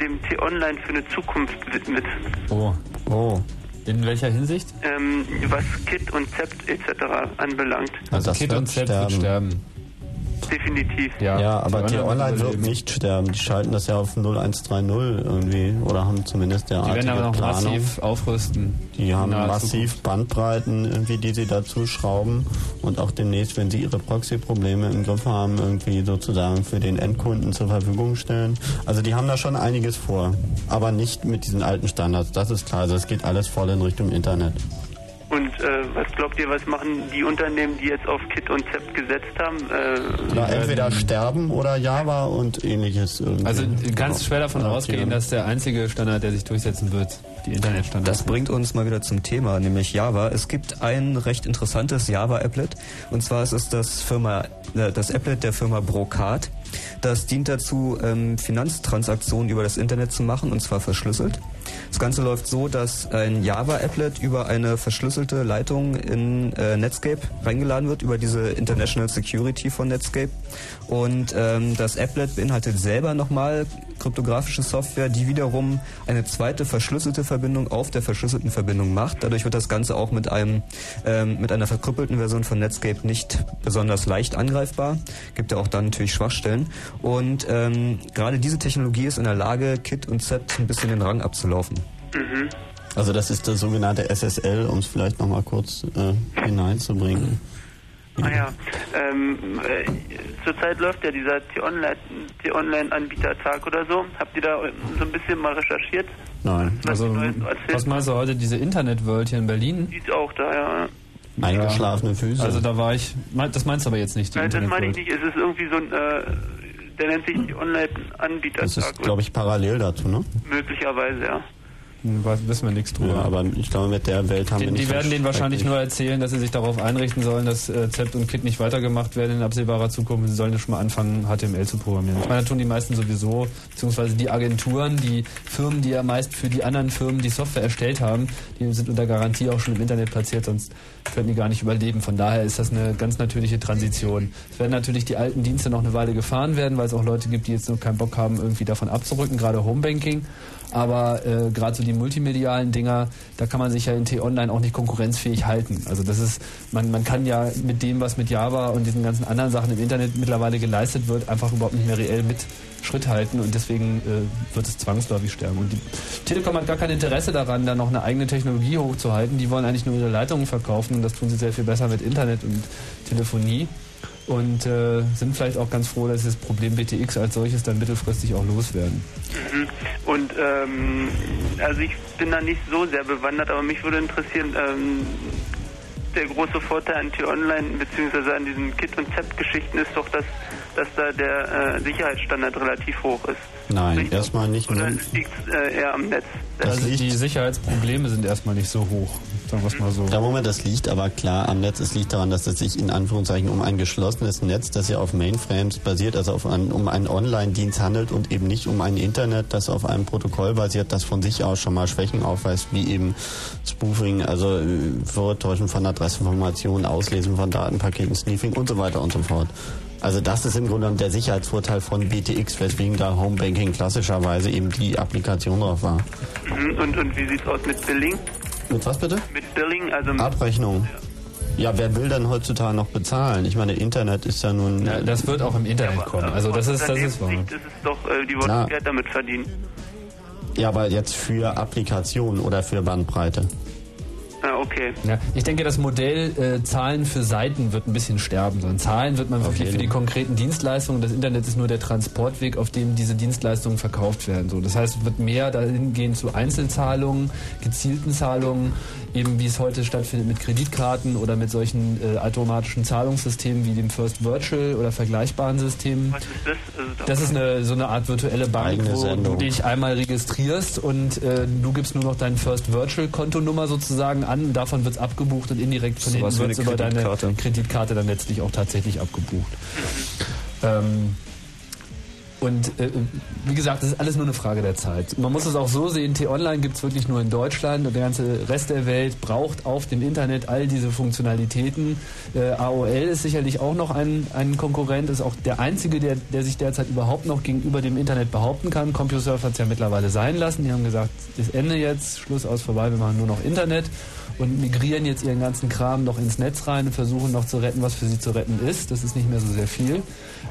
dem T-Online für eine Zukunft widmet. Oh. Oh. In welcher Hinsicht? ähm, was Kit und Zept etc. anbelangt. Also das Kit wird und Set wird sterben. Definitiv. Ja, Ja, aber die Online wird nicht sterben. Die schalten das ja auf 0130 irgendwie oder haben zumindest Die werden derartige aber noch Planung. massiv aufrüsten. Die haben massiv Zukunft. Bandbreiten, irgendwie, die sie dazu schrauben und auch demnächst, wenn sie ihre Proxy-Probleme im Griff haben, irgendwie sozusagen für den Endkunden zur Verfügung stellen. Also die haben da schon einiges vor, aber nicht mit diesen alten Standards. Das ist klar. Also es geht alles voll in Richtung Internet. Und äh, was glaubt ihr, was machen die Unternehmen, die jetzt auf Kit und Zept gesetzt haben? Äh, Oder entweder sterben oder Java und ähnliches. Irgendwie. Also ganz schwer davon Ja, ausgehen, dass der einzige Standard, der sich durchsetzen wird, die Internetstandards. Das bringt uns mal wieder zum Thema, nämlich Java. Es gibt ein recht interessantes Java-Applet und zwar ist es das Firma, äh, das Applet der Firma Brocard. Das dient dazu, ähm, Finanztransaktionen über das Internet zu machen und zwar verschlüsselt. Das Ganze läuft so, dass ein Java-Applet über eine verschlüsselte Leitung in äh, Netscape reingeladen wird, über diese International Security von Netscape. Und ähm, das Applet beinhaltet selber nochmal kryptografische Software, die wiederum eine zweite verschlüsselte Verbindung auf der verschlüsselten Verbindung macht. Dadurch wird das Ganze auch mit einem ähm, mit einer verkrüppelten Version von Netscape nicht besonders leicht angreifbar. Gibt ja auch dann natürlich Schwachstellen. Und ähm, gerade diese Technologie ist in der Lage, Kit und Z ein bisschen den Rang abzulaufen. mhm. Also das ist das sogenannte SSL, um es vielleicht nochmal kurz äh, hineinzubringen. Ah ja. Ähm, äh, zurzeit läuft ja dieser T-Online-Anbietertag oder so. Habt ihr da so ein bisschen mal recherchiert? Nein. Was Also, was meinst du heute, diese Internet-World hier in Berlin? Die ist auch da, ja. Eingeschlafene Füße. Also da war ich, das meinst du aber jetzt nicht, Nein, das meine ich nicht. Es ist irgendwie so ein, äh, der nennt sich die Online-Anbietertag. das ist, glaube ich, parallel dazu, ne? Möglicherweise, ja. Weiß- Wissen wir nichts drüber. Ja, aber ich glaube, mit der Welt haben Die, wir nicht die werden denen wahrscheinlich nur erzählen, dass sie sich darauf einrichten sollen, dass äh, Zept und Kit nicht weitergemacht werden in absehbarer Zukunft. Sie sollen ja schon mal anfangen, HTML zu programmieren. Ich meine, das tun die meisten sowieso, beziehungsweise die Agenturen, die Firmen, die ja meist für die anderen Firmen die Software erstellt haben, die sind unter Garantie auch schon im Internet platziert, sonst können die gar nicht überleben. Von daher ist das eine ganz natürliche Transition. Es werden natürlich die alten Dienste noch eine Weile gefahren werden, weil es auch Leute gibt, die jetzt nur keinen Bock haben, irgendwie davon abzurücken, gerade Homebanking. Aber äh, gerade so die multimedialen Dinger, da kann man sich ja in T-Online auch nicht konkurrenzfähig halten. Also das ist, man, man kann ja mit dem, was mit Java und diesen ganzen anderen Sachen im Internet mittlerweile geleistet wird, einfach überhaupt nicht mehr reell mit Schritt halten und deswegen äh, wird es zwangsläufig sterben. Und die Telekom hat gar kein Interesse daran, da noch eine eigene Technologie hochzuhalten. Die wollen eigentlich nur ihre Leitungen verkaufen und das tun sie sehr viel besser mit Internet und Telefonie und äh, sind vielleicht auch ganz froh, dass sie das Problem BTX als solches dann mittelfristig auch loswerden. Mhm. Und ähm, also ich bin da nicht so sehr bewandert, aber mich würde interessieren, ähm, der große Vorteil an T-Online bzw. an diesen Kit- und Zept-Geschichten ist doch, dass, dass da der äh, Sicherheitsstandard relativ hoch ist. Nein, Richtig? erstmal nicht Oder nur. liegt es äh, eher am Netz? Das Also liegt- die Sicherheitsprobleme sind erstmal nicht so hoch, sagen wir es mal so. Ja, Moment, das liegt aber klar am Netz. Es liegt daran, dass es sich in Anführungszeichen um ein geschlossenes Netz, das ja auf Mainframes basiert, also auf ein, um einen Online-Dienst handelt und eben nicht um ein Internet, das auf einem Protokoll basiert, das von sich aus schon mal Schwächen aufweist, wie eben Spoofing, also äh, Vortäuschen von Adressinformationen, Auslesen von Datenpaketen, Sniffing und so weiter und so fort. Also das ist im Grunde genommen der Sicherheitsvorteil von BTX, weswegen da Homebanking klassischerweise eben die Applikation drauf war. Und, und wie sieht's aus mit Billing? Mit was bitte? Mit Billing, also mit, Abrechnung. Ja, wer will denn heutzutage noch bezahlen? Ich meine, Internet ist ja nun. Ja, das wird auch im Internet kommen. Also das ist, das ist wahr. Unternehmenssicht ist es doch, äh, die wollen. Geld damit verdienen. Ja, aber jetzt für Applikationen oder für Bandbreite. Ah, okay. Ja, ich denke, das Modell äh, Zahlen für Seiten wird ein bisschen sterben. Sondern Zahlen wird man wirklich jeden für die konkreten Dienstleistungen. Das Internet ist nur der Transportweg, auf dem diese Dienstleistungen verkauft werden. So, das heißt, es wird mehr dahin gehen zu Einzelzahlungen, gezielten Zahlungen, eben wie es heute stattfindet mit Kreditkarten oder mit solchen äh, automatischen Zahlungssystemen wie dem First Virtual oder vergleichbaren Systemen. Was ist das? Also, da- Das ist eine, so eine Art virtuelle Bank, wo du Sendung. dich einmal registrierst und äh, du gibst nur noch deine First Virtual Kontonummer sozusagen an. Davon wird es abgebucht und indirekt von Sowas hinten wird eine über deine Kreditkarte. Kreditkarte dann letztlich auch tatsächlich abgebucht. Ähm, Und äh, wie gesagt, das ist alles nur eine Frage der Zeit. Man muss es auch so sehen, T-Online gibt es wirklich nur in Deutschland und der ganze Rest der Welt braucht auf dem Internet all diese Funktionalitäten. Äh, AOL ist sicherlich auch noch ein, ein Konkurrent, ist auch der einzige, der, der sich derzeit überhaupt noch gegenüber dem Internet behaupten kann. CompuServe hat es ja mittlerweile sein lassen. Die haben gesagt, das Ende jetzt, Schluss aus vorbei, wir machen nur noch Internet und migrieren jetzt ihren ganzen Kram noch ins Netz rein und versuchen noch zu retten, was für sie zu retten ist. Das ist nicht mehr so sehr viel.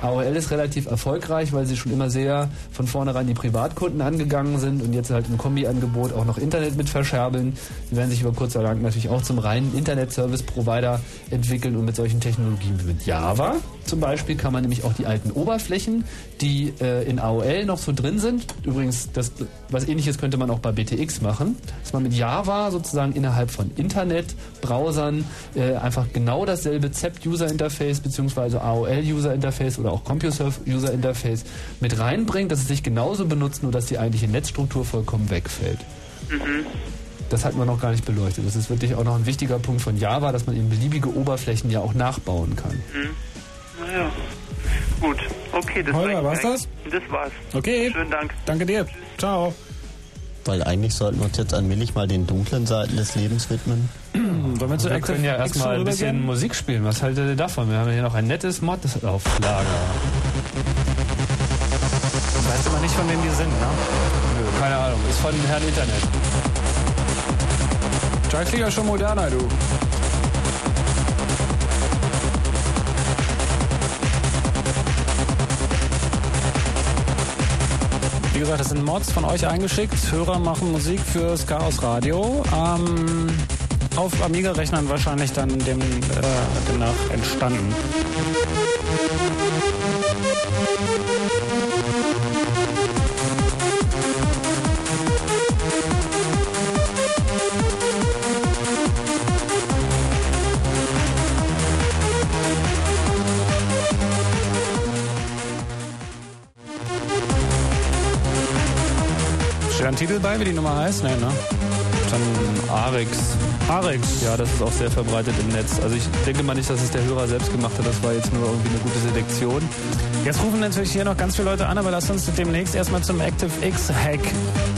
AOL ist relativ erfolgreich, weil sie schon immer sehr von vornherein die Privatkunden angegangen sind und jetzt halt im Kombi-Angebot auch noch Internet mit verscherbeln. Sie werden sich über kurz oder lang natürlich auch zum reinen Internet-Service-Provider entwickeln und mit solchen Technologien wie mit Java zum Beispiel kann man nämlich auch die alten Oberflächen, die äh, in AOL noch so drin sind, übrigens das, was ähnliches könnte man auch bei BTX machen, dass man mit Java sozusagen innerhalb von Internet-Browsern äh, einfach genau dasselbe ZEP-User-Interface bzw. AOL-User-Interface oder auch CompuServe-User-Interface mit reinbringt, dass es sich genauso benutzt, nur dass die eigentliche Netzstruktur vollkommen wegfällt. Mhm. Das hat man noch gar nicht beleuchtet. Das ist wirklich auch noch ein wichtiger Punkt von Java, dass man eben beliebige Oberflächen ja auch nachbauen kann. Mhm. Naja. Gut. Okay, das Holger, war war's das? Das war's. Okay. Schönen Dank. Danke dir. Ciao. Weil eigentlich sollten wir uns jetzt allmählich mal den dunklen Seiten des Lebens widmen. Wir zu Wir können ja erstmal ein bisschen rübergehen? Musik spielen. Was haltet ihr davon? Wir haben hier noch ein nettes Mod auf Lager. Du weißt aber nicht, von wem die sind, ne? Nö, keine Ahnung. Ist von Herrn Internet. Charles Krieger schon moderner, du. Wie gesagt, das sind Mods von euch eingeschickt. Hörer machen Musik fürs Chaos Radio. Ähm, auf Amiga-Rechnern wahrscheinlich dann dem, äh, demnach entstanden. Titel bei, wie die Nummer heißt? Nee, ne? Dann Arix. Arix. Ja, das ist auch sehr verbreitet im Netz. Also ich denke mal nicht, dass es der Hörer selbst gemacht hat. Das war jetzt nur irgendwie eine gute Selektion. Jetzt rufen natürlich hier noch ganz viele Leute an, aber lass uns demnächst erstmal zum ActiveX-Hack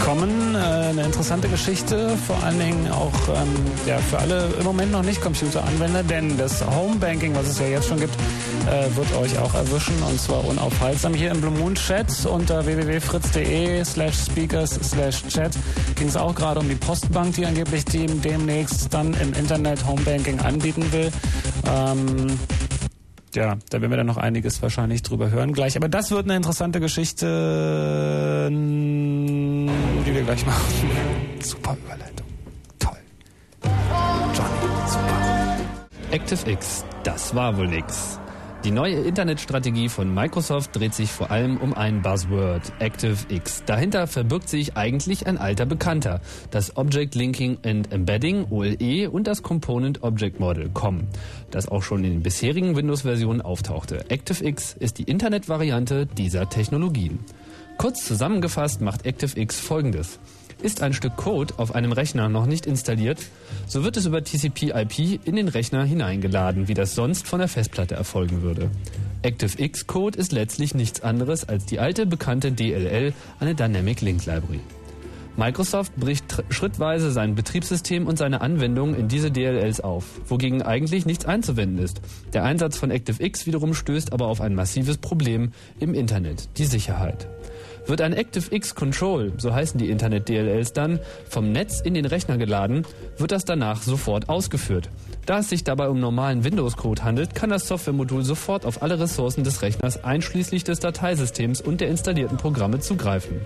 kommen. Äh, eine interessante Geschichte, vor allen Dingen auch ähm, ja, für alle im Moment noch nicht Computeranwender, denn das Homebanking, was es ja jetzt schon gibt, äh, wird euch auch erwischen und zwar unaufhaltsam. Hier im Blue Moon Chat unter www.fritz.de slash speakers slash chat ging es auch gerade um die Postbank, die angeblich dem, demnächst dann im Internet Homebanking anbieten will. Ähm, ja, da werden wir dann noch einiges wahrscheinlich drüber hören gleich. Aber das wird eine interessante Geschichte, die wir gleich machen. Super Überleitung. Toll. Johnny, super. ActiveX, das war wohl nix. Die neue Internetstrategie von Microsoft dreht sich vor allem um ein Buzzword, ActiveX. Dahinter verbirgt sich eigentlich ein alter Bekannter, das Object Linking and Embedding, OLE, und das Component Object Model, COM, das auch schon in den bisherigen Windows-Versionen auftauchte. ActiveX ist die Internetvariante dieser Technologien. Kurz zusammengefasst macht ActiveX folgendes. Ist ein Stück Code auf einem Rechner noch nicht installiert, so wird es über TCP/IP in den Rechner hineingeladen, wie das sonst von der Festplatte erfolgen würde. ActiveX-Code ist letztlich nichts anderes als die alte bekannte DLL, eine Dynamic Link Library. Microsoft bricht schrittweise sein Betriebssystem und seine Anwendungen in diese DLLs auf, wogegen eigentlich nichts einzuwenden ist. Der Einsatz von ActiveX wiederum stößt aber auf ein massives Problem im Internet, die Sicherheit. Wird ein ActiveX Control, so heißen die Internet-DLLs dann, vom Netz in den Rechner geladen, wird das danach sofort ausgeführt. Da es sich dabei um normalen Windows-Code handelt, kann das Softwaremodul sofort auf alle Ressourcen des Rechners einschließlich des Dateisystems und der installierten Programme zugreifen.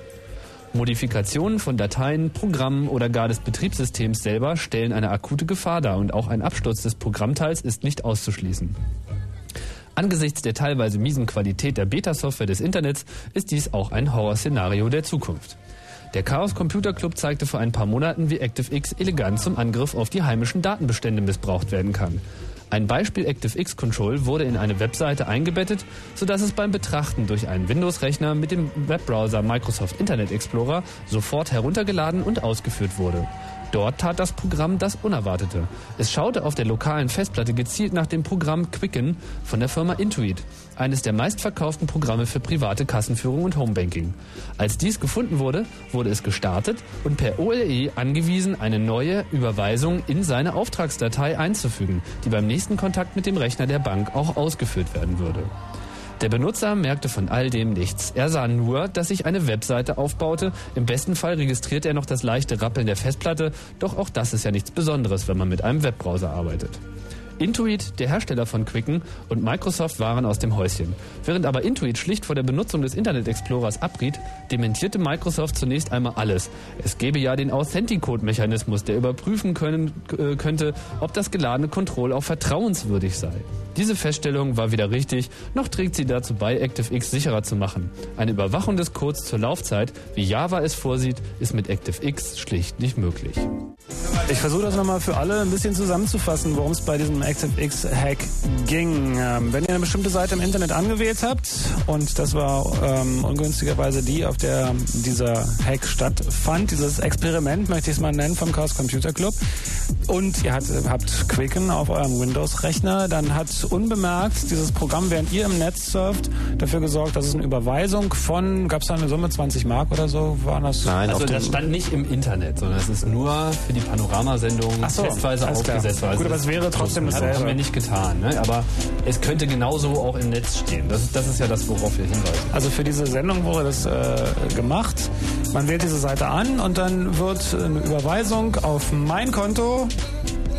Modifikationen von Dateien, Programmen oder gar des Betriebssystems selber stellen eine akute Gefahr dar und auch ein Absturz des Programmteils ist nicht auszuschließen. Angesichts der teilweise miesen Qualität der Beta-Software des Internets ist dies auch ein Horrorszenario der Zukunft. Der Chaos Computer Club zeigte vor ein paar Monaten, wie ActiveX elegant zum Angriff auf die heimischen Datenbestände missbraucht werden kann. Ein Beispiel ActiveX Control wurde in eine Webseite eingebettet, sodass es beim Betrachten durch einen Windows-Rechner mit dem Webbrowser Microsoft Internet Explorer sofort heruntergeladen und ausgeführt wurde. Dort tat das Programm das Unerwartete. Es schaute auf der lokalen Festplatte gezielt nach dem Programm Quicken von der Firma Intuit, eines der meistverkauften Programme für private Kassenführung und Homebanking. Als dies gefunden wurde, wurde es gestartet und per OLE angewiesen, eine neue Überweisung in seine Auftragsdatei einzufügen, die beim nächsten Kontakt mit dem Rechner der Bank auch ausgeführt werden würde. Der Benutzer merkte von all dem nichts. Er sah nur, dass sich eine Webseite aufbaute. Im besten Fall registriert er noch das leichte Rappeln der Festplatte, doch auch das ist ja nichts Besonderes, wenn man mit einem Webbrowser arbeitet. Intuit, der Hersteller von Quicken, und Microsoft waren aus dem Häuschen. Während aber Intuit schlicht vor der Benutzung des Internet Explorers abriet, dementierte Microsoft zunächst einmal alles. Es gebe ja den Authenticode-Mechanismus, der überprüfen können, äh, könnte, ob das geladene Control auch vertrauenswürdig sei. Diese Feststellung war weder richtig, noch trägt sie dazu bei, ActiveX sicherer zu machen. Eine Überwachung des Codes zur Laufzeit, wie Java es vorsieht, ist mit ActiveX schlicht nicht möglich. Ich versuche das nochmal für alle ein bisschen zusammenzufassen, worum es bei diesem ActiveX-Hack ging. Ähm, wenn ihr eine bestimmte Seite im Internet angewählt habt, und das war ähm, ungünstigerweise die, auf der dieser Hack stattfand, dieses Experiment möchte ich es mal nennen vom Chaos Computer Club, und ihr habt, habt Quicken auf eurem Windows-Rechner, dann hat unbemerkt dieses Programm, während ihr im Netz surft, dafür gesorgt, dass es eine Überweisung von, gab es da eine Summe, 20 Mark oder so, war das? Nein, also das stand nicht im Internet, sondern es ist nur für die Panoramasendung so, testweise klar. aufgesetzt. Also Gut, aber es wäre trotzdem das haben wir nicht getan. Ne? Aber es könnte genauso auch im Netz stehen. Das ist, das ist ja das, worauf wir hinweisen. Also für diese Sendung wurde das äh, gemacht. Man wählt diese Seite an und dann wird eine Überweisung auf mein Konto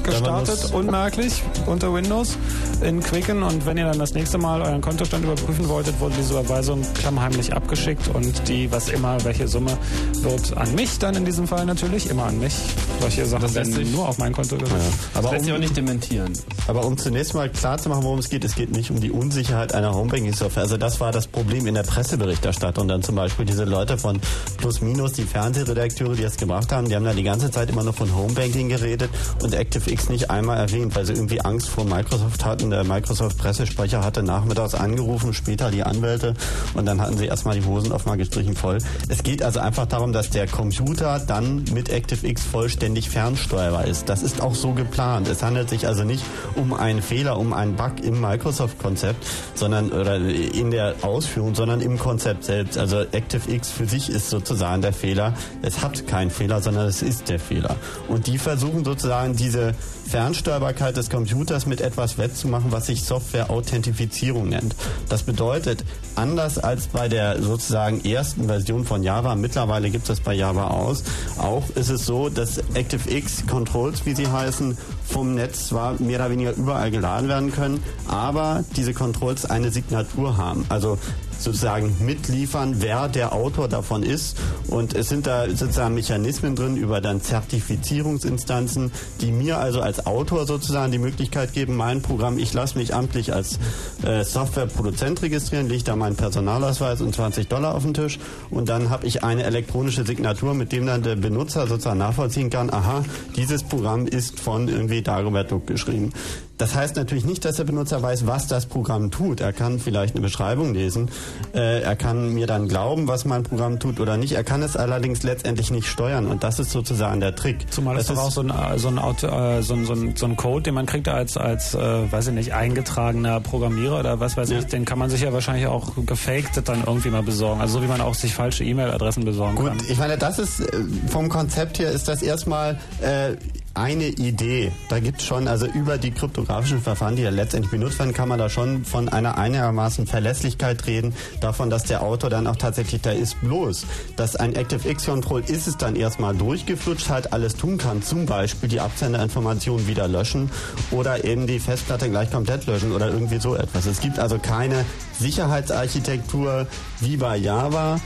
gestartet, unmerklich unter Windows in Quicken und wenn ihr dann das nächste Mal euren Kontostand überprüfen wolltet, wurde diese Überweisung klammheimlich abgeschickt und die, was immer, welche Summe, wird an mich dann in diesem Fall natürlich, immer an mich. Solche Sachen Das werden nur auf mein Konto gesetzt. Das Aber lässt um- sich auch nicht dementieren. Aber um zunächst mal klar zu machen, worum es geht, es geht nicht um die Unsicherheit einer Homebanking-Software. Also das war das Problem in der Presseberichterstattung. Dann zum Beispiel diese Leute von Plus Minus, die Fernsehredakteure, die das gemacht haben, die haben da die ganze Zeit immer nur von Homebanking geredet und ActiveX nicht einmal erwähnt, weil sie irgendwie Angst vor Microsoft hatten. Der Microsoft-Pressesprecher hatte nachmittags angerufen, später die Anwälte und dann hatten sie erstmal die Hosen mal gestrichen voll. Es geht also einfach darum, dass der Computer dann mit ActiveX vollständig fernsteuerbar ist. Das ist auch so geplant. Es handelt sich also nicht um einen Fehler, um einen Bug im Microsoft-Konzept, sondern oder in der Ausführung, sondern im Konzept selbst. Also ActiveX für sich ist sozusagen der Fehler. Es hat keinen Fehler, sondern es ist der Fehler. Und die versuchen sozusagen diese Fernsteuerbarkeit des Computers mit etwas wettzumachen, was sich Software-Authentifizierung nennt. Das bedeutet, anders als bei der sozusagen ersten Version von Java, mittlerweile gibt es bei Java aus, auch ist es so, dass ActiveX Controls, wie sie heißen, vom Netz zwar mehr oder weniger überall geladen werden können, aber diese Controls eine Signatur haben. Also sozusagen mitliefern, wer der Autor davon ist. Und es sind da sozusagen Mechanismen drin über dann Zertifizierungsinstanzen, die mir also als Autor sozusagen die Möglichkeit geben, mein Programm, ich lasse mich amtlich als äh, Softwareproduzent registrieren, lege da meinen Personalausweis und 20 Dollar auf den Tisch und dann habe ich eine elektronische Signatur, mit dem dann der Benutzer sozusagen nachvollziehen kann, aha, dieses Programm ist von irgendwie Dagobert Duck geschrieben. Das heißt natürlich nicht, dass der Benutzer weiß, was das Programm tut. Er kann vielleicht eine Beschreibung lesen. Äh, er kann mir dann glauben, was mein Programm tut oder nicht. Er kann es allerdings letztendlich nicht steuern. Und das ist sozusagen der Trick. Zumal es Das doch auch ist- so ein, äh, so, ein Auto, äh, so, ein, so, ein, so ein Code, den man kriegt als, als äh, weiß ich nicht, eingetragener Programmierer oder was weiß Ja. ich, den kann man sich ja wahrscheinlich auch gefaked dann irgendwie mal besorgen. Also so wie man auch sich falsche E-Mail-Adressen besorgen Gut, kann. ich meine, das ist äh, vom Konzept her ist das erstmal äh, eine Idee. Da gibt's schon, also über die kryptografischen Verfahren, die ja letztendlich benutzt werden, kann man da schon von einer einigermaßen Verlässlichkeit reden, davon, dass der Autor dann auch tatsächlich da ist. Bloß, dass ein ActiveX-Control ist es dann erstmal durchgeflutscht, halt alles tun kann, zum Beispiel die Absenderinformationen wieder löschen oder eben die Festplatte gleich komplett löschen oder irgendwie so etwas. Es gibt also keine Sicherheitsarchitektur wie bei Java.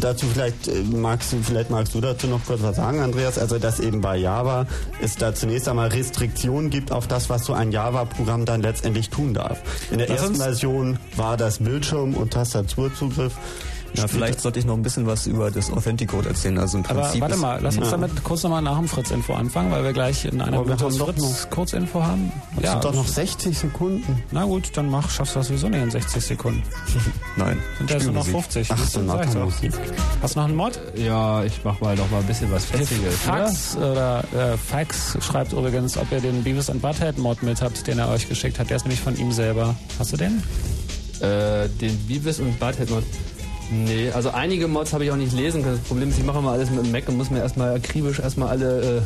Dazu vielleicht äh, magst du, vielleicht magst du dazu noch kurz was sagen, Andreas. Also dass eben bei Java es da zunächst einmal Restriktionen gibt auf das, was so ein Java-Programm dann letztendlich tun darf. In der Lass ersten Version war das Bildschirm- und Tastaturzugriff. Ja, vielleicht sollte ich noch ein bisschen was über das Authenticode erzählen. Also im Aber Prinzip warte ist- mal, lass uns Ja. damit kurz nochmal nach dem Fritz-Info anfangen, weil wir gleich in einer Aber Minute haben doch Fritz Kurzinfo haben. Das sind doch noch 60 Sekunden. Na gut, dann mach, schaffst du das sowieso nicht in 60 Sekunden. Nein. Sind ja nur noch 50. Ach so. Musik. Hast du noch einen Mod? Ja, ich mach mal noch mal ein bisschen was Festiges. Fax oder äh, Fax schreibt übrigens, ob ihr den Beavis and Butthead Mod mit habt, den er euch geschickt hat. Der ist nämlich von ihm selber. Hast du den? Äh, den Beavis und Butthead Mod. Nee, also einige Mods habe ich auch nicht lesen können. Das Problem ist, ich mache immer alles mit dem Mac und muss mir erstmal akribisch erstmal alle äh,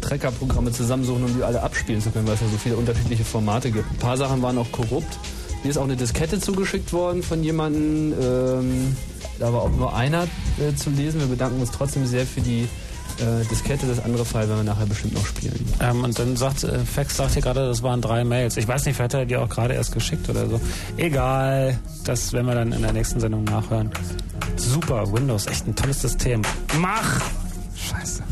Trecker-Programme zusammensuchen, um die alle abspielen zu können, weil es ja so viele unterschiedliche Formate gibt. Ein paar Sachen waren auch korrupt. Mir ist auch eine Diskette zugeschickt worden von jemandem. Ähm, da war auch nur einer äh, zu lesen. Wir bedanken uns trotzdem sehr für die äh, Diskette. Das andere Fall werden wir nachher bestimmt noch spielen. Ähm, und dann sagt äh, Fax sagt hier gerade, das waren drei Mails. Ich weiß nicht, vielleicht hat er die auch gerade erst geschickt oder so. Egal, das werden wir dann in der nächsten Sendung nachhören. Super, Windows, echt ein tolles System. Mach! Scheiße.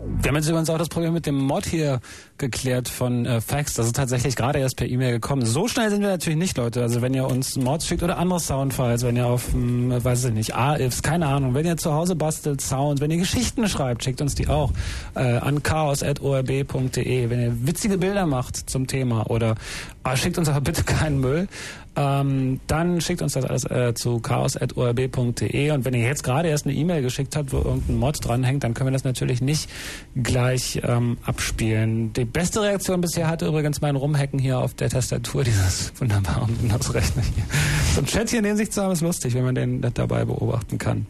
Wir haben jetzt übrigens auch das Problem mit dem Mod hier geklärt von äh, Fax. Das ist tatsächlich gerade erst per E-Mail gekommen. So schnell sind wir natürlich nicht, Leute. Also wenn ihr uns Mods schickt oder andere Soundfiles, wenn ihr auf, hm, weiß ich nicht, AIFs, keine Ahnung, wenn ihr zu Hause bastelt, Sound, wenn ihr Geschichten schreibt, schickt uns die auch äh, an chaos.orb.de. Wenn ihr witzige Bilder macht zum Thema oder ah, schickt uns aber bitte keinen Müll. Ähm, dann schickt uns das alles äh, zu chaos.orb.de und wenn ihr jetzt gerade erst eine E-Mail geschickt habt, wo irgendein Mod dranhängt, dann können wir das natürlich nicht gleich ähm, abspielen. Die beste Reaktion bisher hatte übrigens mein Rumhacken hier auf der Tastatur dieses wunderbaren Windows-Rechner hier. So ein Chat hier neben sich zu haben ist lustig, wenn man den dabei beobachten kann.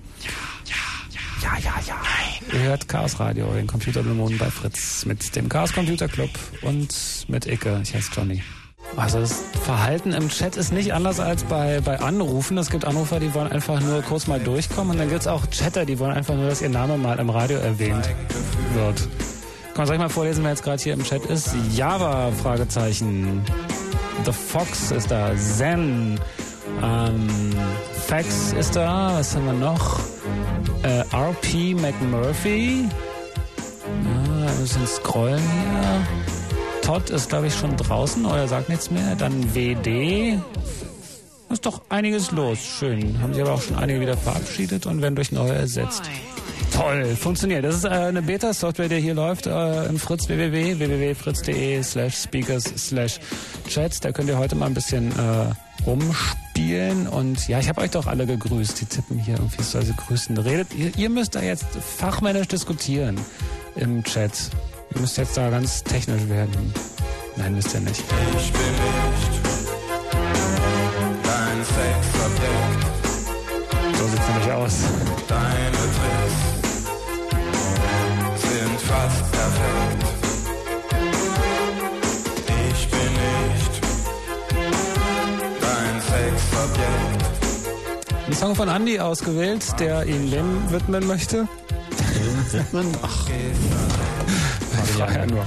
Ja, ja, ja. Ihr hört Chaos Radio, den Computerblumen bei Fritz mit dem Chaos Computer Club und mit Icke. Ich heiße Johnny. Also das Verhalten im Chat ist nicht anders als bei, bei Anrufen. Es gibt Anrufer, die wollen einfach nur kurz mal durchkommen und dann gibt es auch Chatter, die wollen einfach nur, dass ihr Name mal im Radio erwähnt wird. Komm, soll ich mal vorlesen, wer jetzt gerade hier im Chat ist? Java, Fragezeichen. The Fox ist da. Zen. Ähm, Fax ist da. Was haben wir noch? Äh, RP McMurphy. Ah, ein bisschen scrollen hier. Todd ist, glaube ich, schon draußen oder sagt nichts mehr. Dann WD. Ist doch einiges los. Schön. Haben sich aber auch schon einige wieder verabschiedet und werden durch neue ersetzt. Toll, funktioniert. Das ist äh, eine Beta-Software, die hier läuft äh, im Fritz www, www.fritz.de slash speakers slash chats. Da könnt ihr heute mal ein bisschen äh, rumspielen. Und ja, ich habe euch doch alle gegrüßt. Die tippen hier irgendwie so also grüßen. Redet, ihr, ihr müsst da jetzt fachmännisch diskutieren im Chat. Ihr müsst jetzt da ganz technisch werden. Nein, müsst ihr nicht. Ich bin nicht dein Sexobjekt. So sieht's nämlich aus. Deine Tricks sind fast perfekt. Ich bin nicht dein Sexobjekt. Ein Song von Andy ausgewählt, der ihn Lem widmen möchte. Widmen? Ach, Ja, nur.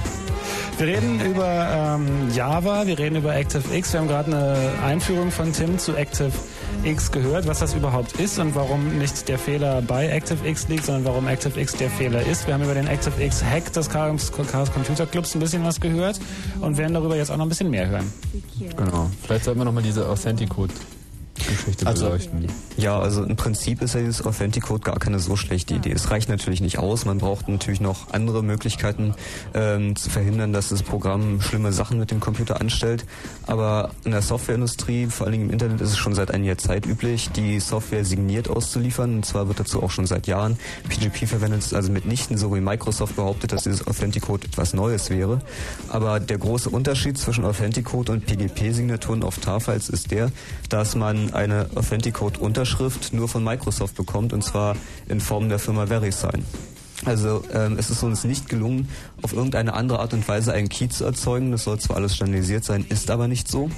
Wir reden über ähm, Java, wir reden über ActiveX. Wir haben gerade eine Einführung von Tim zu ActiveX gehört, was das überhaupt ist und warum nicht der Fehler bei ActiveX liegt, sondern warum ActiveX der Fehler ist. Wir haben über den ActiveX Hack des Chaos Computer Clubs ein bisschen was gehört und werden darüber jetzt auch noch ein bisschen mehr hören. Genau. Vielleicht sollten wir nochmal diese Authenticode Geschichte Also, beleuchten. Ja, also im Prinzip ist ja dieses Authenticode gar keine so schlechte Idee. Es reicht natürlich nicht aus. Man braucht natürlich noch andere Möglichkeiten ähm, zu verhindern, dass das Programm schlimme Sachen mit dem Computer anstellt. Aber in der Softwareindustrie, vor allen Dingen im Internet, ist es schon seit einiger Zeit üblich, die Software signiert auszuliefern. Und zwar wird dazu auch schon seit Jahren PGP verwendet, also mitnichten so wie Microsoft behauptet, dass dieses Authenticode etwas Neues wäre. Aber der große Unterschied zwischen Authenticode und PGP-Signaturen auf TAR-Files ist der, dass man eine Authenticode-Unterschrift nur von Microsoft bekommt und zwar in Form der Firma VeriSign. Also ähm, es ist uns nicht gelungen, auf irgendeine andere Art und Weise einen Key zu erzeugen. Das soll zwar alles standardisiert sein, ist aber nicht so.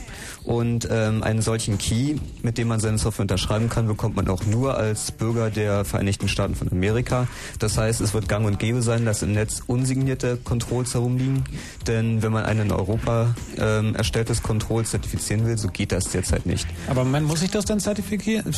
Und ähm, einen solchen Key, mit dem man seine Software unterschreiben kann, bekommt man auch nur als Bürger der Vereinigten Staaten von Amerika. Das heißt, es wird gang und gäbe sein, dass im Netz unsignierte Controls herumliegen. Denn wenn man ein in Europa ähm, erstelltes Control zertifizieren will, so geht das derzeit nicht. Aber man muss sich das dann zertifizieren?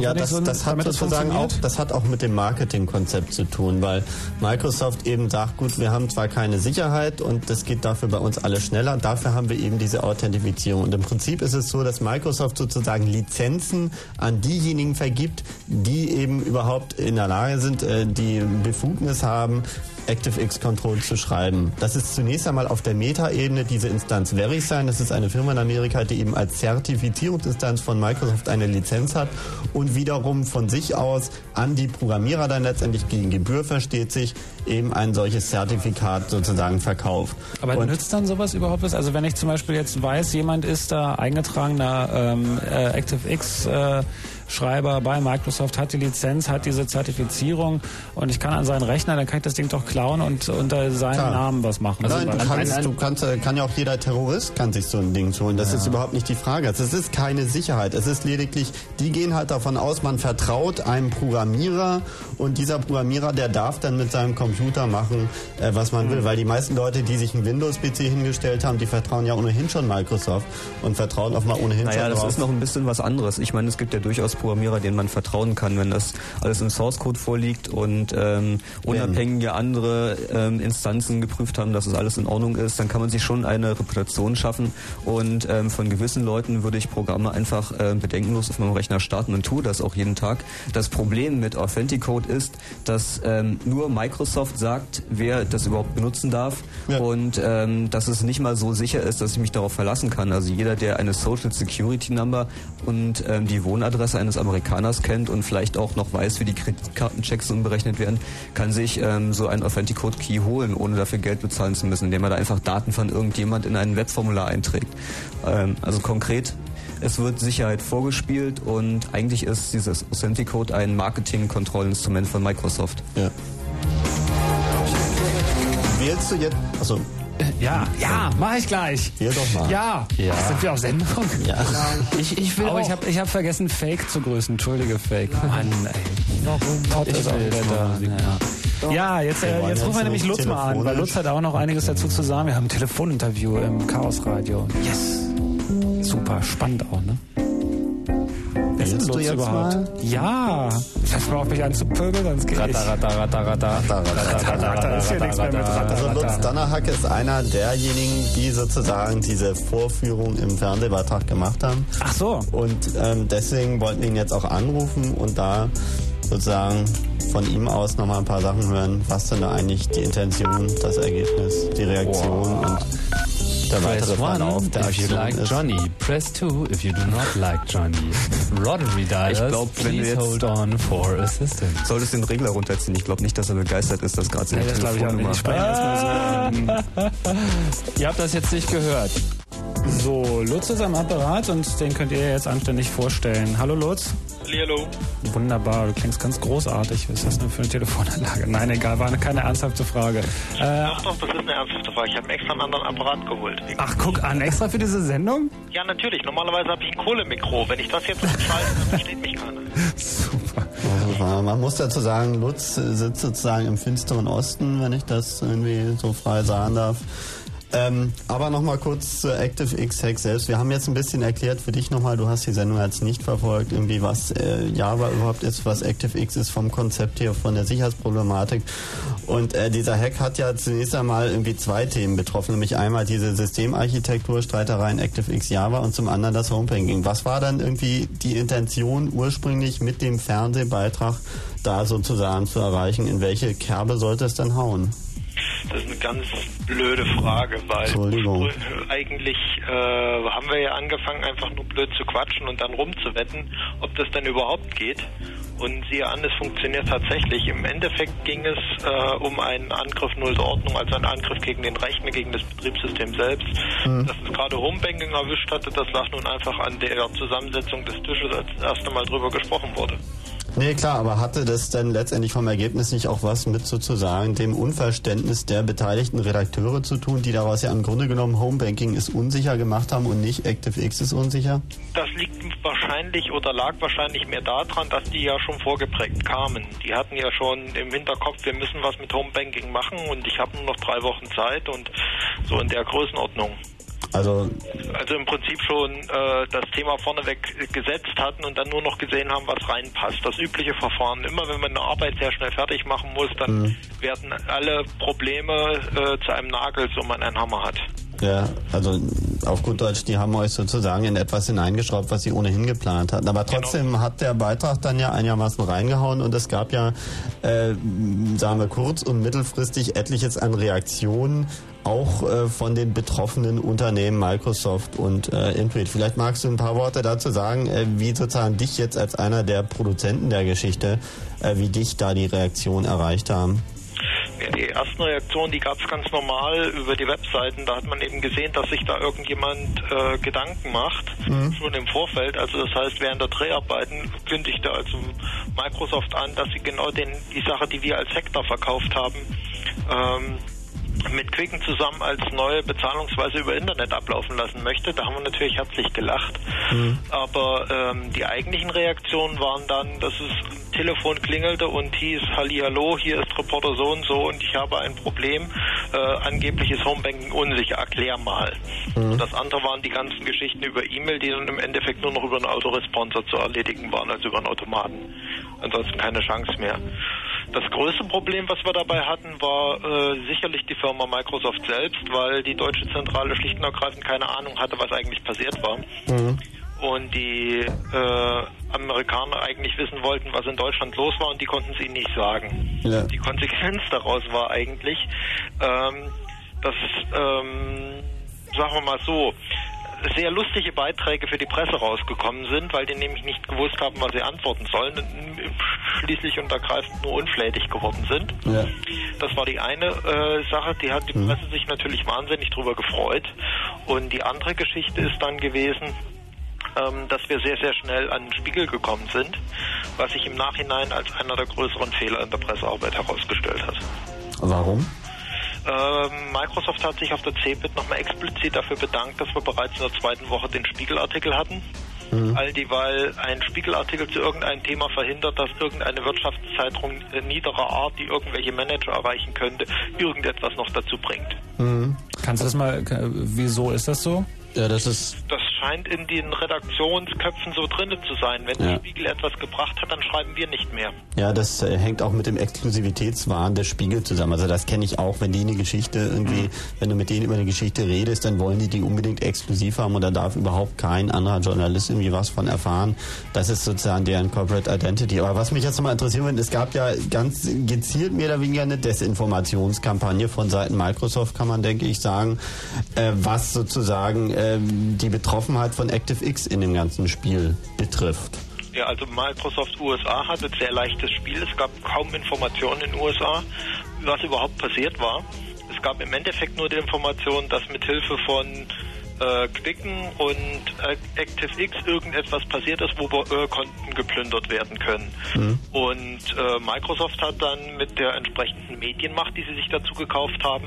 Ja, das, so- das hat sozusagen auch, das hat auch mit dem Marketing dem Konzept zu tun, weil Microsoft eben sagt, gut, wir haben zwar keine Sicherheit und das geht dafür bei uns alles schneller, dafür haben wir eben diese Authentifizierung. Und im Prinzip ist es so, dass Microsoft sozusagen Lizenzen an diejenigen vergibt, die eben überhaupt in der Lage sind, äh, die Befugnis haben, ActiveX Control zu schreiben. Das ist zunächst einmal auf der Meta-Ebene diese Instanz VeriSign. Das ist eine Firma in Amerika, die eben als Zertifizierungsinstanz von Microsoft eine Lizenz hat und wiederum von sich aus an die Programmierer dann letztendlich gegen Gebühr versteht sich eben ein solches Zertifikat sozusagen verkauft. Aber und nützt dann sowas überhaupt was? Also wenn ich zum Beispiel jetzt weiß, jemand ist da eingetragener ähm, äh, ActiveX äh, Schreiber bei Microsoft, hat die Lizenz, hat diese Zertifizierung und ich kann an seinen Rechner, dann kann ich das Ding doch klauen und unter seinen Klar. Namen was machen. Nein, du Also kannst, du kannst, äh, kann ja auch jeder Terrorist kann sich so ein Ding holen. Das Ja. ist überhaupt nicht die Frage. Es ist keine Sicherheit. Es ist lediglich, die gehen halt davon aus, man vertraut einem Programmierer und dieser Programmierer, der darf dann mit seinem Computer machen, äh, was man Mhm. will. Weil die meisten Leute, die sich einen Windows-PC hingestellt haben, die vertrauen ja ohnehin schon Microsoft und vertrauen auch mal ohnehin Naja, schon das drauf. ist noch ein bisschen was anderes. Ich meine, es gibt ja durchaus Programmierer, denen man vertrauen kann, wenn das alles im Source Code vorliegt und ähm, unabhängige andere ähm, Instanzen geprüft haben, dass es alles in Ordnung ist, dann kann man sich schon eine Reputation schaffen. Und ähm, von gewissen Leuten würde ich Programme einfach äh, bedenkenlos auf meinem Rechner starten und tue das auch jeden Tag. Das Problem mit Authenticode ist, dass ähm, nur Microsoft sagt, wer das überhaupt benutzen darf und ähm, dass es nicht mal so sicher ist, dass ich mich darauf verlassen kann. Also jeder, der eine Social Security Number und ähm, die Wohnadresse eines Amerikaners kennt und vielleicht auch noch weiß, wie die Kreditkartenchecks umberechnet werden, kann sich ähm, so einen Authenticode Key holen, ohne dafür Geld bezahlen zu müssen, indem er da einfach Daten von irgendjemand in ein Webformular einträgt. Ähm, also konkret es wird Sicherheit vorgespielt und eigentlich ist dieses Authenticode ein Marketing-Kontrollinstrument von Microsoft. Ja. Wählst du jetzt, also Ja, ja, mach ich gleich. Wähl doch mal. Ja. Ja. Ach, sind wir auf Sendung? Ja. Ich, ich will Aber ich auch- habe ich hab vergessen, Fake zu grüßen. Entschuldige, Fake. Mann, ey. Warum? Todd Ich ist auch wieder da. Ja, ja jetzt, äh, jetzt rufen wir nämlich Lutz mal an, weil. Lutz hat auch noch einiges dazu zu sagen. Wir haben ein Telefoninterview im Chaosradio. Yes. Super, spannend auch, ne? Willst du jetzt überhaupt? mal? Ja. Lass mal auf mich anzupöbeln, sonst geht nicht. ratter, ratter, ratter. Ratter, ratter, ist hier nichts mehr mit Ratter, Also Lutz. Donnerhack ist einer derjenigen, die sozusagen diese Vorführung im Fernsehbeitrag gemacht haben. Ach so. Und ähm, deswegen wollten wir ihn jetzt auch anrufen und da sozusagen von ihm aus nochmal ein paar Sachen hören. Was denn da eigentlich die Intention, das Ergebnis, die Reaktion und der Press weitere Verlauf one if you like ist. Johnny. Press two if you do not like Johnny. Rotary Dialers, Ich glaub, wenn please hold on for assistance. Solltest den Regler runterziehen. Ich glaube nicht, dass er begeistert ist, dass gerade seine Nee, das glaube ich auch nicht. Ich erstmal so. Ihr habt das jetzt nicht gehört. So, Lutz ist am Apparat und den könnt ihr jetzt anständig vorstellen. Hallo Lutz. Hallo. Wunderbar, du klingst ganz großartig. Was ist das denn für eine Telefonanlage? Nein, egal, war keine ernsthafte Frage. Äh, Doch, doch, das ist eine ernsthafte Frage. Ich habe extra einen anderen Apparat geholt. ach, guck an, extra für diese Sendung? Ja, natürlich. Normalerweise habe ich ein Kohlemikro. Wenn ich das jetzt umschalte, dann versteht mich keiner. Super. Also, man muss dazu sagen, Lutz sitzt sozusagen im finsteren Osten, wenn ich das irgendwie so frei sagen darf. Ähm, aber nochmal kurz zur ActiveX Hack selbst. Wir haben jetzt ein bisschen erklärt für dich nochmal, du hast die Sendung jetzt nicht verfolgt, irgendwie was äh, Java überhaupt ist, was ActiveX ist vom Konzept her, von der Sicherheitsproblematik. Und äh, dieser Hack hat ja zunächst einmal irgendwie zwei Themen betroffen, nämlich einmal diese Systemarchitektur, Streitereien ActiveX Java und zum anderen das Homebanking. Was war dann irgendwie die Intention ursprünglich mit dem Fernsehbeitrag da sozusagen zu erreichen? In welche Kerbe sollte es dann hauen? Das ist eine ganz blöde Frage, weil ursprünglich- eigentlich äh, haben wir ja angefangen, einfach nur blöd zu quatschen und dann rumzuwetten, ob das denn überhaupt geht. Und siehe an, es funktioniert tatsächlich. Im Endeffekt ging es äh, um einen Angriff null der Ordnung, also einen Angriff gegen den Rechner, gegen das Betriebssystem selbst. Mhm. Dass es gerade Homebanking erwischt hatte, das lag nun einfach an der Zusammensetzung des Tisches, als das erste Mal drüber gesprochen wurde. Nee, klar, aber hatte das denn letztendlich vom Ergebnis nicht auch was mit sozusagen dem Unverständnis der beteiligten Redakteure zu tun, die daraus ja im Grunde genommen Homebanking ist unsicher gemacht haben und nicht ActiveX ist unsicher? Das liegt wahrscheinlich oder lag wahrscheinlich mehr daran, dass die ja schon vorgeprägt kamen. Die hatten ja schon im Hinterkopf, wir müssen was mit Homebanking machen und ich habe nur noch drei Wochen Zeit und so in der Größenordnung. Also Also im Prinzip schon äh, das Thema vorneweg gesetzt hatten und dann nur noch gesehen haben, was reinpasst. Das übliche Verfahren. Immer wenn man eine Arbeit sehr schnell fertig machen muss, dann Mhm. werden alle Probleme äh, zu einem Nagel, so man einen Hammer hat. Ja, also auf gut Deutsch, die haben euch sozusagen in etwas hineingeschraubt, was sie ohnehin geplant hatten. Aber trotzdem hat der Beitrag dann ja einigermaßen reingehauen und es gab ja, äh, sagen wir kurz- und mittelfristig etliches an Reaktionen, auch äh, von den betroffenen Unternehmen Microsoft und äh, Intuit. Vielleicht magst du ein paar Worte dazu sagen, äh, wie sozusagen dich jetzt als einer der Produzenten der Geschichte, äh, wie dich da die Reaktion erreicht haben. Ja, die ersten Reaktionen, die gab es ganz normal über die Webseiten. Da hat man eben gesehen, dass sich da irgendjemand äh, Gedanken macht, Mhm. schon im Vorfeld. Also das heißt, während der Dreharbeiten kündigte also Microsoft an, dass sie genau den, die Sache, die wir als Hector verkauft haben, ähm, mit Quicken zusammen als neue Bezahlungsweise über Internet ablaufen lassen möchte. Da haben wir natürlich herzlich gelacht. Aber ähm, die eigentlichen Reaktionen waren dann, dass es Telefon klingelte und hieß, Hallihallo, hier ist Reporter so und so und ich habe ein Problem, äh, angebliches Homebanking unsicher, erklär mal. Und das andere waren die ganzen Geschichten über E-Mail, die dann im Endeffekt nur noch über einen Autoresponsor zu erledigen waren, also über einen Automaten. Ansonsten keine Chance mehr. Das größte Problem, was wir dabei hatten, war äh, sicherlich die Firma Microsoft selbst, weil die deutsche Zentrale schlicht und ergreifend keine Ahnung hatte, was eigentlich passiert war. Und die äh, Amerikaner eigentlich wissen wollten, was in Deutschland los war und die konnten es ihnen nicht sagen. Ja. Die Konsequenz daraus war eigentlich, ähm, dass, ähm, sagen wir mal so, sehr lustige Beiträge für die Presse rausgekommen sind, weil die nämlich nicht gewusst haben, was sie antworten sollen und schließlich und ergreifend nur unflätig geworden sind. Ja. Das war die eine äh, Sache, die hat die Mhm. Presse sich natürlich wahnsinnig drüber gefreut. Und die andere Geschichte ist dann gewesen, ähm, dass wir sehr, sehr schnell an den Spiegel gekommen sind, was sich im Nachhinein als einer der größeren Fehler in der Pressearbeit herausgestellt hat. Warum? Ähm, Microsoft hat sich auf der CeBIT nochmal explizit dafür bedankt, dass wir bereits in der zweiten Woche den Spiegelartikel hatten. All dieweil ein Spiegelartikel zu irgendeinem Thema verhindert, dass irgendeine Wirtschaftszeitung niederer Art, die irgendwelche Manager erreichen könnte, irgendetwas noch dazu bringt. Kannst du das mal, k- wieso ist das so? Ja, das ist Das scheint in den Redaktionsköpfen so drinne zu sein. Wenn Ja. der Spiegel etwas gebracht hat, dann schreiben wir nicht mehr. Ja, das äh, hängt auch mit dem Exklusivitätswahn des Spiegel zusammen. Also das kenne ich auch, wenn die eine Geschichte irgendwie, wenn du mit denen über eine Geschichte redest, dann wollen die die unbedingt exklusiv haben und da darf überhaupt kein anderer Journalist irgendwie was von erfahren. Das ist sozusagen deren Corporate Identity. Aber was mich jetzt nochmal interessieren würde, es gab ja ganz gezielt mehr oder weniger eine Desinformationskampagne von Seiten Microsoft, kann man denke ich sagen, äh, was sozusagen ähm, die Betroffenheit von ActiveX in dem ganzen Spiel betrifft. Ja, also Microsoft USA hatte sehr leichtes Spiel. Es gab kaum Informationen in den USA, was überhaupt passiert war. Es gab im Endeffekt nur die Information, dass mit Hilfe von äh, Quicken und ActiveX irgendetwas passiert ist, wo äh, Konten geplündert werden können. Und äh, Microsoft hat dann mit der entsprechenden Medienmacht, die sie sich dazu gekauft haben,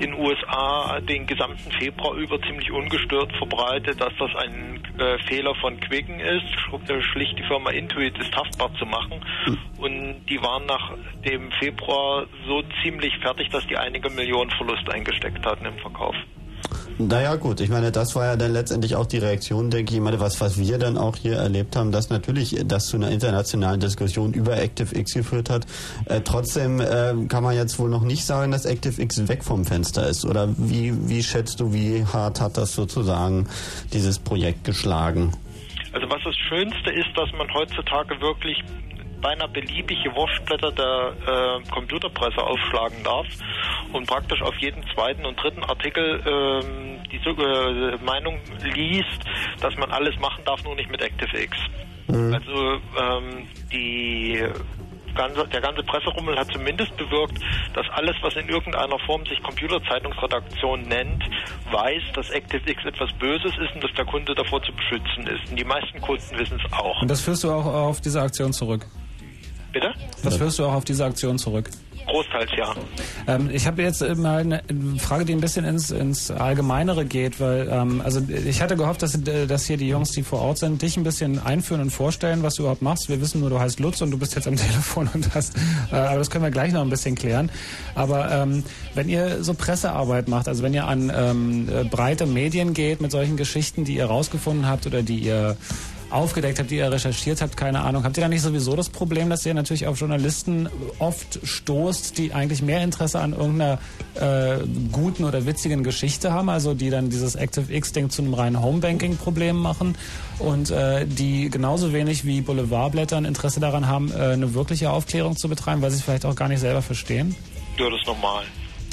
in den USA den gesamten Februar über ziemlich ungestört verbreitet, dass das ein äh, Fehler von Quicken ist, äh, schlicht die Firma Intuit ist haftbar zu machen. Und die waren nach dem Februar so ziemlich fertig, dass die einige Millionen Verlust eingesteckt hatten im Verkauf. Naja gut, ich meine, das war ja dann letztendlich auch die Reaktion, denke ich, ich meine, was, was wir dann auch hier erlebt haben, dass natürlich das zu einer internationalen Diskussion über ActiveX geführt hat. Äh, trotzdem äh, kann man jetzt wohl noch nicht sagen, dass ActiveX weg vom Fenster ist. Oder wie, wie schätzt du, wie hart hat das sozusagen dieses Projekt geschlagen? Also was das Schönste ist, dass man heutzutage wirklich beinahe beliebige Wurstblätter der äh, Computerpresse aufschlagen darf und praktisch auf jeden zweiten und dritten Artikel ähm, die äh, Meinung liest, dass man alles machen darf, nur nicht mit ActiveX. Also ähm, die ganze, der ganze Presserummel hat zumindest bewirkt, dass alles, was in irgendeiner Form sich Computerzeitungsredaktion nennt, weiß, dass ActiveX etwas Böses ist und dass der Kunde davor zu beschützen ist. Und die meisten Kunden wissen es auch. Und das führst du auch auf diese Aktion zurück? Bitte? Das führst du auch auf diese Aktion zurück? Großteils ja. Ähm, ich habe jetzt mal eine Frage, die ein bisschen ins, ins Allgemeinere geht, weil ähm, also ich hatte gehofft, dass, äh, dass hier die Jungs, die vor Ort sind, dich ein bisschen einführen und vorstellen, was du überhaupt machst. Wir wissen nur, du heißt Lutz und du bist jetzt am Telefon und hast, äh, aber das können wir gleich noch ein bisschen klären. Aber ähm, wenn ihr so Pressearbeit macht, also wenn ihr an ähm, äh, breite Medien geht mit solchen Geschichten, die ihr rausgefunden habt oder die ihr aufgedeckt habt, die ihr recherchiert habt, keine Ahnung. Habt ihr da nicht sowieso das Problem, dass ihr natürlich auf Journalisten oft stoßt, die eigentlich mehr Interesse an irgendeiner äh, guten oder witzigen Geschichte haben, also die dann dieses ActiveX-Ding zu einem reinen Homebanking-Problem machen und äh, die genauso wenig wie Boulevardblätter ein Interesse daran haben, äh, eine wirkliche Aufklärung zu betreiben, weil sie es vielleicht auch gar nicht selber verstehen? Ja, das ist normal.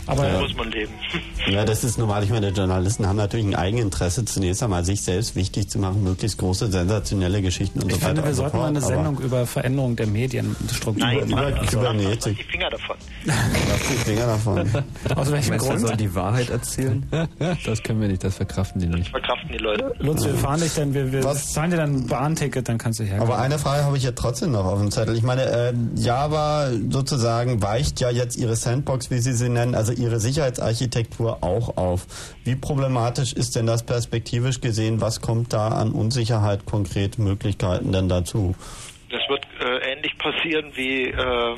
Aber so muss man leben. Ja, das ist normal. Ich meine, Journalisten haben natürlich ein Eigeninteresse, zunächst einmal sich selbst wichtig zu machen, möglichst große, sensationelle Geschichten und ich so weiter. finde, wir sollten mal eine Sendung über Veränderung der Medienstruktur Nein, machen. Mann, also, Kybernetik. die Finger davon. Lass die Finger davon. Aus welchem Meinst du, er Grund? soll die Wahrheit erzählen? Das können wir nicht, das verkraften die nicht. Verkraften die Leute. Lutz, wir fahren dich dann, wir, wir Was? zahlen dir dann ein Bahnticket, dann kannst du herkommen. Aber eine Frage habe ich ja trotzdem noch auf dem Zettel. Ich meine, äh, Java sozusagen weicht ja jetzt ihre Sandbox, wie Sie sie nennen, also ihre Sicherheitsarchitektur auch auf. Wie problematisch ist denn das perspektivisch gesehen? Was kommt da an Unsicherheit, konkret Möglichkeiten denn dazu? Das wird äh, ähnlich passieren wie äh,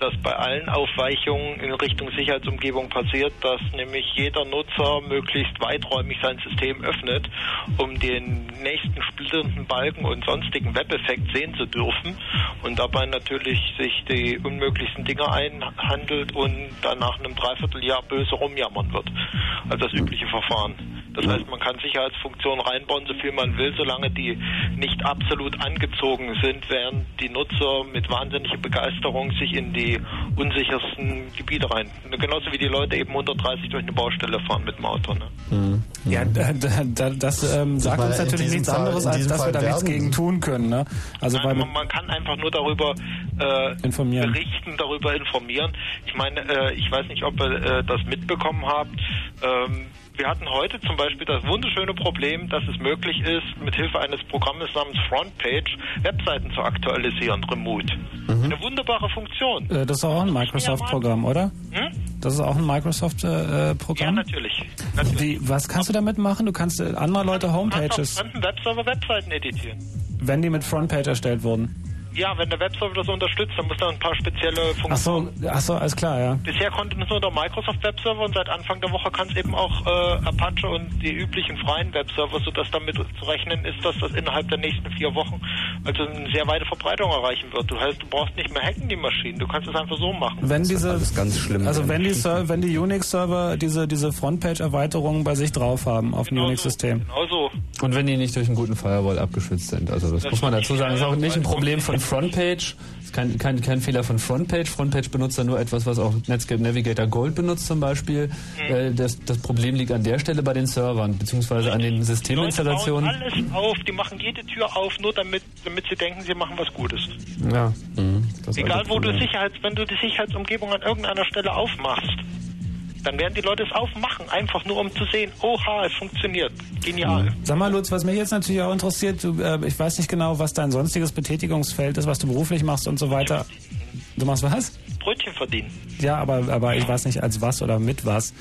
das bei allen Aufweichungen in Richtung Sicherheitsumgebung passiert, dass nämlich jeder Nutzer möglichst weiträumig sein System öffnet, um den nächsten splitternden Balken und sonstigen Web-Effekt sehen zu dürfen und dabei natürlich sich die unmöglichsten Dinge einhandelt und dann nach einem Dreivierteljahr böse rumjammern wird. Also das übliche Verfahren. Das heißt, man kann Sicherheitsfunktionen reinbauen, so viel man will, solange die nicht absolut angezogen sind, während die Nutzer mit wahnsinniger Begeisterung sich in die unsichersten Gebiete rein. Genauso wie die Leute eben 130 durch eine Baustelle fahren mit dem Auto. Ne? Ja, da, da, da, das ähm, sagt uns natürlich nichts Fall- anderes, als dass wir Fall da nichts gegen tun können. Ne? Also Nein, wir, man, man kann einfach nur darüber äh, Informieren. berichten, darüber informieren. Ich meine, äh, ich weiß nicht, ob ihr äh, das mitbekommen habt. Ähm, wir hatten heute zum Beispiel das wunderschöne Problem, dass es möglich ist, mit Hilfe eines Programmes namens Frontpage Webseiten zu aktualisieren, remote. Eine wunderbare Funktion. äh, das ist auch ein Microsoft-Programm, oder? Hm? Das ist auch ein Ja, Microsoft-Programm. natürlich. natürlich. Wie, was kannst du damit machen? Du kannst äh, andere Leute Du kannst Homepages, auf fremden Webserver Webseiten editieren. wenn die mit Frontpage erstellt wurden. Ja, wenn der Webserver das unterstützt, dann muss da ein paar spezielle Ach so, Funktionen. ach so, alles klar, ja. Bisher konnte es nur der Microsoft Webserver und seit Anfang der Woche kann es eben auch äh, Apache und die üblichen freien Webserver, sodass damit zu rechnen ist, dass das innerhalb der nächsten vier Wochen also eine sehr weite Verbreitung erreichen wird. Du heißt, du brauchst nicht mehr hacken die Maschinen, du kannst es einfach so machen. Wenn diese, alles ganz schlimm also wenn die, wenn die Unix-Server diese, diese Frontpage-Erweiterungen bei sich drauf haben auf dem Genau so, Unix-System. Genau so. Und wenn die nicht durch einen guten Firewall abgeschützt sind. Also das, Das muss man ist dazu sagen. Das ist auch nicht ein Problem von Frontpage. Kein, kein, kein Fehler von Frontpage. Frontpage benutzt da nur etwas, was auch Netscape Navigator Gold benutzt zum Beispiel. Äh, Das, das Problem liegt an der Stelle bei den Servern, beziehungsweise an den Die Leute bauen Systeminstallationen. alles auf, die machen jede Tür auf, nur damit, damit sie denken, sie machen was Gutes. Ja. Das Egal, wo du. Sicherheits, wenn du die Sicherheitsumgebung an irgendeiner Stelle aufmachst, dann werden die Leute es aufmachen, einfach nur um zu sehen, oha, es funktioniert. Genial. Sag mal, Lutz, was mich jetzt natürlich auch interessiert, du, äh, ich weiß nicht genau, was dein sonstiges Betätigungsfeld ist, was du beruflich machst und so weiter. Du machst was? Brötchen verdienen. Ja, aber, aber ich weiß nicht als was oder mit was.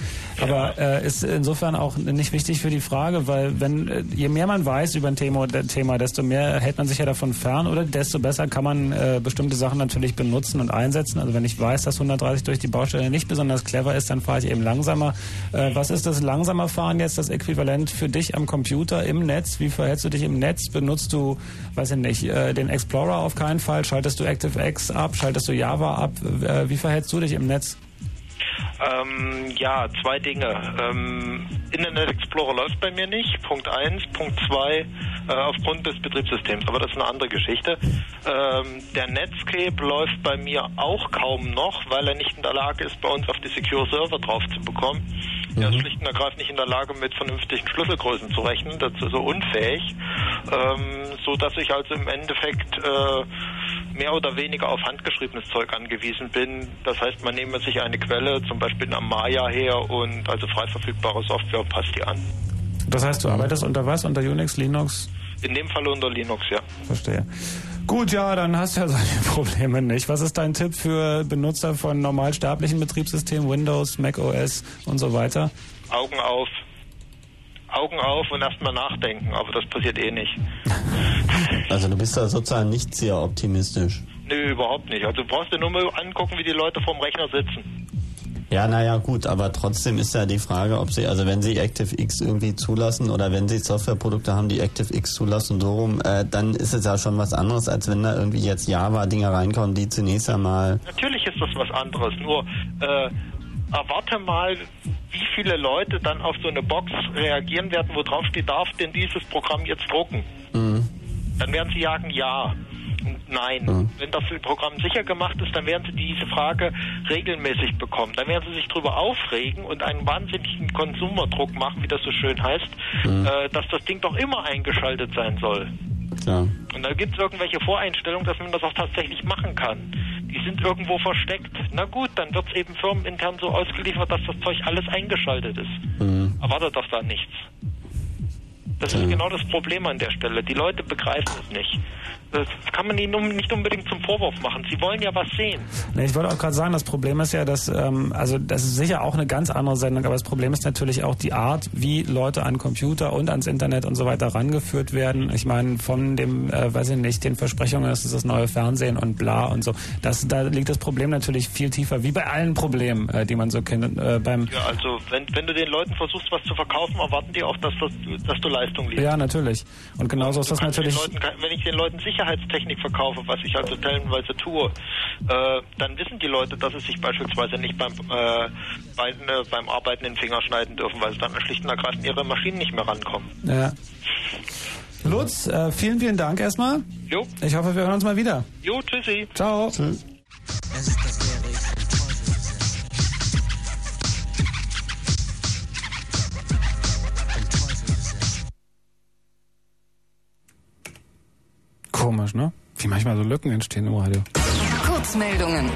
Aber äh, ist insofern auch nicht wichtig für die Frage, weil wenn äh, je mehr man weiß über ein Thema, Thema, desto mehr hält man sich ja davon fern oder desto besser kann man äh, bestimmte Sachen natürlich benutzen und einsetzen. Also wenn ich weiß, dass 130 durch die Baustelle nicht besonders clever ist, dann fahre ich eben langsamer. Äh, was ist das langsamer fahren jetzt das Äquivalent für dich am Computer im Netz? Wie verhältst du dich im Netz? Benutzt du, weiß ich nicht, äh, den Explorer auf keinen Fall? Schaltest du ActiveX ab? Schaltest du Java ab? Äh, wie verhältst du dich im Netz? Ähm, ja, zwei Dinge. Ähm, Internet Explorer läuft bei mir nicht. Punkt eins. Punkt zwei, äh, aufgrund des Betriebssystems. Aber das ist eine andere Geschichte. Ähm, der Netscape läuft bei mir auch kaum noch, weil er nicht in der Lage ist, bei uns auf die Secure Server drauf zu bekommen. Er ist schlicht und ergreifend nicht in der Lage, mit vernünftigen Schlüsselgrößen zu rechnen. Ist so unfähig. Ähm, so dass ich also im Endeffekt äh, mehr oder weniger auf handgeschriebenes Zeug angewiesen bin. Das heißt, man nehme sich eine Quelle, zum Beispiel eine Maya her und also frei verfügbare Software und passt die an. Das heißt, du arbeitest unter was? Unter Unix, Linux? In dem Fall unter Linux, ja. Verstehe. Gut, ja, dann hast du ja solche Probleme nicht. Was ist dein Tipp für Benutzer von normalsterblichen Betriebssystemen, Windows, Mac OS und so weiter? Augen auf. Augen auf und erstmal nachdenken, aber das passiert eh nicht. Also du bist da sozusagen nicht sehr optimistisch. Nö, überhaupt nicht. Also du brauchst dir nur mal angucken, wie die Leute vorm Rechner sitzen. Ja, naja, gut, aber trotzdem ist ja die Frage, ob sie, also wenn sie ActiveX irgendwie zulassen oder wenn sie Softwareprodukte haben, die ActiveX zulassen, so rum, äh, dann ist es ja schon was anderes, als wenn da irgendwie jetzt Java-Dinger reinkommen, die zunächst einmal. Natürlich ist das was anderes, nur äh, erwarte mal, wie viele Leute dann auf so eine Box reagieren werden, wo drauf steht, darf denn dieses Programm jetzt drucken? Mhm. Dann werden sie sagen, ja. Und Nein. Mhm. Wenn das Programm sicher gemacht ist, dann werden Sie diese Frage regelmäßig bekommen. Dann werden Sie sich darüber aufregen und einen wahnsinnigen Konsumerdruck machen, wie das so schön heißt, Mhm. äh, dass das Ding doch immer eingeschaltet sein soll. Klar. Und da gibt es irgendwelche Voreinstellungen, dass man das auch tatsächlich machen kann. Die sind irgendwo versteckt. Na gut, dann wird es eben firmenintern so ausgeliefert, dass das Zeug alles eingeschaltet ist. Mhm. Erwartet doch da nichts. Das ist genau das Problem an der Stelle. Die Leute begreifen es nicht. Das kann man ihnen nicht unbedingt zum Vorwurf machen. Sie wollen ja was sehen. Nee, ich wollte auch gerade sagen, das Problem ist ja, dass, ähm, also das ist sicher auch eine ganz andere Sendung, aber das Problem ist natürlich auch die Art, wie Leute an Computer und ans Internet und so weiter rangeführt werden. Ich meine, von dem, äh, weiß ich nicht, den Versprechungen, das ist das neue Fernsehen und bla und so. Das, da liegt das Problem natürlich viel tiefer, wie bei allen Problemen, äh, die man so kennt. Äh, beim, Ja, also wenn, wenn du den Leuten versuchst, was zu verkaufen, erwarten die auch, dass, das, dass du Leistung lieferst. ja, natürlich. Und genauso ist das kannst den natürlich. Leuten, wenn ich den Leuten Sicherheitstechnik verkaufe, was ich also stellenweise tue, äh, dann wissen die Leute, dass sie sich beispielsweise nicht beim, äh, bei, ne, beim Arbeiten den Finger schneiden dürfen, weil sie dann schlicht und ergreifend ihre Maschinen nicht mehr rankommen. Ja. Lutz, äh, vielen, vielen Dank erstmal. Jo. Ich hoffe, wir hören uns mal wieder. Jo, tschüssi. Ciao. Komisch, ne? Wie manchmal so Lücken entstehen im Radio. Kurzmeldungen.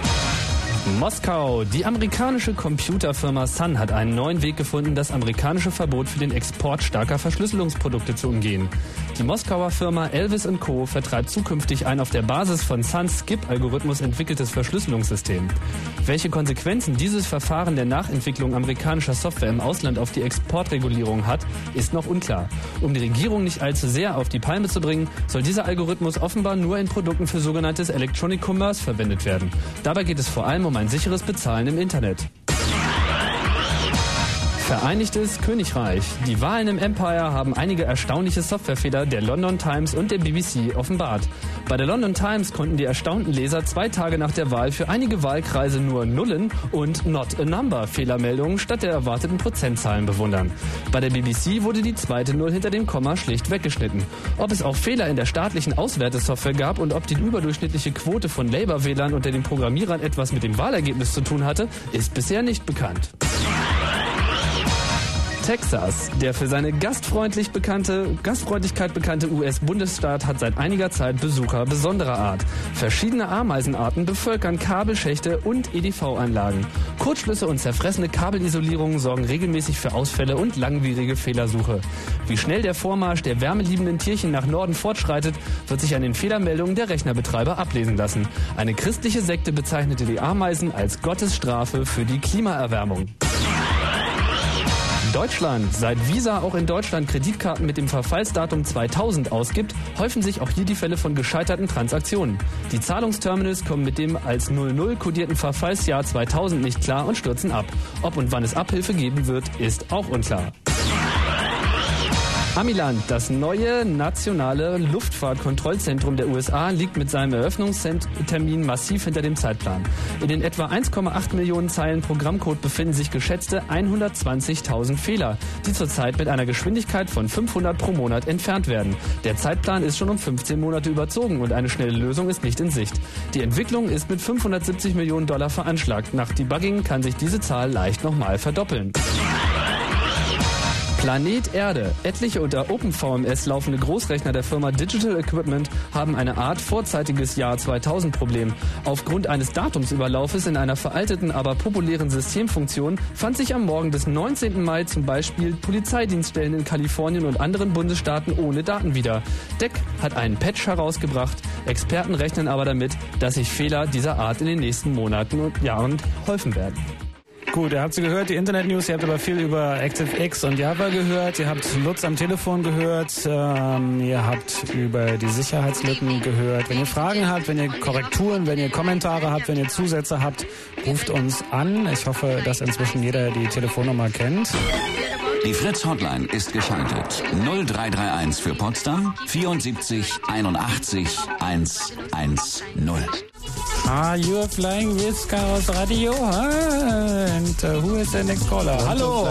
Moskau. Die amerikanische Computerfirma Sun hat einen neuen Weg gefunden, das amerikanische Verbot für den Export starker Verschlüsselungsprodukte zu umgehen. Die Moskauer Firma Elvis Co. vertreibt zukünftig ein auf der Basis von Suns Skip-Algorithmus entwickeltes Verschlüsselungssystem. Welche Konsequenzen dieses Verfahren der Nachentwicklung amerikanischer Software im Ausland auf die Exportregulierung hat, ist noch unklar. Um die Regierung nicht allzu sehr auf die Palme zu bringen, soll dieser Algorithmus offenbar nur in Produkten für sogenanntes Electronic Commerce verwendet werden. Dabei geht es vor allem um ein sicheres Bezahlen im Internet. Vereinigtes Königreich. Die Wahlen im Empire haben einige erstaunliche Softwarefehler der London Times und der BBC offenbart. Bei der London Times konnten die erstaunten Leser zwei Tage nach der Wahl für einige Wahlkreise nur Nullen und Not a Number Fehlermeldungen statt der erwarteten Prozentzahlen bewundern. Bei der BBC wurde die zweite Null hinter dem Komma schlicht weggeschnitten. Ob es auch Fehler in der staatlichen Auswertesoftware gab und ob die überdurchschnittliche Quote von Labour-Wählern unter den Programmierern etwas mit dem Wahlergebnis zu tun hatte, ist bisher nicht bekannt. Texas. Der für seine gastfreundlich bekannte, Gastfreundlichkeit bekannte US-Bundesstaat hat seit einiger Zeit Besucher besonderer Art. Verschiedene Ameisenarten bevölkern Kabelschächte und EDV-Anlagen. Kurzschlüsse und zerfressene Kabelisolierungen sorgen regelmäßig für Ausfälle und langwierige Fehlersuche. Wie schnell der Vormarsch der wärmeliebenden Tierchen nach Norden fortschreitet, wird sich an den Fehlermeldungen der Rechnerbetreiber ablesen lassen. Eine christliche Sekte bezeichnete die Ameisen als Gottes Strafe für die Klimaerwärmung. Deutschland. Seit Visa auch in Deutschland Kreditkarten mit dem Verfallsdatum 2000 ausgibt, häufen sich auch hier die Fälle von gescheiterten Transaktionen. Die Zahlungsterminals kommen mit dem als 00 kodierten Verfallsjahr 2000 nicht klar und stürzen ab. Ob und wann es Abhilfe geben wird, ist auch unklar. Amiland, das neue nationale Luftfahrtkontrollzentrum der USA, liegt mit seinem Eröffnungstermin massiv hinter dem Zeitplan. In den etwa 1,8 Millionen Zeilen Programmcode befinden sich geschätzte 120.000 Fehler, die zurzeit mit einer Geschwindigkeit von 500 pro Monat entfernt werden. Der Zeitplan ist schon um 15 Monate überzogen und eine schnelle Lösung ist nicht in Sicht. Die Entwicklung ist mit 570 Millionen Dollar veranschlagt. Nach Debugging kann sich diese Zahl leicht nochmal verdoppeln. Planet Erde. Etliche unter OpenVMS laufende Großrechner der Firma Digital Equipment haben eine Art vorzeitiges Jahr 2000 Problem. Aufgrund eines Datumsüberlaufes in einer veralteten, aber populären Systemfunktion fand sich am Morgen des 19. Mai zum Beispiel Polizeidienststellen in Kalifornien und anderen Bundesstaaten ohne Daten wieder. DEC hat einen Patch herausgebracht. Experten rechnen aber damit, dass sich Fehler dieser Art in den nächsten Monaten und Jahren häufen werden. Gut, ihr habt sie gehört, die Internet-News. Ihr habt aber viel über ActiveX und Java gehört. Ihr habt Lutz am Telefon gehört. Ähm, ihr habt über die Sicherheitslücken gehört. Wenn ihr Fragen habt, wenn ihr Korrekturen, wenn ihr Kommentare habt, wenn ihr Zusätze habt, ruft uns an. Ich hoffe, dass inzwischen jeder die Telefonnummer kennt. Die Fritz Hotline ist geschaltet. 0331 für Potsdam 74 81 110. Are you flying with Chaos Radio? And uh, who is the next caller? Hallo.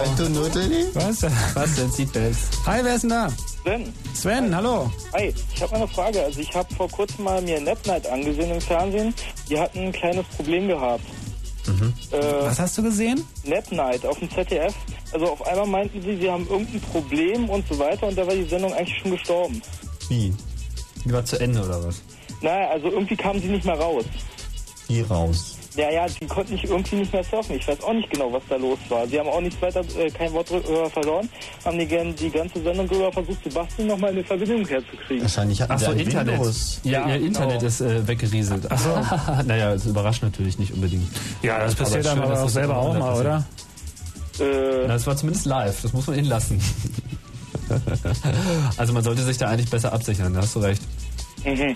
Was? Was denn Seatbelts? Hi, wer ist denn da? Sven. Sven, hallo. Hi, ich habe mal eine Frage. Also ich habe vor kurzem mal mir NetNight angesehen im Fernsehen. Die hatten ein kleines Problem gehabt. Äh, Was hast du gesehen? NetNight auf dem ZDF. Also auf einmal meinten sie, sie haben irgendein Problem und so weiter und da war die Sendung eigentlich schon gestorben. Wie? Die war zu Ende oder was? Naja, also irgendwie kamen sie nicht mehr raus. Wie raus? Ja, ja, die konnten nicht, irgendwie nicht mehr surfen. Ich weiß auch nicht genau, was da los war. Sie haben auch nichts weiter, äh, kein Wort drüber verloren, haben die, gern- die ganze Sendung drüber versucht, Sebastian nochmal eine Verbindung herzukriegen. Wahrscheinlich hatten Ach so, Internet. Windows. Ja, ihr Internet genau. ist äh, weggerieselt. Ach so. naja, das überrascht natürlich nicht unbedingt. Ja, das passiert schön, aber auch das selber auch mal, oder? Äh, Na, Das war zumindest live, das muss man ihnen lassen. also man sollte sich da eigentlich besser absichern, da hast du recht. Mhm.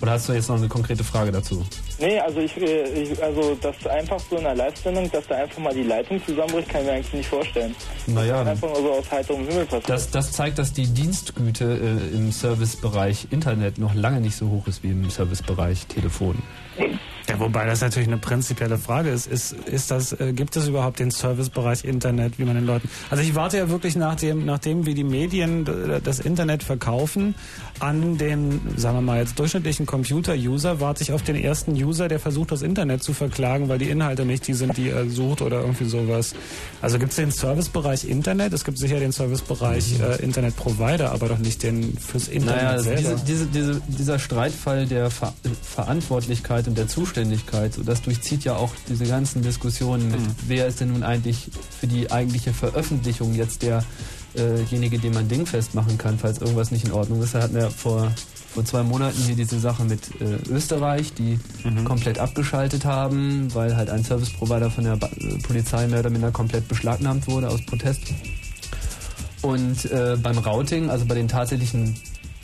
Oder hast du jetzt noch eine konkrete Frage dazu? Nee, also ich, äh, ich also das einfach so in einer Live-Sendung, dass da einfach mal die Leitung zusammenbricht, kann ich mir eigentlich nicht vorstellen. Naja, Einfach nur so aus heiterem Himmel passiert. das, das zeigt, dass die Dienstgüte äh, im Servicebereich Internet noch lange nicht so hoch ist wie im Servicebereich Telefon. Ja, wobei das natürlich eine prinzipielle Frage ist. Ist, ist das, äh, gibt es überhaupt den Servicebereich Internet, wie man den Leuten. Also ich warte ja wirklich nach dem, nachdem wie die Medien das Internet verkaufen, an den, sagen wir mal jetzt durchschnittlichen Computer-User, warte ich auf den ersten User, der versucht, das Internet zu verklagen, weil die Inhalte nicht die sind, die er sucht oder irgendwie sowas. Also gibt es den Servicebereich Internet? Es gibt sicher den Servicebereich äh, Internet-Provider, aber doch nicht den fürs Internet Naja, also selber. diese, diese, diese, dieser Streitfall der Ver Verantwortlichkeit und der Zuständigkeit, so das durchzieht ja auch diese ganzen Diskussionen mit, wer ist denn nun eigentlich für die eigentliche Veröffentlichung jetzt derjenige, den man dingfest machen kann, falls irgendwas nicht in Ordnung ist. Da hatten wir vor, vor zwei Monaten hier diese Sache mit äh, Österreich, die komplett abgeschaltet haben, weil halt ein Service-Provider von der ba äh, Polizei mehr oder minder komplett beschlagnahmt wurde aus Protest. Und äh, beim Routing, also bei den tatsächlichen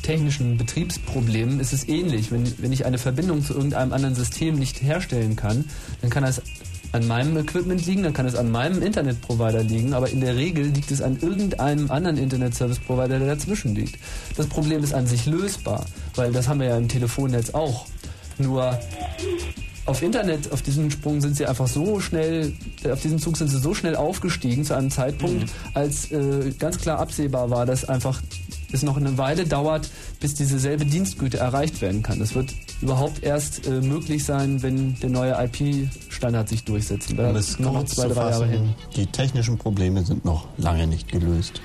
technischen Betriebsproblemen, ist es ähnlich. Wenn, wenn ich eine Verbindung zu irgendeinem anderen System nicht herstellen kann, dann kann das an meinem Equipment liegen, dann kann es an meinem Internetprovider liegen, aber in der Regel liegt es an irgendeinem anderen Internet-Service-Provider, der dazwischen liegt. Das Problem ist an sich lösbar, weil das haben wir ja im Telefonnetz auch. Nur auf Internet, auf diesen Sprung sind sie einfach so schnell, äh, auf diesen Zug sind sie so schnell aufgestiegen zu einem Zeitpunkt, als äh, ganz klar absehbar war, dass einfach es noch eine Weile dauert, bis diese selbe Dienstgüte erreicht werden kann. Das wird überhaupt erst äh, möglich sein, wenn der neue IP-Standard sich durchsetzt. Da Um es noch kurz zwei, zu drei Jahre hin. fassen, die technischen Probleme sind noch lange nicht gelöst.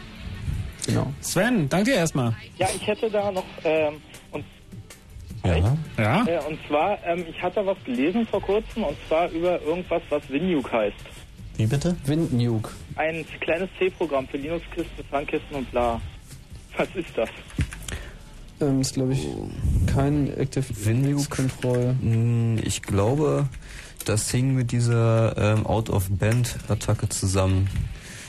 Genau. Sven, danke dir erstmal. Ja, ich hätte da noch ähm, und Ja. Ja? Äh, und zwar, ähm, ich hatte was gelesen vor kurzem und zwar über irgendwas, was WinNuke heißt. Wie bitte? WinNuke. Ein kleines C-Programm für Linux-Kisten, Fun-Kisten und bla. Was ist das? Ähm, ist, glaube ich, kein Active WinNuke Control. Mm, Ich glaube, das hing mit dieser ähm, Out-of-Band-Attacke zusammen.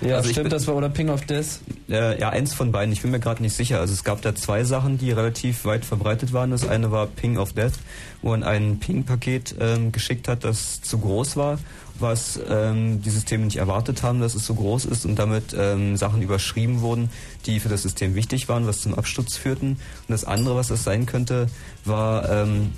Ja, Also stimmt, bin- das war oder Ping of Death. Äh, ja, eins von beiden. Ich bin mir gerade nicht sicher. Also es gab da zwei Sachen, die relativ weit verbreitet waren. Das eine war Ping of Death, wo man ein Ping-Paket ähm, geschickt hat, das zu groß war, was ähm, die Systeme nicht erwartet haben, dass es so groß ist und damit ähm, Sachen überschrieben wurden, die für das System wichtig waren, was zum Absturz führten. Und das andere, was das sein könnte, war ähm,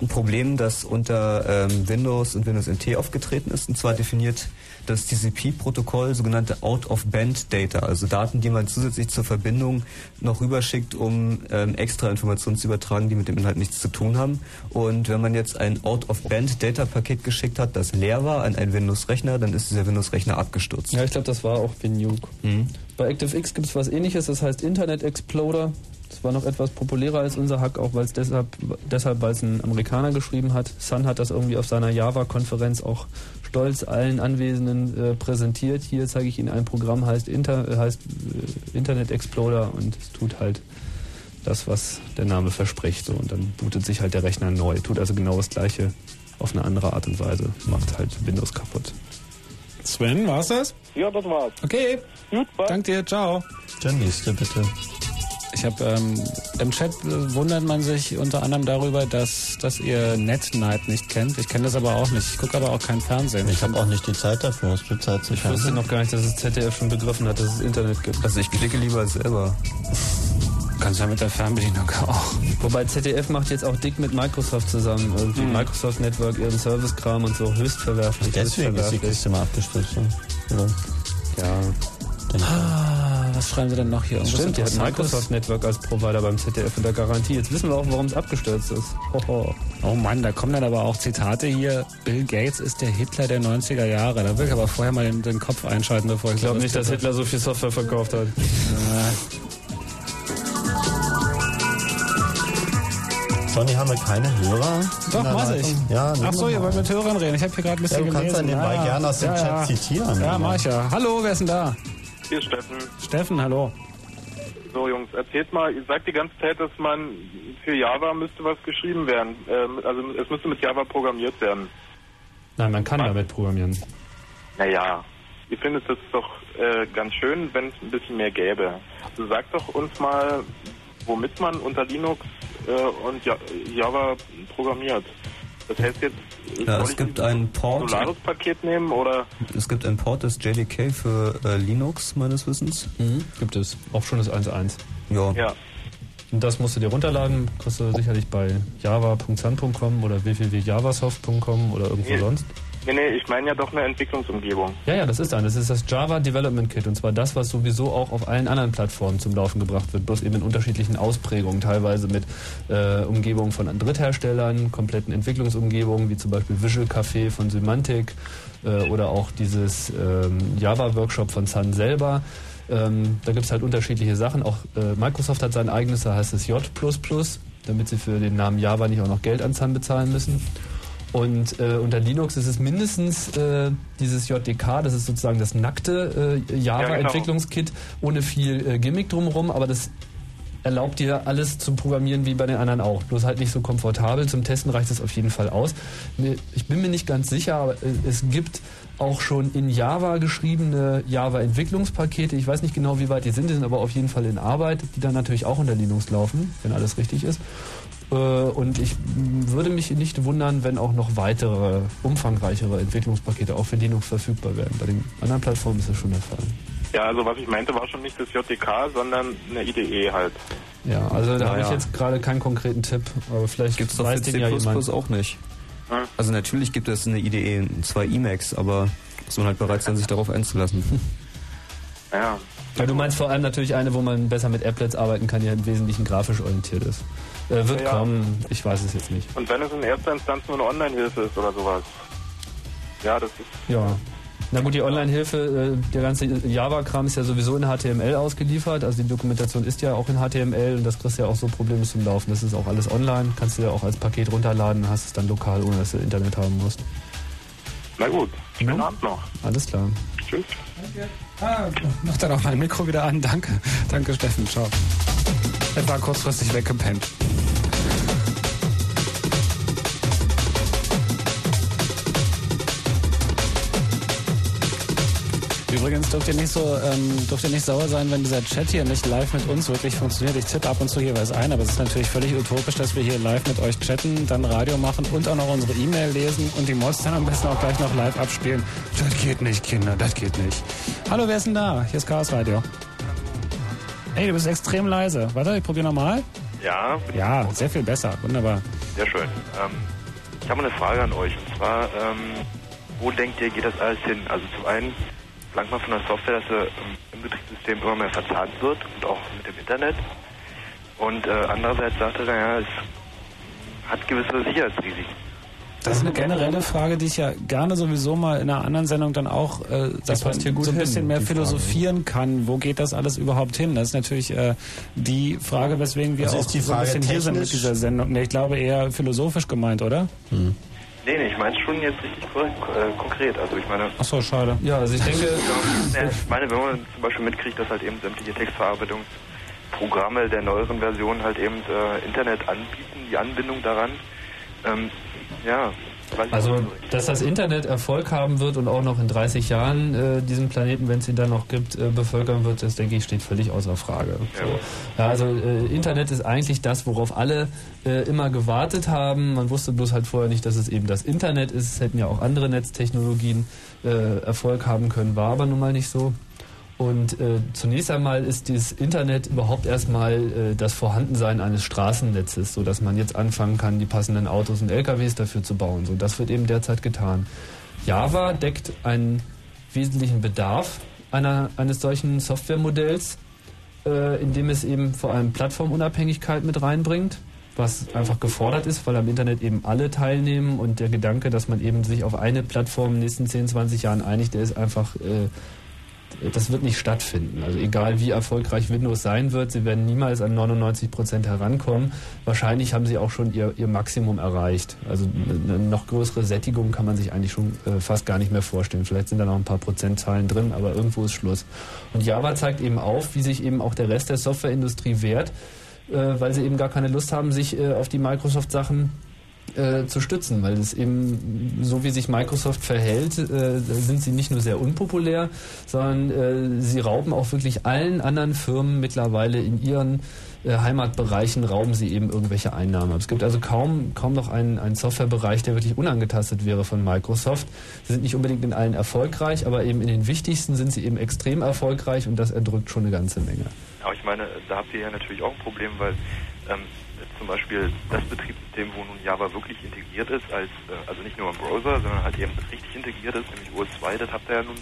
ein Problem, das unter ähm, Windows und Windows NT aufgetreten ist. Und zwar definiert das TCP-Protokoll sogenannte Out-of-Band-Data, also Daten, die man zusätzlich zur Verbindung noch rüberschickt, um ähm, extra Informationen zu übertragen, die mit dem Inhalt nichts zu tun haben. Und wenn man jetzt ein Out-of-Band-Data-Paket geschickt hat, das leer war an einen Windows-Rechner, dann ist dieser Windows-Rechner abgestürzt. Ja, ich glaube, das war auch WinNuke. Mhm. Bei ActiveX gibt es was ähnliches, das heißt Internet Exploder. Das war noch etwas populärer als unser Hack, auch weil es deshalb, deshalb weil es ein Amerikaner geschrieben hat. Sun hat das irgendwie auf seiner Java-Konferenz auch stolz allen Anwesenden äh, präsentiert. Hier zeige ich Ihnen ein Programm, heißt, Inter, äh, heißt äh, Internet Explorer und es tut halt das, was der Name verspricht. So. Und dann bootet sich halt der Rechner neu. Tut also genau das Gleiche auf eine andere Art und Weise. Macht halt Windows kaputt. Sven, war's das? Ja, das war's. Okay. Gut, Dank dir, ciao. Der nächste, bitte. Ich habe ähm, im Chat wundert man sich unter anderem darüber, dass, dass ihr NetNight nicht kennt. Ich kenne das aber auch nicht. Ich gucke aber auch kein Fernsehen. Ich habe auch nicht die Zeit dafür. Es wird Zeit Ich wusste noch gar nicht, dass es ZDF schon begriffen hat, dass es Internet gibt. Also ich klicke lieber selber. Kannst ja mit der Fernbedienung auch. Wobei ZDF macht jetzt auch dick mit Microsoft zusammen. Irgendwie Mhm. Microsoft Network, ihren Servicekram und so höchst verwerflich. Deswegen ist die Kiste mal abgestürzt. ne? Ja. Ja. Ah, was schreiben sie denn noch hier? Irgendwas Stimmt, die hat? Microsoft Network als Provider beim ZDF unter Garantie. Jetzt wissen wir auch, warum es abgestürzt ist. Hoho. Oh Mann, da kommen dann aber auch Zitate hier. Bill Gates ist der Hitler der 90er Jahre. Da will ich aber vorher mal den, den Kopf einschalten, bevor ich Ich glaube nicht, dass Hitler so viel Software verkauft hat. Sonny, haben wir keine Hörer? Doch, in der mach ich. Ja, Ach so, ihr wollt mit Hörern reden. Ich habe hier gerade ein bisschen Ja, du kannst gelesen. dann nebenbei gerne aus dem Chat zitieren, Ja, mach ich ja. Hallo, wer ist denn da? Hier ist Steffen. Steffen, hallo. So, Jungs, erzählt mal, ihr sagt die ganze Zeit, dass man für Java müsste was geschrieben werden. Ähm, also es müsste mit Java programmiert werden. Nein, man kann damit programmieren. Naja, ihr findet das doch äh, ganz schön, wenn es ein bisschen mehr gäbe. Also sagt doch uns mal, womit man unter Linux äh, und Ja- Java programmiert. Das heißt jetzt, Ja, soll es ich gibt ein einen Port. Solaris-Paket nehmen oder Es gibt ein Port des JDK für äh, Linux, meines Wissens. Mhm, gibt es. Auch schon das 1.1. Ja. ja. Und das musst du dir runterladen. Kriegst du sicherlich bei java.sun.com oder www.javasoft.com oder irgendwo Nee. sonst. Nee, nee, ich meine ja doch eine Entwicklungsumgebung. Ja, ja, das ist ein. Das ist das Java Development Kit. Und zwar das, was sowieso auch auf allen anderen Plattformen zum Laufen gebracht wird. Bloß eben in unterschiedlichen Ausprägungen. Teilweise mit äh, Umgebungen von Drittherstellern, kompletten Entwicklungsumgebungen, wie zum Beispiel Visual Café von Semantic äh, oder auch dieses ähm, Java Workshop von Sun selber. Ähm, da gibt es halt unterschiedliche Sachen. Auch äh, Microsoft hat sein eigenes, da heißt es J, damit sie für den Namen Java nicht auch noch Geld an Sun bezahlen müssen. Und äh, unter Linux ist es mindestens äh, dieses JDK, das ist sozusagen das nackte äh, Java-Entwicklungskit ohne viel äh, Gimmick drumherum, aber das erlaubt dir alles zu programmieren wie bei den anderen auch. Bloß halt nicht so komfortabel. Zum Testen reicht es auf jeden Fall aus. Ich bin mir nicht ganz sicher, aber äh, es gibt auch schon in Java geschriebene Java-Entwicklungspakete. Ich weiß nicht genau, wie weit die sind, die sind aber auf jeden Fall in Arbeit, die dann natürlich auch unter Linux laufen, wenn alles richtig ist. Äh, Und ich würde mich nicht wundern, wenn auch noch weitere, umfangreichere Entwicklungspakete auch für Linux verfügbar werden. Bei den anderen Plattformen ist das schon der Fall. Ja, also was ich meinte, war schon nicht das JDK, sondern eine IDE halt. Ja, also da habe ich Naja. jetzt gerade keinen konkreten Tipp, aber vielleicht weiß für den C++ ja jemand. auch nicht. Hm? Also natürlich gibt es eine IDE, zwei Emacs, aber muss man halt bereit sein, sich darauf einzulassen. Ja. Ja, du meinst vor allem natürlich eine, wo man besser mit Applets arbeiten kann, die halt im Wesentlichen grafisch orientiert ist. Äh, wird Ja. kommen, ich weiß es jetzt nicht. Und wenn es in erster Instanz nur eine Online-Hilfe ist oder sowas. Ja, das ist. Ja. Na gut, die Online-Hilfe, äh, der ganze Java-Kram ist ja sowieso in HTML ausgeliefert. Also die Dokumentation ist ja auch in HTML und das kriegst du ja auch so problemlos zum Laufen. Das ist auch alles online, kannst du ja auch als Paket runterladen und hast es dann lokal, ohne dass du Internet haben musst. Na gut, schönen Ja. Abend noch. Alles klar. Tschüss. Ah, mach dann auch mein Mikro wieder an. Danke. Danke, Steffen. Ciao. Er war kurzfristig weggepennt. Übrigens dürft ihr nicht so, ähm, dürft ihr nicht sauer sein, wenn dieser Chat hier nicht live mit uns wirklich funktioniert. Ich tippe ab und zu hier was ein, aber es ist natürlich völlig utopisch, dass wir hier live mit euch chatten, dann Radio machen und auch noch unsere E-Mail lesen und die Mods dann am besten auch gleich noch live abspielen. Das geht nicht, Kinder, das geht nicht. Hallo, wer ist denn da? Hier ist Chaos Radio. Hey, du bist extrem leise. Warte, ich probiere nochmal. Ja, Ja, sehr viel besser. Wunderbar. sehr schön. Ähm, ich habe eine Frage an euch. Und zwar, ähm, wo denkt ihr, geht das alles hin? Also zum einen verlangt man von der Software, dass sie ähm, im Betriebssystem immer mehr verzahnt wird und auch mit dem Internet. Und äh, andererseits sagt er, naja, es hat gewisse Sicherheitsrisiken. Das ist eine generelle Frage, die ich ja gerne sowieso mal in einer anderen Sendung dann auch, äh, dass man passt hier gut so ein hin, bisschen mehr philosophieren kann. Wo geht das alles überhaupt hin? Das ist natürlich äh, die Frage, weswegen wir Also auch so ein bisschen hier sind mit technisch? dieser Sendung. Nee, ich glaube eher philosophisch gemeint, oder? Nee, nee, ich meine schon jetzt richtig korrekt, äh, konkret. Also ich meine, Ach so, schade. Ja, also ich denke, ja, ich meine, wenn man zum Beispiel mitkriegt, dass halt eben sämtliche Textverarbeitungsprogramme der neueren Version halt eben äh, Internet anbieten, die Anbindung daran, ähm, ja, Also, dass das Internet Erfolg haben wird und auch noch in 30 Jahren äh, diesen Planeten, wenn es ihn dann noch gibt, äh, bevölkern wird, das denke ich, steht völlig außer Frage. So. Ja, also äh, Internet ist eigentlich das, worauf alle äh, immer gewartet haben. Man wusste bloß halt vorher nicht, dass es eben das Internet ist. Es hätten ja auch andere Netztechnologien äh, Erfolg haben können, war aber nun mal nicht so. Und äh, zunächst einmal ist dieses Internet überhaupt erstmal äh, das Vorhandensein eines Straßennetzes, so dass man jetzt anfangen kann, die passenden Autos und LKWs dafür zu bauen. So, das wird eben derzeit getan. Java deckt einen wesentlichen Bedarf einer, eines solchen Softwaremodells, äh, indem es eben vor allem Plattformunabhängigkeit mit reinbringt, was einfach gefordert ist, weil am Internet eben alle teilnehmen und der Gedanke, dass man eben sich auf eine Plattform in den nächsten 10, 20 Jahren einigt, der ist einfach äh, das wird nicht stattfinden. Also egal wie erfolgreich Windows sein wird, sie werden niemals an 99 Prozent herankommen. Wahrscheinlich haben sie auch schon ihr, ihr Maximum erreicht. Also eine noch größere Sättigung kann man sich eigentlich schon äh, fast gar nicht mehr vorstellen. Vielleicht sind da noch ein paar Prozentzahlen drin, aber irgendwo ist Schluss. Und Java zeigt eben auf, wie sich eben auch der Rest der Softwareindustrie wehrt, äh, weil sie eben gar keine Lust haben, sich äh, auf die Microsoft-Sachen äh, zu stützen, weil es eben so wie sich Microsoft verhält, äh, sind sie nicht nur sehr unpopulär, sondern äh, sie rauben auch wirklich allen anderen Firmen mittlerweile in ihren äh, Heimatbereichen rauben sie eben irgendwelche Einnahmen. ab. Es gibt also kaum, kaum noch einen, einen Softwarebereich, der wirklich unangetastet wäre von Microsoft. Sie sind nicht unbedingt in allen erfolgreich, aber eben in den wichtigsten sind sie eben extrem erfolgreich und das erdrückt schon eine ganze Menge. Aber ich meine, da habt ihr ja natürlich auch ein Problem, weil ähm, zum Beispiel das Betriebssystem, wo nun Java wirklich integriert ist, als äh, also nicht nur im Browser, sondern halt eben richtig integriert ist, nämlich OS2, das habt ihr ja nun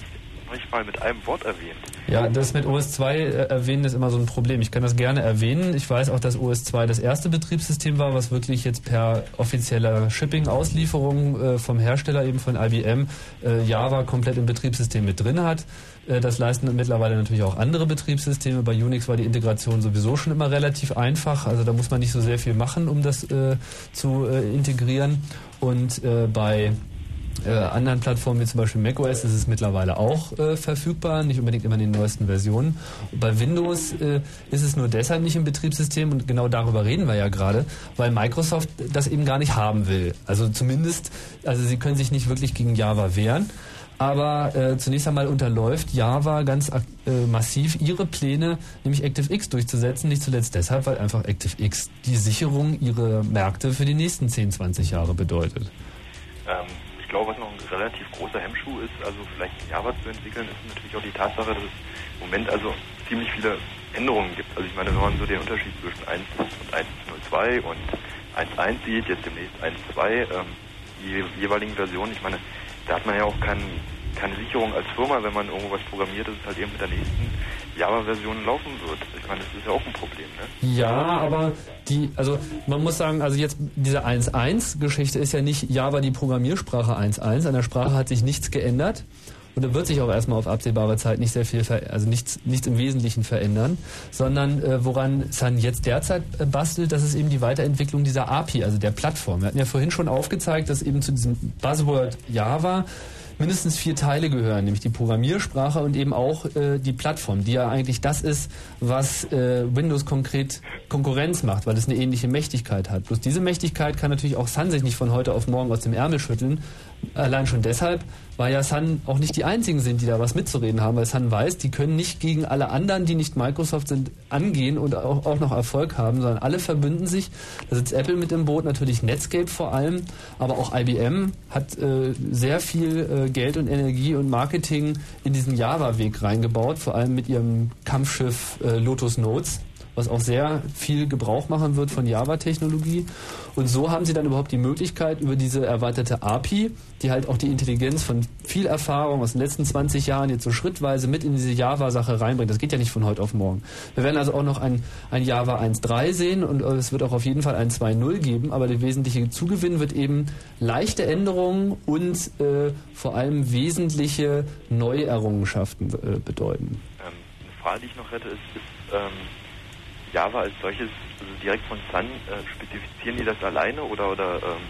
nicht mal mit einem Wort erwähnt. Ja, das mit OS2 äh, erwähnen ist immer so ein Problem. Ich kann das gerne erwähnen. Ich weiß auch, dass OS2 das erste Betriebssystem war, was wirklich jetzt per offizieller Shipping-Auslieferung äh, vom Hersteller eben von IBM äh, Java komplett im Betriebssystem mit drin hat. Äh, das leisten mittlerweile natürlich auch andere Betriebssysteme. Bei Unix war die Integration sowieso schon immer relativ einfach. Also da muss man nicht so sehr viel machen, um das äh, zu äh, integrieren. Und äh, bei äh, anderen Plattformen wie zum Beispiel macOS ist es mittlerweile auch äh, verfügbar, nicht unbedingt immer in den neuesten Versionen. Bei Windows äh, ist es nur deshalb nicht im Betriebssystem und genau darüber reden wir ja gerade, weil Microsoft das eben gar nicht haben will. Also zumindest, also sie können sich nicht wirklich gegen Java wehren. Aber äh, zunächst einmal unterläuft Java ganz äh, massiv ihre Pläne, nämlich ActiveX durchzusetzen. Nicht zuletzt deshalb, weil einfach ActiveX die Sicherung ihrer Märkte für die nächsten 10, 20 Jahre bedeutet. Ähm, ich glaube, was noch ein relativ großer Hemmschuh ist, also vielleicht Java zu entwickeln, ist natürlich auch die Tatsache, dass es im Moment also ziemlich viele Änderungen gibt. Also ich meine, wenn man so den Unterschied zwischen 1 und 1.02 und 1.1 sieht, jetzt demnächst 1.2, ähm, die jeweiligen Versionen, ich meine, da hat man ja auch kein, keine Sicherung als Firma, wenn man irgendwo was programmiert, dass es halt eben mit der nächsten Java-Version laufen wird. Ich meine, das ist ja auch ein Problem, ne? Ja, aber die, also man muss sagen, also jetzt diese 1.1-Geschichte ist ja nicht Java die Programmiersprache 1.1. An der Sprache hat sich nichts geändert. Und da wird sich auch erstmal auf absehbare Zeit nicht sehr viel, ver also nichts, nichts im Wesentlichen verändern, sondern äh, woran Sun jetzt derzeit äh, bastelt, das ist eben die Weiterentwicklung dieser API, also der Plattform. Wir hatten ja vorhin schon aufgezeigt, dass eben zu diesem Buzzword Java mindestens vier Teile gehören, nämlich die Programmiersprache und eben auch äh, die Plattform, die ja eigentlich das ist, was äh, Windows konkret Konkurrenz macht, weil es eine ähnliche Mächtigkeit hat. Bloß diese Mächtigkeit kann natürlich auch Sun sich nicht von heute auf morgen aus dem Ärmel schütteln. Allein schon deshalb, weil ja Sun auch nicht die einzigen sind, die da was mitzureden haben, weil Sun weiß, die können nicht gegen alle anderen, die nicht Microsoft sind, angehen und auch, auch noch Erfolg haben, sondern alle verbünden sich. Da sitzt Apple mit im Boot, natürlich Netscape vor allem, aber auch IBM hat äh, sehr viel äh, Geld und Energie und Marketing in diesen Java-Weg reingebaut, vor allem mit ihrem Kampfschiff äh, Lotus Notes was auch sehr viel Gebrauch machen wird von Java-Technologie. Und so haben sie dann überhaupt die Möglichkeit, über diese erweiterte API, die halt auch die Intelligenz von viel Erfahrung aus den letzten 20 Jahren jetzt so schrittweise mit in diese Java-Sache reinbringt. Das geht ja nicht von heute auf morgen. Wir werden also auch noch ein, ein Java 1.3 sehen und es wird auch auf jeden Fall ein 2.0 geben, aber der wesentliche Zugewinn wird eben leichte Änderungen und äh, vor allem wesentliche Neuerrungenschaften äh, bedeuten. Ähm, eine Frage, die ich noch hätte, ist, ist ähm, Java als solches, also direkt von Sun, äh, spezifizieren die das alleine oder, oder ähm,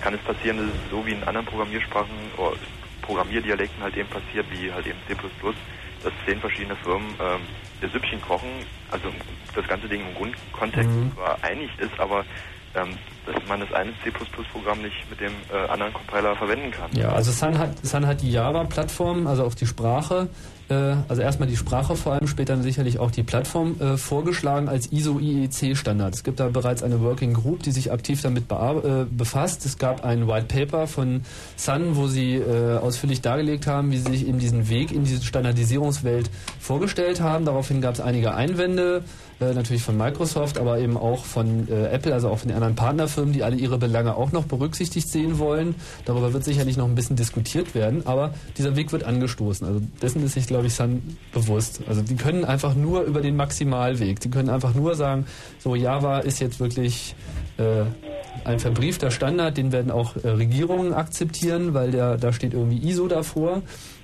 kann es passieren, dass es so wie in anderen Programmiersprachen oder Programmierdialekten halt eben passiert, wie halt eben C++, dass zehn verschiedene Firmen ähm, das Süppchen kochen, also das ganze Ding im Grundkontext Mhm. zwar einig ist, aber ähm, dass man das eine C++-Programm nicht mit dem äh, anderen Compiler verwenden kann. Ja, also Sun hat, Sun hat die Java-Plattform, also auch die Sprache, also erstmal die Sprache vor allem, später sicherlich auch die Plattform äh, vorgeschlagen als ISO-IEC-Standard. Es gibt da bereits eine Working Group, die sich aktiv damit äh, befasst. Es gab ein White Paper von Sun, wo sie äh, ausführlich dargelegt haben, wie sie sich eben diesen Weg in diese Standardisierungswelt vorgestellt haben. Daraufhin gab es einige Einwände, äh, natürlich von Microsoft, aber eben auch von äh, Apple, also auch von den anderen Partnerfirmen, die alle ihre Belange auch noch berücksichtigt sehen wollen. Darüber wird sicherlich noch ein bisschen diskutiert werden, aber dieser Weg wird angestoßen. Also dessen ist sich, glaube ich, Sun bewusst. Also die können einfach nur über den Maximalweg, die können einfach nur sagen, so Java ist jetzt wirklich äh, ein verbriefter Standard, den werden auch äh, Regierungen akzeptieren, weil der, da steht irgendwie ISO davor.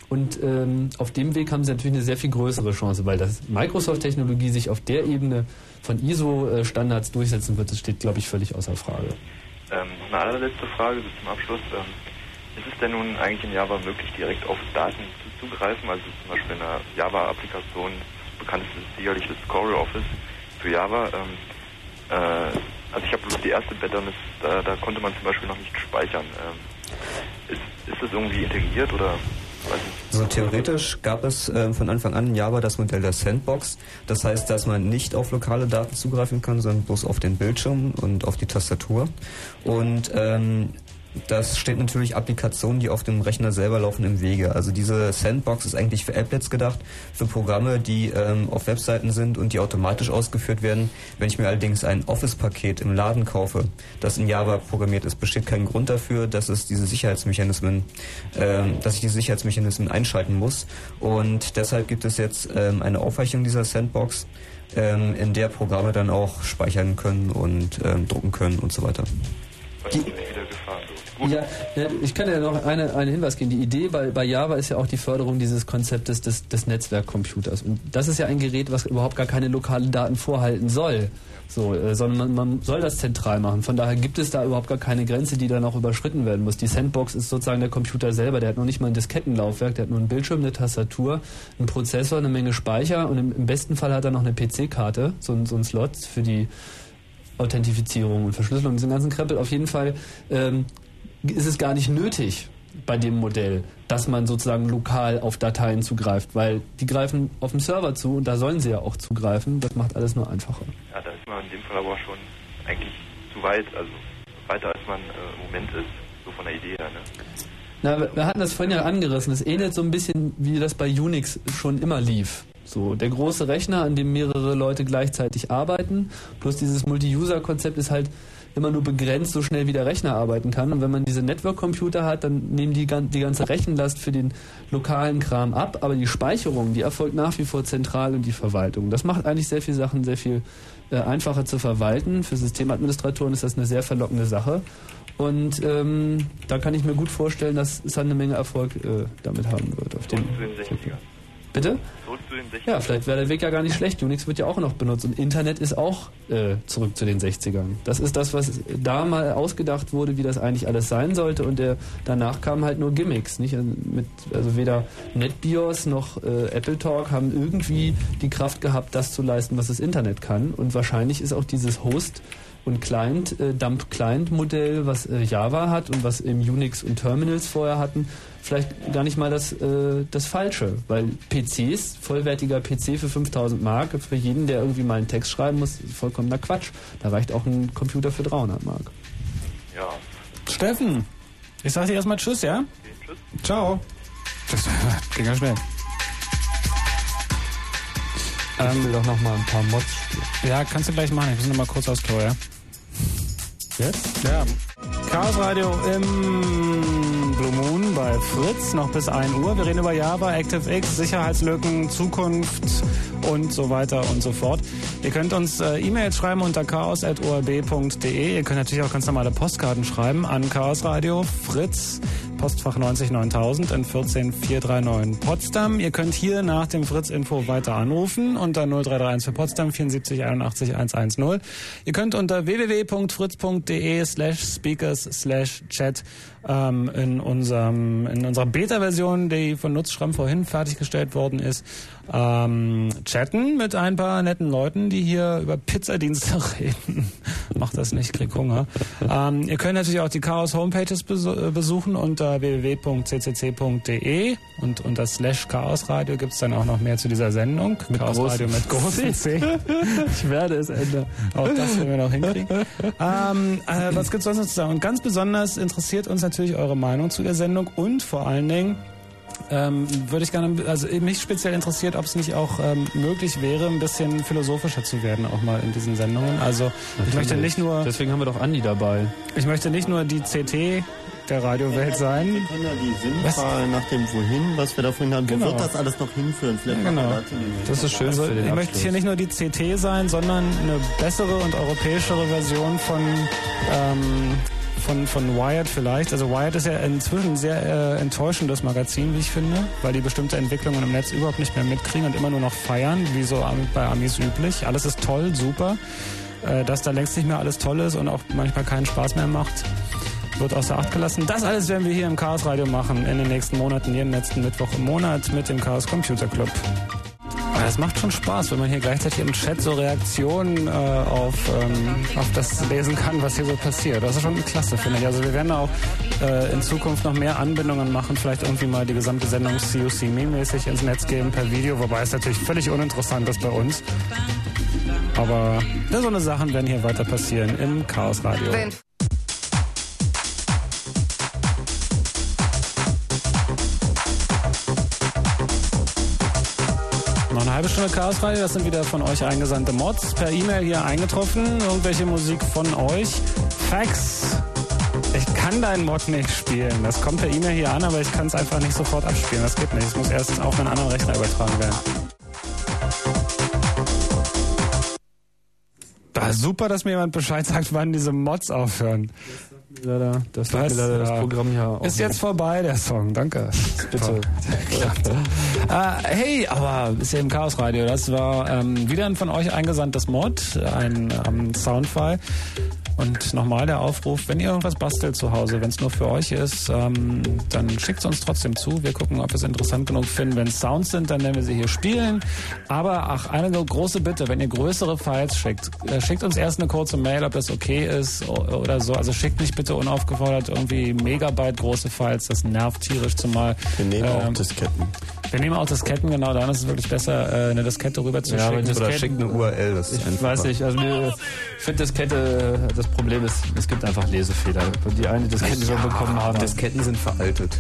Und ähm, auf dem Weg haben sie natürlich eine sehr viel größere Chance, weil das Microsoft-Technologie sich auf der Ebene von ISO-Standards durchsetzen wird, das steht, glaube ich, völlig außer Frage. Ähm, eine allerletzte Frage so zum Abschluss. Ähm, ist es denn nun eigentlich in Java möglich, direkt auf Daten zuzugreifen? Also zum Beispiel in einer Java-Applikation, das bekannteste ist sicherlich das Score Office für Java. Ähm, äh, also ich habe bloß die erste das- da, da konnte man zum Beispiel noch nicht speichern. Ähm, ist, ist das irgendwie integriert oder? Weiß nicht. So theoretisch gab es ähm, von Anfang an in Java das Modell der Sandbox. Das heißt, dass man nicht auf lokale Daten zugreifen kann, sondern bloß auf den Bildschirm und auf die Tastatur. Und ähm, das steht natürlich Applikationen, die auf dem Rechner selber laufen, im Wege. Also diese Sandbox ist eigentlich für Applets gedacht, für Programme, die ähm, auf Webseiten sind und die automatisch ausgeführt werden. Wenn ich mir allerdings ein Office-Paket im Laden kaufe, das in Java programmiert ist, besteht kein Grund dafür, dass es diese Sicherheitsmechanismen, ähm, dass ich diese Sicherheitsmechanismen einschalten muss. Und deshalb gibt es jetzt ähm, eine Aufweichung dieser Sandbox, ähm, in der Programme dann auch speichern können und ähm, drucken können und so weiter. Die. Ja, ich kann ja noch eine, einen Hinweis geben. Die Idee bei, bei Java ist ja auch die Förderung dieses Konzeptes des, des Netzwerkcomputers. Und das ist ja ein Gerät, was überhaupt gar keine lokalen Daten vorhalten soll. So, äh, sondern man, man soll das zentral machen. Von daher gibt es da überhaupt gar keine Grenze, die dann auch überschritten werden muss. Die Sandbox ist sozusagen der Computer selber. Der hat noch nicht mal ein Diskettenlaufwerk, der hat nur einen Bildschirm, eine Tastatur, einen Prozessor, eine Menge Speicher und im, im besten Fall hat er noch eine PC-Karte, so, so ein Slot für die Authentifizierung und Verschlüsselung, diesen ganzen Krempel. Auf jeden Fall ähm, ist es gar nicht nötig bei dem Modell, dass man sozusagen lokal auf Dateien zugreift, weil die greifen auf dem Server zu und da sollen sie ja auch zugreifen. Das macht alles nur einfacher. Ja, da ist man in dem Fall aber schon eigentlich zu weit, also weiter als man äh, im Moment ist, so von der Idee her. Ne? Na, wir- wir hatten das vorhin ja angerissen. Es ähnelt so ein bisschen, wie das bei Unix schon immer lief. So, der große Rechner, an dem mehrere Leute gleichzeitig arbeiten, plus dieses Multi-User-Konzept ist halt immer nur begrenzt so schnell wie der Rechner arbeiten kann. Und wenn man diese Network-Computer hat, dann nehmen die, die ganze Rechenlast für den lokalen Kram ab, aber die Speicherung, die erfolgt nach wie vor zentral und die Verwaltung. Das macht eigentlich sehr viele Sachen sehr viel äh, einfacher zu verwalten. Für Systemadministratoren ist das eine sehr verlockende Sache. Und ähm, da kann ich mir gut vorstellen, dass es eine Menge Erfolg äh, damit haben wird. Auf dem Zu den 60ern. Bitte? Zurück zu den 60ern. Ja, vielleicht wäre der Weg ja gar nicht schlecht. Unix wird ja auch noch benutzt und Internet ist auch äh, zurück zu den 60ern. Das ist das, was da mal ausgedacht wurde, wie das eigentlich alles sein sollte und der, danach kamen halt nur Gimmicks. Nicht? Also, mit, also weder NetBIOS noch äh, Apple Talk haben irgendwie die Kraft gehabt, das zu leisten, was das Internet kann und wahrscheinlich ist auch dieses Host und Client, äh, Dump-Client-Modell, was äh, Java hat und was im Unix und Terminals vorher hatten, vielleicht gar nicht mal das, äh, das Falsche, weil PCs, vollwertiger PC für 5000 Mark, für jeden, der irgendwie mal einen Text schreiben muss, ist vollkommener Quatsch. Da reicht auch ein Computer für 300 Mark. Ja. Steffen, ich sag dir erstmal Tschüss, ja? tschüss. Ciao. Das ging ja schnell. Ähm, will doch noch mal ein paar Mods spielen. Ja, kannst du gleich machen. Ich muss noch mal kurz aufs Klo, ja? Jetzt? Ja. Chaos Radio im Blue Moon bei Fritz noch bis 1 Uhr. Wir reden über Java, ActiveX, Sicherheitslücken, Zukunft und so weiter und so fort. Ihr könnt uns äh, E-Mails schreiben unter chaos.orb.de. Ihr könnt natürlich auch ganz normale Postkarten schreiben an Chaos Radio Fritz. Postfach 90 9000 in 14439 Potsdam. Ihr könnt hier nach dem Fritz-Info weiter anrufen unter 0331 für Potsdam 74 81 110. Ihr könnt unter www.fritz.de slash speakers slash chat ähm, in, unserem, in unserer Beta-Version, die von Nutzschramm vorhin fertiggestellt worden ist, ähm, chatten mit ein paar netten Leuten, die hier über Pizzadienste reden. Macht das nicht, krieg Hunger. ähm, ihr könnt natürlich auch die Chaos Homepages äh, besuchen unter www.ccc.de und unter slash Chaos Radio gibt's dann auch noch mehr zu dieser Sendung. Chaos großem Radio mit großem C. Ich werde es ändern. Auch das werden wir noch hinkriegen. ähm, äh, was gibt's sonst noch zu sagen? Und ganz besonders interessiert uns natürlich eure Meinung zu der Sendung und vor allen Dingen ähm, würde ich gerne, also mich speziell interessiert, ob es nicht auch ähm, möglich wäre, ein bisschen philosophischer zu werden, auch mal in diesen Sendungen. Also ich möchte nicht nur, Deswegen haben wir doch Andi dabei. ich möchte nicht nur die CT der Radiowelt sein. Wir können ja die Sinnfrage nach dem Wohin, was wir da vorhin hatten, Genau. wo wird das alles noch hinführen? Vielleicht Ja, genau. Das ist schön Also ich möchte Abschluss. hier nicht nur die CT sein, sondern eine bessere und europäischere Version von ähm, von, von Wired vielleicht. Also Wired ist ja inzwischen ein sehr äh, enttäuschendes Magazin, wie ich finde, weil die bestimmte Entwicklungen im Netz überhaupt nicht mehr mitkriegen und immer nur noch feiern, wie so bei Amis üblich. Alles ist toll, super. Äh, dass da längst nicht mehr alles toll ist und auch manchmal keinen Spaß mehr macht, wird außer Acht gelassen. Das alles werden wir hier im Chaos Radio machen in den nächsten Monaten, jeden letzten Mittwoch im Monat mit dem Chaos Computer Club. Das macht schon Spaß, wenn man hier gleichzeitig im Chat so Reaktionen äh, auf, ähm, auf das lesen kann, was hier so passiert. Das ist schon klasse, finde ich. Also wir werden auch äh, in Zukunft noch mehr Anbindungen machen, vielleicht irgendwie mal die gesamte Sendung CUC-mäßig ins Netz geben per Video, wobei es natürlich völlig uninteressant ist bei uns. Aber so eine Sachen werden hier weiter passieren im Chaos Radio. Halbe Stunde Chaos Radio, das sind wieder von euch eingesandte Mods per E-Mail hier eingetroffen. Irgendwelche Musik von euch. Fax. Ich kann deinen Mod nicht spielen. Das kommt per E-Mail hier an, aber ich kann es einfach nicht sofort abspielen. Das geht nicht. Es muss erst auf einen anderen Rechner übertragen werden. Da, super, dass mir jemand Bescheid sagt, wann diese Mods aufhören. Leider, das mir leider das. Programm ja. Ist jetzt vorbei, der Song. Danke. Bitte. äh, hey, aber ist ja im Chaos Radio. Das war ähm, wieder ein von euch eingesandtes Mod, ein ähm, Soundfile. Und nochmal der Aufruf, wenn ihr irgendwas bastelt zu Hause, wenn es nur für euch ist, ähm, dann schickt es uns trotzdem zu. Wir gucken, ob wir es interessant genug finden. Wenn es Sounds sind, dann werden wir sie hier spielen. Aber ach, eine große Bitte, wenn ihr größere Files schickt, äh, schickt uns erst eine kurze Mail, ob das okay ist oder so. Also schickt nicht bitte unaufgefordert irgendwie Megabyte große Files. Das nervt tierisch zumal. Wir nehmen auch Ähm, Disketten. Wir nehmen auch Disketten, genau, dann ist es wirklich besser, äh, eine Diskette rüber zu Ja, schicken. Oder Disketten- schickt eine URL, das ist Ich weiß nicht, also mir, ich finde Diskette, das Problem ist, es gibt einfach Lesefehler. Die eine Diskette, die wir bekommen haben. Disketten sind veraltet.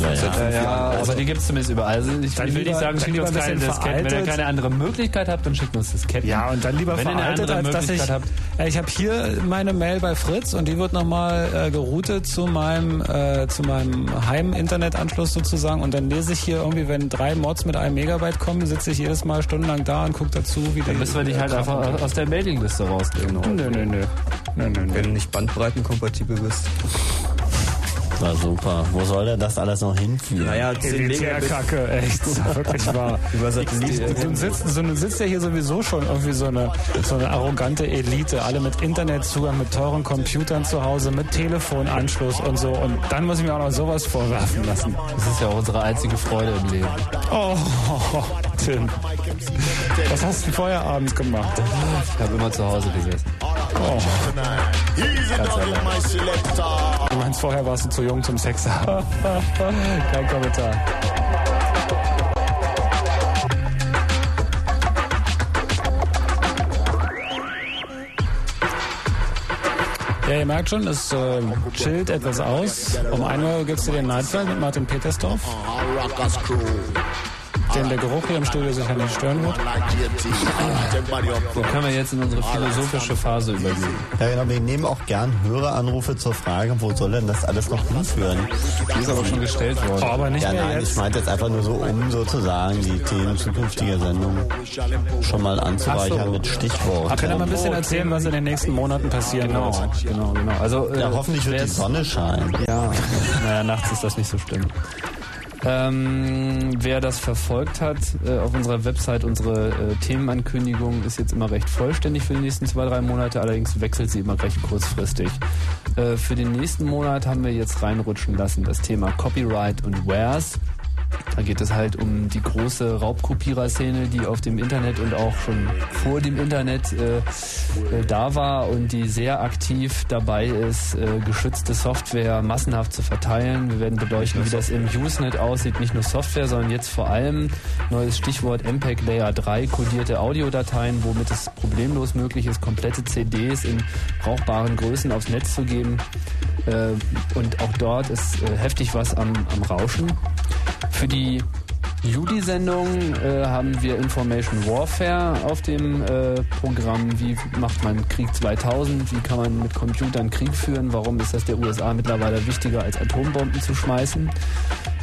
Ja, ja, ja, Jahren. aber die gibt es zumindest überall. Also ich Dann will lieber- nicht sagen, schickt lieber uns ein keine bisschen Disketten. Wenn ihr keine andere Möglichkeit habt, dann schickt uns Disketten. Ja, und dann lieber Wenn ihr eine veraltet, andere als dass ich. Möglichkeit habt. Äh, ich habe hier meine Mail bei Fritz und die wird nochmal äh, geroutet zu meinem, äh, zu meinem Heim-Internetanschluss sozusagen. Und dann lese ich hier irgendwie, wenn drei Mods mit einem Megabyte kommen, sitze ich jedes Mal stundenlang da und gucke dazu, wie die. Dann müssen wir dich halt äh, einfach aus der Mailingliste rausnehmen. Nö, nö, nö. nö, nö, nö. Wenn du nicht bandbreitenkompatibel bist. War super. Wo soll denn das alles noch hinführen? Naja, 10 Megabit Elitärkacke, echt. Wirklich wahr. über Satellit. Du sitzt, so, sitzt ja hier sowieso schon irgendwie so eine, so eine arrogante Elite, alle mit Internetzugang, mit teuren Computern zu Hause, mit Telefonanschluss und so. Und dann muss ich mir auch noch sowas vorwerfen lassen. Das ist ja auch unsere einzige Freude im Leben. Oh, Tim. Was hast du denn vorher abends gemacht? Ich habe immer zu Hause gesessen. Oh. Du meinst, vorher warst du zu jung zum Sex haben. Kein Kommentar. Ja, ihr merkt schon, es äh, chillt etwas aus. Um 1 Uhr gibt's dir den Nightflight mit Martin Petersdorf. Den der Geruch hier im Studio sicher nicht stören wird. So können wir jetzt in unsere philosophische Phase übergehen. Ja, genau, wir nehmen auch gern Höreranrufe zur Frage, wo soll denn das alles noch hinführen? Die ist aber schon gestellt worden. Aber nicht ja, mehr nein, jetzt. ich meinte jetzt einfach nur so, um sozusagen die Themen zukünftiger Sendung schon mal anzureichern so. mit Stichworten. Können wir mal ein bisschen erzählen, was in den nächsten Monaten passieren Genau, wird? genau, genau. Also, äh, Ja, hoffentlich wird die Sonne scheinen. Ja, naja, nachts ist das nicht so schlimm. Ähm, wer das verfolgt hat, äh, auf unserer Website, unsere äh, Themenankündigung ist jetzt immer recht vollständig für die nächsten zwei, drei Monate, allerdings wechselt sie immer recht kurzfristig. Äh, für den nächsten Monat haben wir jetzt reinrutschen lassen das Thema Copyright und Wares. Da geht es halt um die große Raubkopierer-Szene, die auf dem Internet und auch schon vor dem Internet äh, äh, da war und die sehr aktiv dabei ist, äh, geschützte Software massenhaft zu verteilen. Wir werden beleuchten, wie das im Usenet aussieht. Nicht nur Software, sondern jetzt vor allem neues Stichwort MPEG Layer 3, kodierte Audiodateien, womit es problemlos möglich ist, komplette CDs in brauchbaren Größen aufs Netz zu geben. Äh, und auch dort ist äh, heftig was am, am Rauschen. Für die Juli-Sendung äh, haben wir Information Warfare auf dem äh, Programm. Wie macht man Krieg 2000? Wie kann man mit Computern Krieg führen? Warum ist das der USA mittlerweile wichtiger als Atombomben zu schmeißen?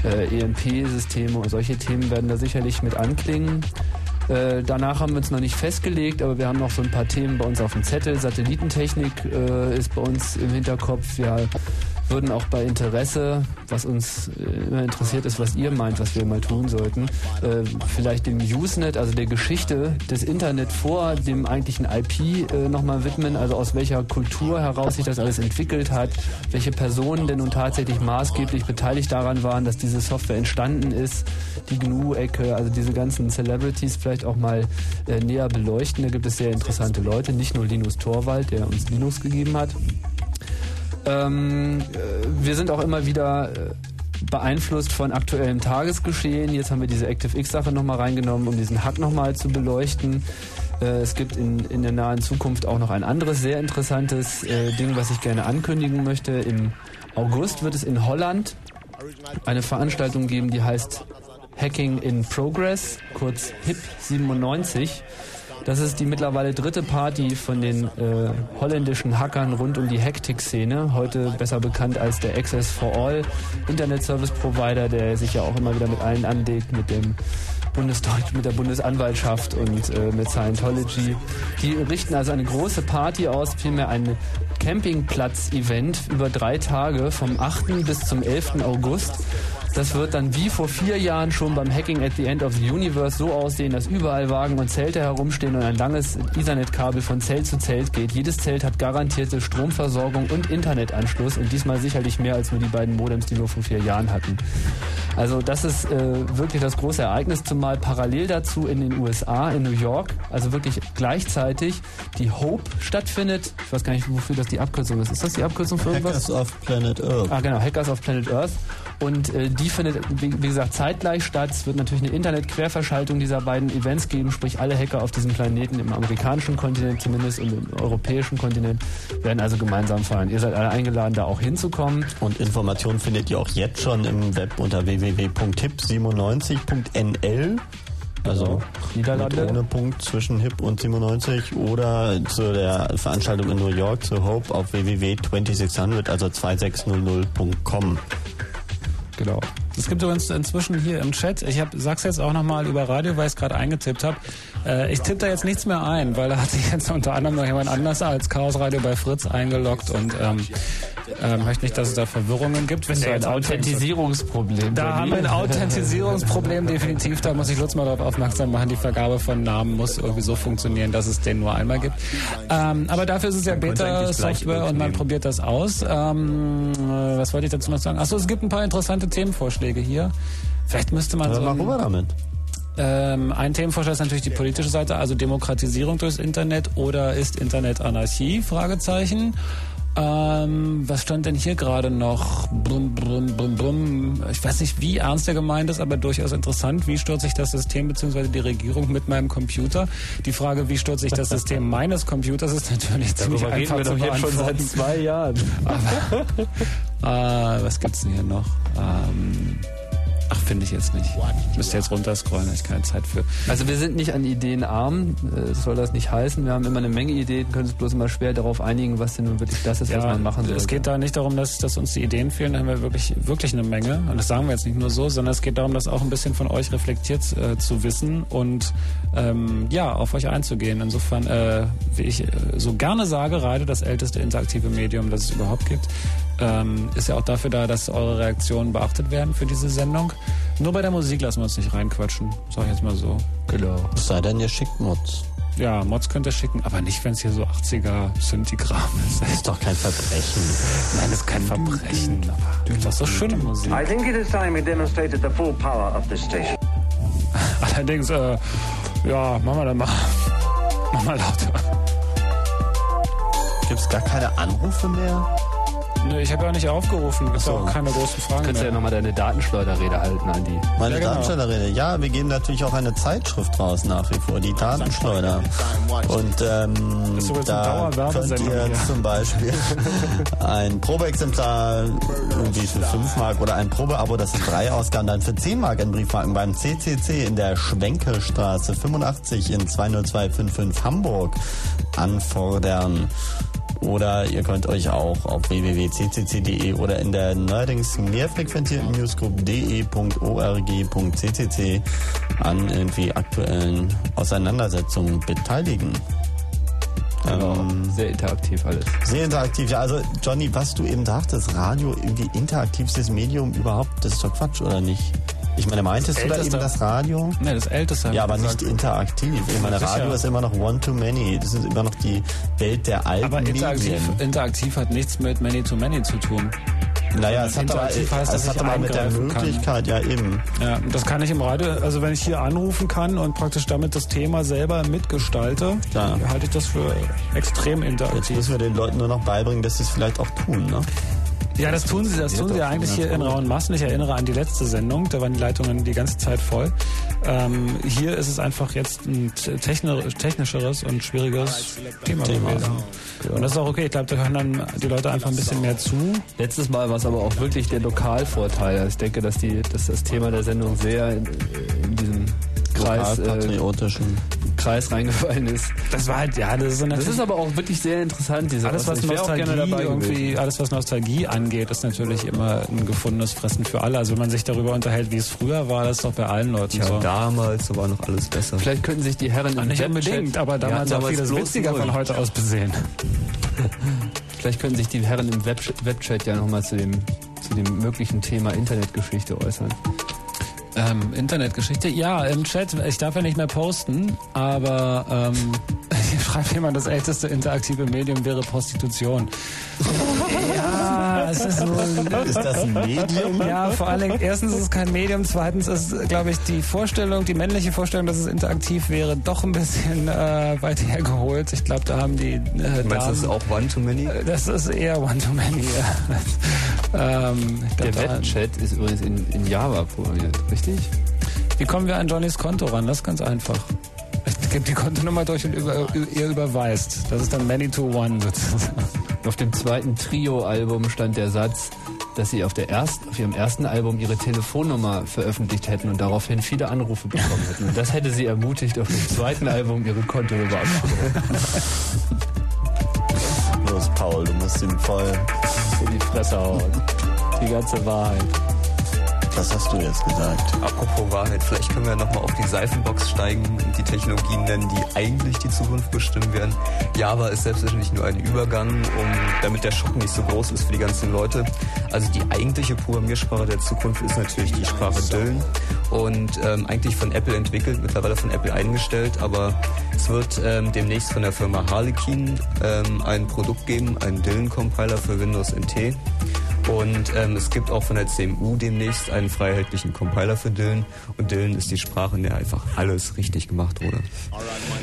Äh, EMP-Systeme und solche Themen werden da sicherlich mit anklingen. Äh, danach haben wir uns noch nicht festgelegt, aber wir haben noch so ein paar Themen bei uns auf dem Zettel. Satellitentechnik äh, ist bei uns im Hinterkopf. Wir würden auch bei Interesse, was uns äh, immer interessiert ist, was ihr meint, was wir mal tun sollten, äh, vielleicht dem Usenet, also der Geschichte des Internet vor dem eigentlichen IP äh, nochmal widmen, also aus welcher Kultur heraus sich das alles entwickelt hat, welche Personen denn nun tatsächlich maßgeblich beteiligt daran waren, dass diese Software entstanden ist, die GNU-Ecke, also diese ganzen Celebrities vielleicht auch mal äh, näher beleuchten. Da gibt es sehr interessante Leute, nicht nur Linus Torvald, der uns Linux gegeben hat. Ähm, äh, wir sind auch immer wieder äh, beeinflusst von aktuellem Tagesgeschehen. Jetzt haben wir diese ActiveX-Sache nochmal reingenommen, um diesen Hack nochmal zu beleuchten. Äh, es gibt in, in der nahen Zukunft auch noch ein anderes sehr interessantes äh, Ding, was ich gerne ankündigen möchte. Im August wird es in Holland eine Veranstaltung geben, die heißt Hacking in Progress, kurz HIP 97. Das ist die mittlerweile dritte Party von den äh, holländischen Hackern rund um die Hektik-Szene. Heute besser bekannt als der Access for All Internet Service Provider, der sich ja auch immer wieder mit allen anlegt, mit dem Bundesdeutsch, mit der Bundesanwaltschaft und äh, mit Scientology. Die richten also eine große Party aus, vielmehr ein Campingplatz-Event über drei Tage vom 8. bis zum 11. August. Das wird dann wie vor vier Jahren schon beim Hacking at the End of the Universe so aussehen, dass überall Wagen und Zelte herumstehen und ein langes Ethernet-Kabel von Zelt zu Zelt geht. Jedes Zelt hat garantierte Stromversorgung und Internetanschluss und diesmal sicherlich mehr als nur die beiden Modems, die wir vor vier Jahren hatten. Also das ist äh, wirklich das große Ereignis, zumal parallel dazu in den USA, in New York, also wirklich gleichzeitig die Hope stattfindet. Ich weiß gar nicht, wofür das die Abkürzung ist. Ist das die Abkürzung für irgendwas? Hackers of Planet Earth. Ah, genau, Hackers of Planet Earth. Und äh, die findet, wie, wie gesagt, zeitgleich statt. Es wird natürlich eine Internet-Querverschaltung dieser beiden Events geben, sprich alle Hacker auf diesem Planeten, im amerikanischen Kontinent zumindest und im europäischen Kontinent, werden also gemeinsam feiern. Ihr seid alle eingeladen, da auch hinzukommen. Und Informationen findet ihr auch jetzt schon im Web unter www.hip97.nl. Also Niederlande. mit ohne Punkt zwischen HIP und 97 oder zu der Veranstaltung in New York zu Hope auf www.2600, also 2600.com. Genau. Es gibt übrigens inzwischen hier im Chat, ich hab, sag's jetzt auch nochmal über Radio, weil ich es gerade eingetippt habe. Äh, ich tippe da jetzt nichts mehr ein, weil da hat sich jetzt unter anderem noch jemand anders als Chaos Radio bei Fritz eingeloggt und ähm, äh, möchte nicht, dass es da Verwirrungen gibt. Wenn der ein Authentisierungsproblem. Da haben wir ein Authentisierungsproblem definitiv. Da muss ich Lutz mal darauf aufmerksam machen. Die Vergabe von Namen muss irgendwie so funktionieren, dass es den nur einmal gibt. Ähm, aber dafür ist es ja Beta-Software und man probiert das aus. Ähm, äh, was wollte ich dazu noch sagen? Achso, es gibt ein paar interessante Themenvorschläge hier. Vielleicht müsste man so. Also mal rüber damit. Ähm, ein Themenvorschlag ist natürlich die politische Seite, also Demokratisierung durchs Internet oder ist Internet Anarchie? Fragezeichen. Ähm, was stand denn hier gerade noch? Blum, blum, blum, blum. Ich weiß nicht, wie ernst der gemeint ist, aber durchaus interessant. Wie stürzt sich das System bzw. die Regierung mit meinem Computer? Die Frage, wie stürzt sich das System meines Computers, ist natürlich ziemlich Darüber reden einfach wir zu doch jetzt schon seit zwei Jahren. Äh, was gibt's denn hier noch? Ähm, Ach, finde ich jetzt nicht. Müsst ihr jetzt runterscrollen, da hab ich keine Zeit für. Also wir sind nicht an Ideen arm, äh, soll das nicht heißen. Wir haben immer eine Menge Ideen, können uns bloß immer schwer darauf einigen, was denn nun wirklich das ist, was man machen soll. Es geht da nicht darum, dass, dass uns die Ideen fehlen, da haben wir wirklich, wirklich eine Menge. Und das sagen wir jetzt nicht nur so, sondern es geht darum, das auch ein bisschen von euch reflektiert äh, zu wissen und ähm, ja, auf euch einzugehen. Insofern, äh, wie ich äh, so gerne sage, Radio, das älteste interaktive Medium, das es überhaupt gibt, ähm, ist ja auch dafür da, dass eure Reaktionen beachtet werden für diese Sendung. Nur bei der Musik lassen wir uns nicht reinquatschen, sag ich jetzt mal so. Genau. Es sei denn, ihr schickt Mods. Ja, Mods könnt ihr schicken, aber nicht, wenn es hier so 80er Synthi-Kram ist. Das ist doch kein Verbrechen. Nein, das ist kein Verbrechen. Aber das ist doch schöne Musik. I think it is time we demonstrated the full power of this station. Allerdings, äh, ja, machen wir dann mal, mach mal lauter. Gibt es gar keine Anrufe mehr? Nö, ich habe ja nicht aufgerufen. Gibt so. auch keine großen Fragen Könntest du ja mehr. nochmal deine Datenschleuderrede halten, Andi. Meine Ja, genau. Datenschleuderrede. Ja, wir geben natürlich auch eine Zeitschrift raus nach wie vor, die Datenschleuder. Und ähm, Das ist da könnt ihr hier. zum Beispiel ein Probeexemplar irgendwie für 5 Mark oder ein Probeabo, das sind drei Ausgaben, dann für 10 Mark in Briefmarken beim CCC in der Schwenkelstraße 85 in 20255 Hamburg anfordern. Oder ihr könnt euch auch auf www.ccc.de oder in der neuerdings mehr frequentierten Newsgroup de.org.ccc an irgendwie aktuellen Auseinandersetzungen beteiligen. Genau. Ähm, Sehr interaktiv alles. sehr interaktiv. Ja, also Johnny, was du eben dachtest, Radio irgendwie interaktivstes Medium überhaupt, das ist doch Quatsch, oder nicht? Ich meine, meintest du da Älteste- eben das Radio? Nee, das älteste. Ja, aber gesagt. nicht interaktiv. Ich meine, Sicher. Radio ist immer noch one-to-many. Das ist immer noch die Welt der alten Aber interaktiv, Medien. interaktiv hat nichts mit Many-to-Many zu tun. Naja, es hat aber, Interaktiv heißt, dass es hat aber mit der eingreifen kann. Möglichkeit, ja eben. Ja, das kann ich im Radio, also wenn ich hier anrufen kann und praktisch damit das Thema selber mitgestalte, Klar. halte ich das für extrem Jetzt interaktiv. müssen wir den Leuten nur noch beibringen, dass sie es vielleicht auch tun, ne? Ja, das tun sie, das tun sie ja eigentlich hier in rauen Massen. Ich erinnere an die letzte Sendung, da waren die Leitungen die ganze Zeit voll. Ähm, hier ist es einfach jetzt ein techni- technischeres und schwierigeres Thema, gewesen. Und das ist auch okay. Ich glaube, da hören dann die Leute einfach ein bisschen mehr zu. Letztes Mal war es aber auch wirklich der Lokalvorteil. Also Ich denke, dass, die, dass das Thema der Sendung sehr in, in diesen Kreis, äh. Kreis reingefallen ist. Das war halt, ja, das ist Das ist aber auch wirklich sehr interessant, diese alles was Nostalgie alles was Nostalgie angeht, ist natürlich immer ein gefundenes Fressen für alle. Also wenn man sich darüber unterhält, wie es früher war, das ist doch bei allen Leuten Tja, so. damals war noch alles besser. Vielleicht könnten sich die Herren Ja, im nicht Webchat- unbedingt, aber damals auch vieles witziger von heute aus besehen. Vielleicht könnten sich die Herren im Web Webchat ja nochmal zu dem, zu dem möglichen Thema Internetgeschichte äußern. Ähm, Internetgeschichte? Ja, im Chat. Ich darf ja nicht mehr posten, aber ähm, hier schreibt jemand, das älteste interaktive Medium wäre Prostitution. ja, es ist so. Ist das ein Medium? Ja, vor allen Dingen, erstens ist es kein Medium, zweitens ist, glaube ich, die Vorstellung, die männliche Vorstellung, dass es interaktiv wäre, doch ein bisschen äh, weit hergeholt. Ich glaube, da haben die äh, Du meinst, das ist auch One-to-Many? das ist eher One-to-Many. Ja. ähm, Der Webchat ist übrigens in, in Java programmiert, richtig? Wie kommen wir an Johnnys Konto ran? Das ist ganz einfach. Ich gebe die Kontonummer durch und über, ihr überweist. Das ist dann Many to One sozusagen. Auf dem zweiten Trio-Album stand der Satz, dass sie auf, der erst, auf ihrem ersten Album ihre Telefonnummer veröffentlicht hätten und daraufhin viele Anrufe bekommen hätten. Und das hätte sie ermutigt, auf dem zweiten Album ihre Kontonummer abzurufen. Los, Paul, du musst ihm voll. In die Fresse hauen. Die ganze Wahrheit. Was hast du jetzt gesagt? Apropos Wahrheit, vielleicht können wir nochmal auf die Seifenbox steigen und die Technologien nennen, die eigentlich die Zukunft bestimmen werden. Java ist selbstverständlich nur ein Übergang, um, damit der Schock nicht so groß ist für die ganzen Leute. Also die eigentliche Programmiersprache der Zukunft ist natürlich die Sprache Dylan und ähm, eigentlich von Apple entwickelt, mittlerweile von Apple eingestellt, aber es wird ähm, demnächst von der Firma Harlequin ähm, ein Produkt geben, einen Dylan-Compiler für Windows NT. Und ähm, es gibt auch von der CMU demnächst einen freiheitlichen Compiler für Dylan. Und Dylan ist die Sprache, in der einfach alles richtig gemacht wurde.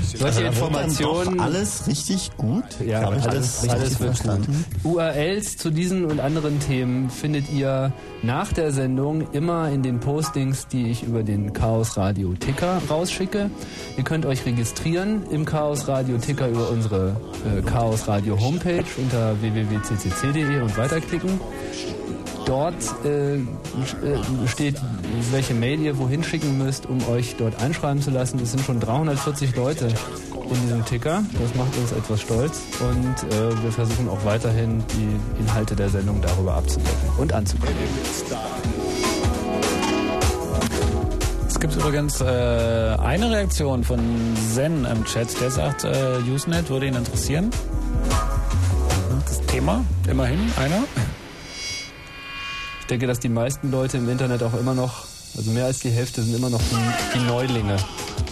Solche Also Informationen. alles richtig gut? Ja, Hab ich alles, richtig alles wird verstanden? gut. URLs zu diesen und anderen Themen findet ihr nach der Sendung immer in den Postings, die ich über den Chaos Radio Ticker rausschicke. Ihr könnt euch registrieren im Chaos Radio Ticker über unsere äh, Chaos Radio Homepage unter www.ccc.de und weiterklicken. Dort äh, steht, welche Mail ihr wohin schicken müsst, um euch dort einschreiben zu lassen. Das sind schon 340 Leute in diesem Ticker. Das macht uns etwas stolz und äh, wir versuchen auch weiterhin die Inhalte der Sendung darüber abzudecken und anzukündigen. Es gibt übrigens äh, eine Reaktion von Zen im Chat, der sagt, äh, Usenet würde ihn interessieren. Das Thema, immerhin einer. Ich denke, dass die meisten Leute im Internet auch immer noch, also mehr als die Hälfte sind immer noch die, die Neulinge,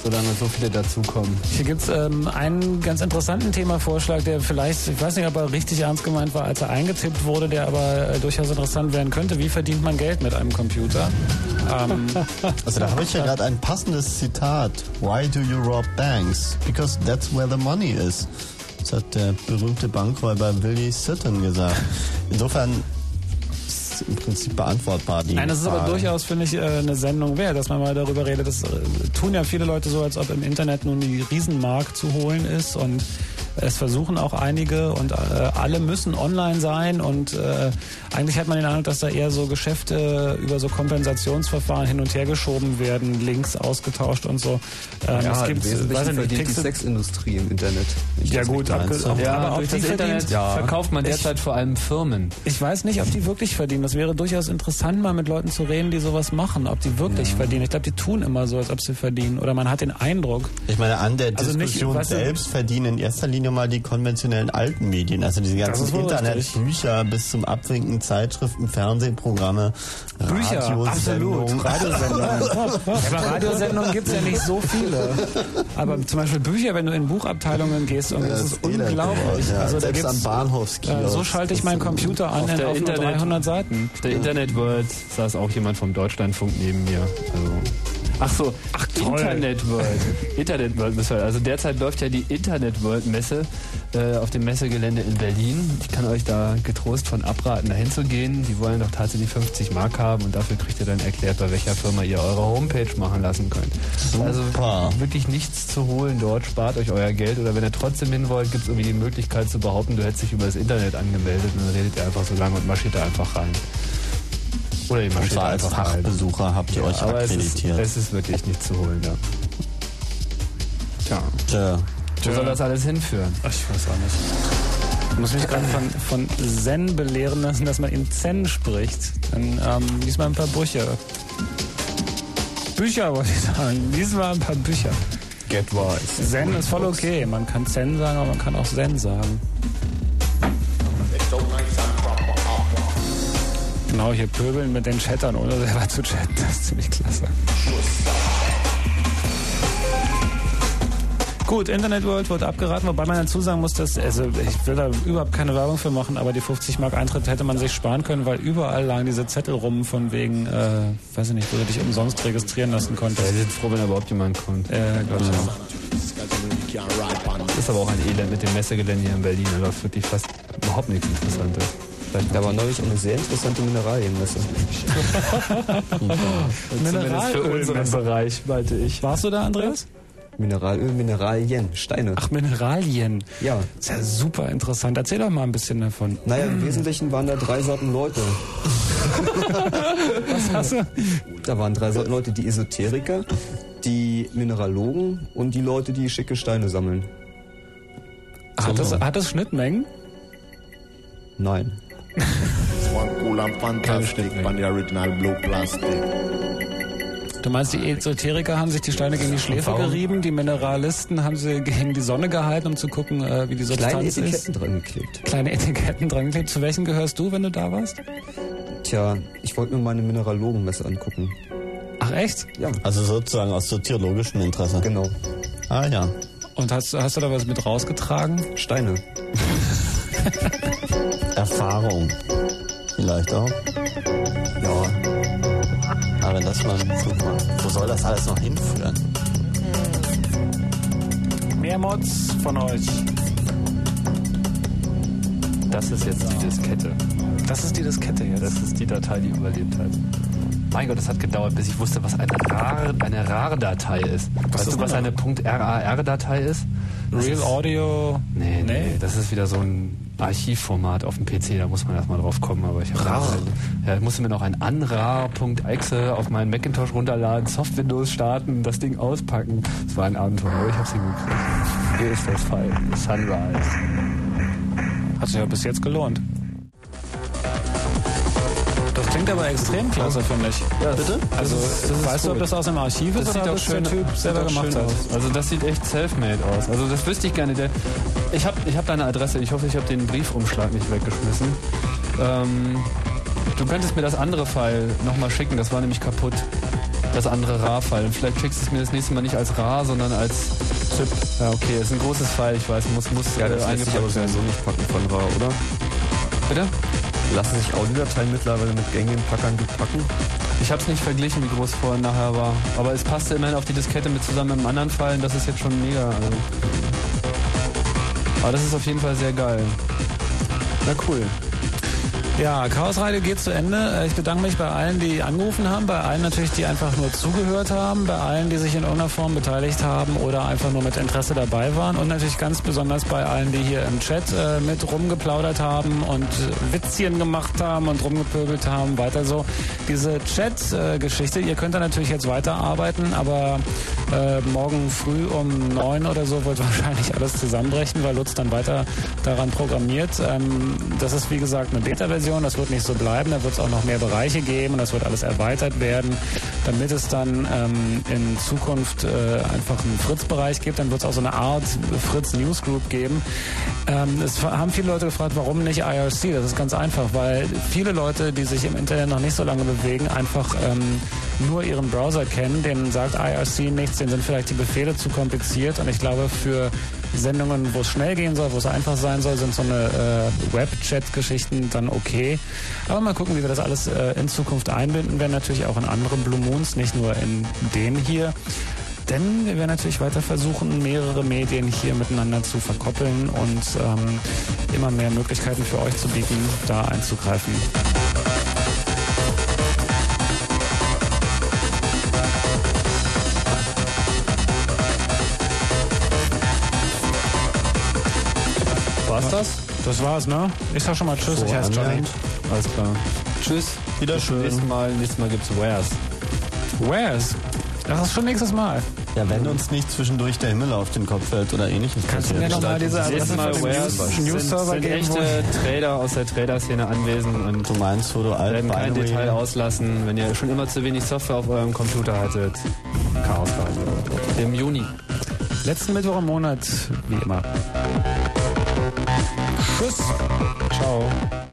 solange so viele dazukommen. Hier gibt's ähm, einen ganz interessanten Themavorschlag, der vielleicht, ich weiß nicht, ob er richtig ernst gemeint war, als er eingetippt wurde, der aber äh, durchaus interessant werden könnte. Wie verdient man Geld mit einem Computer? Ähm, Also da habe ich ja gerade ein passendes Zitat. Why do you rob banks? Because that's where the money is. Das hat der berühmte Bankräuber Willie Sutton gesagt. Insofern ist im Prinzip beantwortbar Nein, das ist aber Frage. durchaus, finde ich, äh, eine Sendung wert, dass man mal darüber redet. Das äh, tun ja viele Leute so, als ob im Internet nun die Riesenmark zu holen ist und es versuchen auch einige und äh, alle müssen online sein und äh, eigentlich hat man den Eindruck, dass da eher so Geschäfte über so Kompensationsverfahren hin und her geschoben werden, Links ausgetauscht und so. Ähm, ja, es gibt, im weiß ich nicht, verdient die Sexindustrie im Internet. ich Ja gut, Ja, aber durch das Internet verdient? verkauft man Ich- derzeit vor allem Firmen. Ich weiß nicht, ob die wirklich verdienen. Das wäre durchaus interessant, mal mit Leuten zu reden, die sowas machen. Ob die wirklich verdienen. Ich glaube, die tun immer so, als ob sie verdienen. Oder man hat den Eindruck. Ich meine, an der Also nicht, Diskussion du- selbst verdienen in erster Linie mal die konventionellen alten Medien, also diese ganzen Internetbücher bis zum Abwinken, Zeitschriften, Fernsehprogramme, Bücher, Radiosendungen. absolut. Radiosendungen. ja, Radiosendungen gibt's ja nicht so viele. Aber zum Beispiel Bücher, wenn du in Buchabteilungen gehst, und das, Das ist unglaublich. ja. Also da Selbst gibt's, am Bahnhofskiosk. äh, so schalte ich meinen Computer an Auf der auf nur Internet- 300 Seiten. Auf der Internet World saß auch jemand vom Deutschlandfunk neben mir. Also Ach so, Ach, toll. Internet World. Internet World müssen wir. Also derzeit läuft ja die Internet World Messe äh, auf dem Messegelände in Berlin. Ich kann euch da getrost von abraten, dahin zu gehen. Die wollen doch tatsächlich 50 Mark haben und dafür kriegt ihr dann erklärt, bei welcher Firma ihr eure Homepage machen lassen könnt. Also wirklich nichts zu holen dort, spart euch euer Geld oder wenn ihr trotzdem hin wollt, gibt es irgendwie die Möglichkeit zu behaupten, du hättest dich über das Internet angemeldet und dann redet ihr einfach so lange und marschiert da einfach rein. Oder ihr zwar als einfach rein. Fachbesucher habt ihr euch aber es ist, akkreditiert. es ist wirklich nicht zu holen, ja. Tja. Tja. Wo soll das alles hinführen? Ach, ich weiß auch nicht. Ich muss mich gerade von, von Zen belehren lassen, dass man in Zen spricht. Dann ähm, lies mal ein paar Bücher. Bücher wollte ich sagen. Lies mal ein paar Bücher. Get wise. Zen ist voll okay. Man kann Zen sagen, aber man kann auch Zen sagen. Genau, hier pöbeln mit den Chattern, ohne selber zu chatten. Das ist ziemlich klasse. Gut, Internet World wird abgeraten, wobei man dazu sagen muss, dass, also ich will da überhaupt keine Werbung für machen, aber die 50 Mark Eintritt hätte man sich sparen können, weil überall lagen diese Zettel rum von wegen, äh, weiß ich nicht, wo du dich umsonst registrieren lassen konntest. Ja, die sind froh, wenn überhaupt jemand kommt. Äh, Gott, ja. Das ist aber auch ein Elend mit dem Messegelände hier in Berlin. Da läuft wirklich fast überhaupt nichts Interessantes. Da war neulich eine sehr interessante Mineralienmesse. Zumindest für unseren Bereich, meinte ich. Warst du da, Andreas? Mineralöl, Mineralien, Steine. Ach, Mineralien. Ja. Ist ja super interessant. Erzähl doch mal ein bisschen davon. Naja, im Wesentlichen waren da drei Sorten Leute. Was hast du? Da waren drei Sorten Leute, die Esoteriker, die Mineralogen und die Leute, die schicke Steine sammeln. Hat das, hat das Schnittmengen? Nein. Du meinst, die Esoteriker haben sich die Steine gegen die Schläfe Warum? gerieben, die Mineralisten haben sie gegen die Sonne gehalten, um zu gucken, äh, wie die Kleine Substanz Etiketten ist. dran geklebt. Kleine Etiketten dran geklebt. Zu welchen gehörst du, wenn du da warst? Tja, ich wollte mir meine Mineralogenmesse angucken. Ach echt? Ja. Also sozusagen aus soziologischem Interesse. Genau. Ah ja. Und hast, hast du da was mit rausgetragen? Steine. Erfahrung. Vielleicht auch. Ja. Aber wenn das mal so mal, wo soll das alles noch hinführen? Mehr Mods von euch. Das ist jetzt die Diskette. Das ist die Diskette jetzt. Das ist die Datei, die überlebt hat. Mein Gott, das hat gedauert, bis ich wusste, was eine RAR, eine RAR-Datei ist. Was weißt ist du, was eine .rar-Datei ist? Das Real ist, Audio. Nee, nee, das ist wieder so ein Archivformat auf dem PC, da muss man erstmal drauf kommen, aber ich habe ja, musste mir noch ein anrar.exe auf meinen Macintosh runterladen, Soft Windows starten, das Ding auspacken. Das war ein Abenteuer, aber ich hab's hingekriegt. Hier ist das Fall. Sunrise. Hat sich ja bis jetzt gelohnt. Das klingt aber extrem klasse, finde ich. Ja, bitte? Also, Das ist- das weißt du, ob das aus dem Archiv ist Das sieht oder auch ob das schön, der Typ selber gemacht hat? Aus. Also das sieht echt self-made aus. Also das wüsste ich gerne. Der, ich habe ich hab deine Adresse. Ich hoffe, ich habe den Briefumschlag nicht weggeschmissen. Ähm, du könntest mir das andere File nochmal schicken. Das war nämlich kaputt. Das andere RAR-File. Vielleicht schickst du es mir das nächste Mal nicht als RAR, sondern als ZIP. Ja, okay. Ist ein großes File. Ich weiß, muss, muss Ja, das äh, eingepackt werden. sowieso nicht packen von RAR, oder? Bitte? Lassen sich Audiodateien mittlerweile mit gängigen Packern gut packen? Ich habe es nicht verglichen, wie groß vorher und nachher war. Aber es passte immerhin auf die Diskette mit zusammen mit einem anderen Fall. Das ist jetzt schon mega. Also. Aber das ist auf jeden Fall sehr geil. Na cool. Ja, Chaos Radio geht zu Ende. Äh, Ich bedanke mich bei allen, die angerufen haben, bei allen natürlich, die einfach nur zugehört haben, bei allen, die sich in irgendeiner Form beteiligt haben oder einfach nur mit Interesse dabei waren und natürlich ganz besonders bei allen, die hier im Chat äh, mit rumgeplaudert haben und äh, Witzchen gemacht haben und rumgepöbelt haben. Weiter so. Diese Chat-Geschichte, ihr könnt da natürlich jetzt weiterarbeiten, aber äh, morgen früh um neun oder so wird wahrscheinlich alles zusammenbrechen, weil Lutz dann weiter daran programmiert. Ähm, das ist wie gesagt eine Beta-Version, das wird nicht so bleiben, da wird es auch noch mehr Bereiche geben und das wird alles erweitert werden, damit es dann ähm, in Zukunft äh, einfach einen Fritz-Bereich gibt, dann wird es auch so eine Art Fritz Newsgroup geben. Ähm, es haben viele Leute gefragt, warum nicht IRC? Das ist ganz einfach, weil viele Leute, die sich im Internet noch nicht so lange bewegen, einfach ähm, nur ihren Browser kennen, denen sagt IRC nichts, denen sind vielleicht die Befehle zu kompliziert und ich glaube für Sendungen, wo es schnell gehen soll, wo es einfach sein soll, sind so eine äh, Web-Chat-Geschichten dann okay. Aber mal gucken, wie wir das alles äh, in Zukunft einbinden werden, natürlich auch in andere Blue Moons, nicht nur in den hier. Denn wir werden natürlich weiter versuchen, mehrere Medien hier miteinander zu verkoppeln und ähm, immer mehr Möglichkeiten für euch zu bieten, da einzugreifen. War's das? Das war's, ne? Ich sag schon mal Tschüss, ich heiße Johnny. Alles klar. Tschüss. Wieder schön. nächsten Mal. Nächstes Mal gibt's Wares. Wares? Das ist schon nächstes Mal. Ja, wenn uns nicht zwischendurch der Himmel auf den Kopf fällt oder ähnliches Kannst du mir passiert. noch mal diese Nächstes Adresse Mal Wares News- sind, News-Server sind geben, echte Trader aus der Trader-Szene anwesend und Du meinst, wo du alt werden kein Detail auslassen, wenn ihr schon immer zu wenig Software auf eurem Computer hattet. Chaos. Im Juni. Letzten Mittwoch im Monat, wie immer. Tschüss. Ciao.